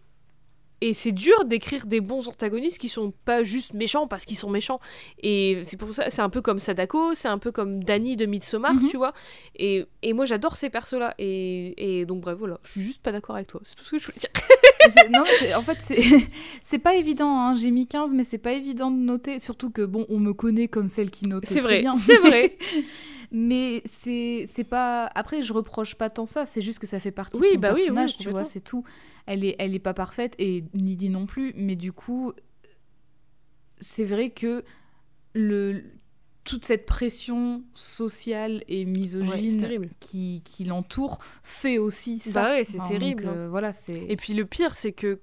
et c'est dur d'écrire des bons antagonistes qui sont pas juste méchants parce qu'ils sont méchants. Et c'est pour ça, c'est un peu comme Sadako, c'est un peu comme Danny de Midsommar, Mhm. tu vois. Et, et moi j'adore ces persos-là. Et, et donc bref, voilà, je suis juste pas d'accord avec toi. C'est tout ce que je voulais dire. [LAUGHS] Non, en fait, [LAUGHS] c'est pas évident. hein. J'ai mis 15, mais c'est pas évident de noter. Surtout que, bon, on me connaît comme celle qui notait C'est vrai, c'est vrai. [LAUGHS] mais c'est c'est pas. Après, je reproche pas tant ça. C'est juste que ça fait partie Oui, de son bah oui, oui, personnage, tu vois, c'est tout. Elle est, elle est pas parfaite et Nidhi non plus. Mais du coup, c'est vrai que le toute cette pression sociale et misogyne qui, qui l'entoure fait aussi ça. Bah ouais, c'est Enfin, terrible, donc, hein. euh, voilà, c'est. Et puis le pire, c'est que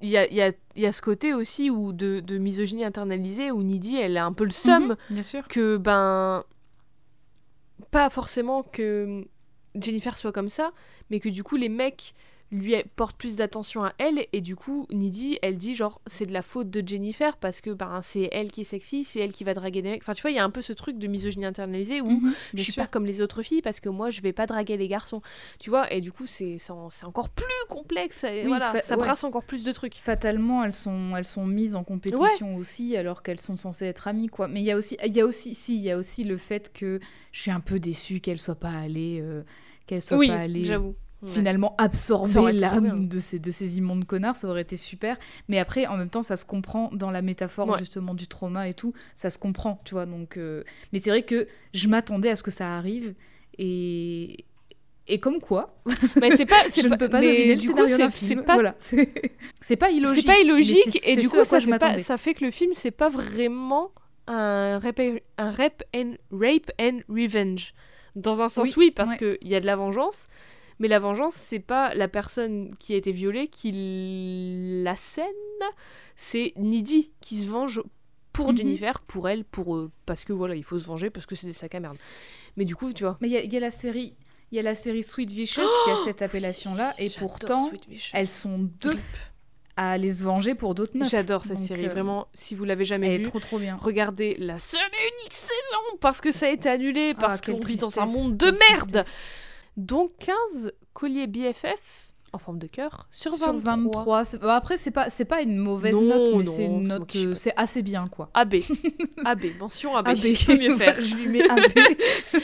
il y a, y, a, y a ce côté aussi où de, de misogynie internalisée où Nidhi, elle a un peu le seum Mhm, bien sûr. que, ben, pas forcément que Jennifer soit comme ça, mais que du coup les mecs lui portent plus d'attention à elle et du coup Nidhi elle dit genre c'est de la faute de Jennifer parce que ben c'est elle qui est sexy c'est elle qui va draguer des mecs enfin tu vois il y a un peu ce truc de misogynie internalisée où Mhm, je suis sûr. pas comme les autres filles parce que moi je vais pas draguer les garçons tu vois et du coup c'est c'est en- encore plus complexe et Oui, voilà fa- ça ouais. brasse encore plus de trucs Fatalement, elles sont, elles sont mises en compétition aussi, alors qu'elles sont censées être amies, quoi. Mais il y a aussi, il y a aussi, si, il y a aussi le fait que je suis un peu déçue qu'elle soit pas allée, euh, qu'elle soit oui pas allée j'avoue Ouais. finalement absorber l'âme de ces, de ces immondes connards, ça aurait été super. Mais après, en même temps, ça se comprend dans la métaphore Ouais. justement du trauma et tout, ça se comprend, tu vois. Donc, euh, Mais c'est vrai que je m'attendais à ce que ça arrive et. Et comme quoi, [LAUGHS] mais c'est pas [LAUGHS] je pas ne peux pas deviner du coup c'est pas Voilà, [LAUGHS] c'est pas illogique. c'est pas illogique et du coup ça je fait, pas, ça fait que le film c'est pas vraiment un rape, un rape and rape and revenge dans un sens Oui, oui, parce ouais. que il y a de la vengeance mais la vengeance c'est pas la personne qui a été violée qui la scène c'est Nidhi qui se venge pour Mhm. Jennifer pour elle pour eux parce que voilà il faut se venger parce que c'est des sacs à merde mais du coup tu vois Mais il y, a- il y a la série, il y a la série Sweet Vicious qui a cette appellation-là, et J'adore pourtant, elles sont deux à aller se venger pour d'autres meufs. j'adore cette Donc, série euh, vraiment si vous l'avez jamais Elle est vue trop trop bien. Regardez la seule et unique saison parce que ça a été annulé, parce Ah, qu'on vit dans un monde de merde. tristesse. Donc 15 colliers BFF en forme de cœur sur 23. Sur 23. c'est- bah, après, c'est pas, c'est pas une mauvaise Non, note, mais c'est une note, euh, c'est assez bien, quoi. AB. AB, [LAUGHS] mention AB. AB. Je peux mieux [LAUGHS] faire. je lui mets AB. [LAUGHS]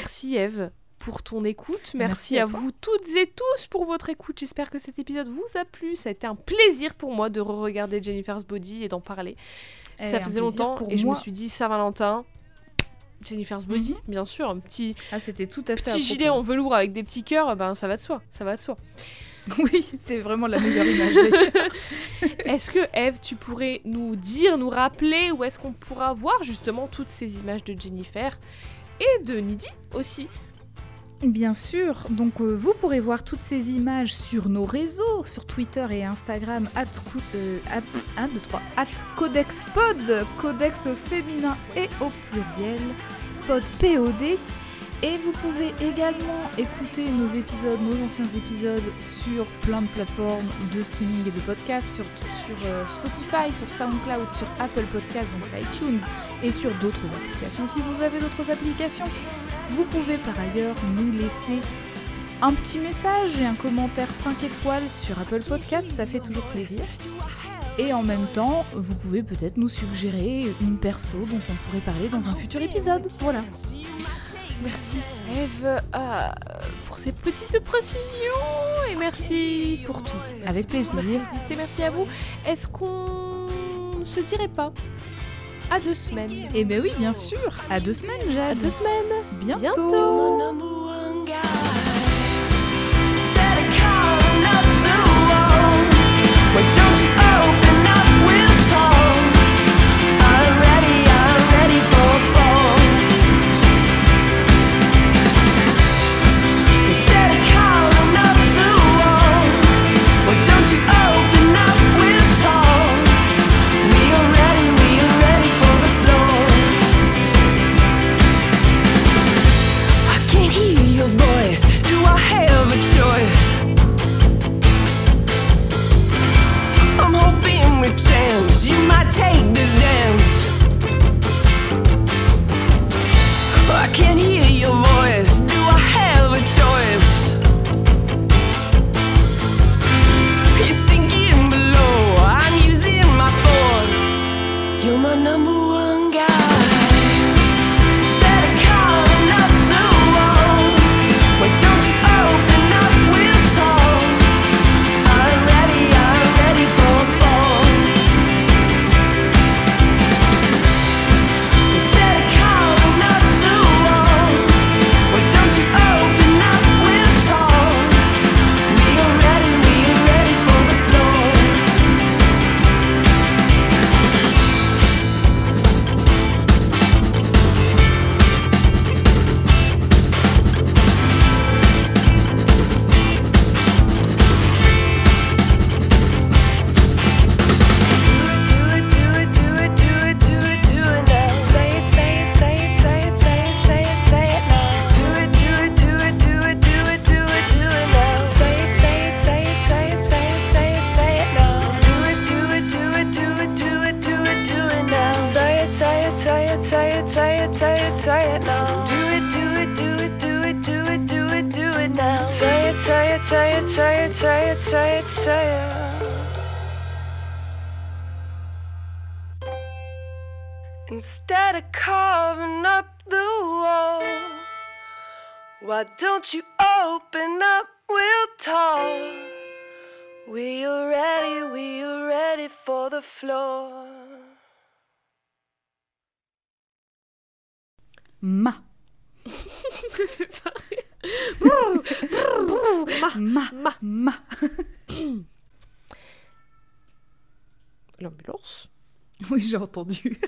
Merci Eve pour ton écoute. Merci, Merci à vous toutes et tous pour votre écoute. J'espère que cet épisode vous a plu. Ça a été un plaisir pour moi de re-regarder Jennifer's Body et d'en parler. Eh, ça faisait longtemps et je me suis dit Saint-Valentin. Jennifer's Body, Mhm. bien sûr, un petit, Ah, c'était tout à fait. à petit gilet en velours avec des petits cœurs, ben ça va de soi, ça va de soi. [LAUGHS] Oui, c'est vraiment la meilleure image. [LAUGHS] Est-ce que Eve, tu pourrais nous dire, nous rappeler où est-ce qu'on pourra voir justement toutes ces images de Jennifer et de Nidhi aussi? Bien sûr, donc euh, vous pourrez voir toutes ces images sur nos réseaux, sur Twitter et Instagram, at, euh, at- 1, 2, 3, at CodexPod, Codex au féminin et au pluriel, pod POD. Et vous pouvez également écouter nos épisodes, nos anciens épisodes sur plein de plateformes de streaming et de podcasts, sur, sur euh, Spotify, sur SoundCloud, sur Apple Podcasts, donc c'est iTunes, et sur d'autres applications si vous avez d'autres applications. Vous pouvez par ailleurs nous laisser un petit message et un commentaire 5 étoiles sur Apple Podcasts, ça fait toujours plaisir. Et en même temps, vous pouvez peut-être nous suggérer une perso dont on pourrait parler dans un futur épisode. Voilà. Merci Eve euh, pour ces petites précisions et merci pour tout. Merci Avec plaisir. merci à vous. Est-ce qu'on ne se dirait pas à deux semaines? Eh ben oui, bien sûr. À deux semaines, À Jade. deux semaines Bientôt. Bientôt. Ma. [LAUGHS] ma. Ma. Ma. L'ambulance. Oui, j'ai entendu.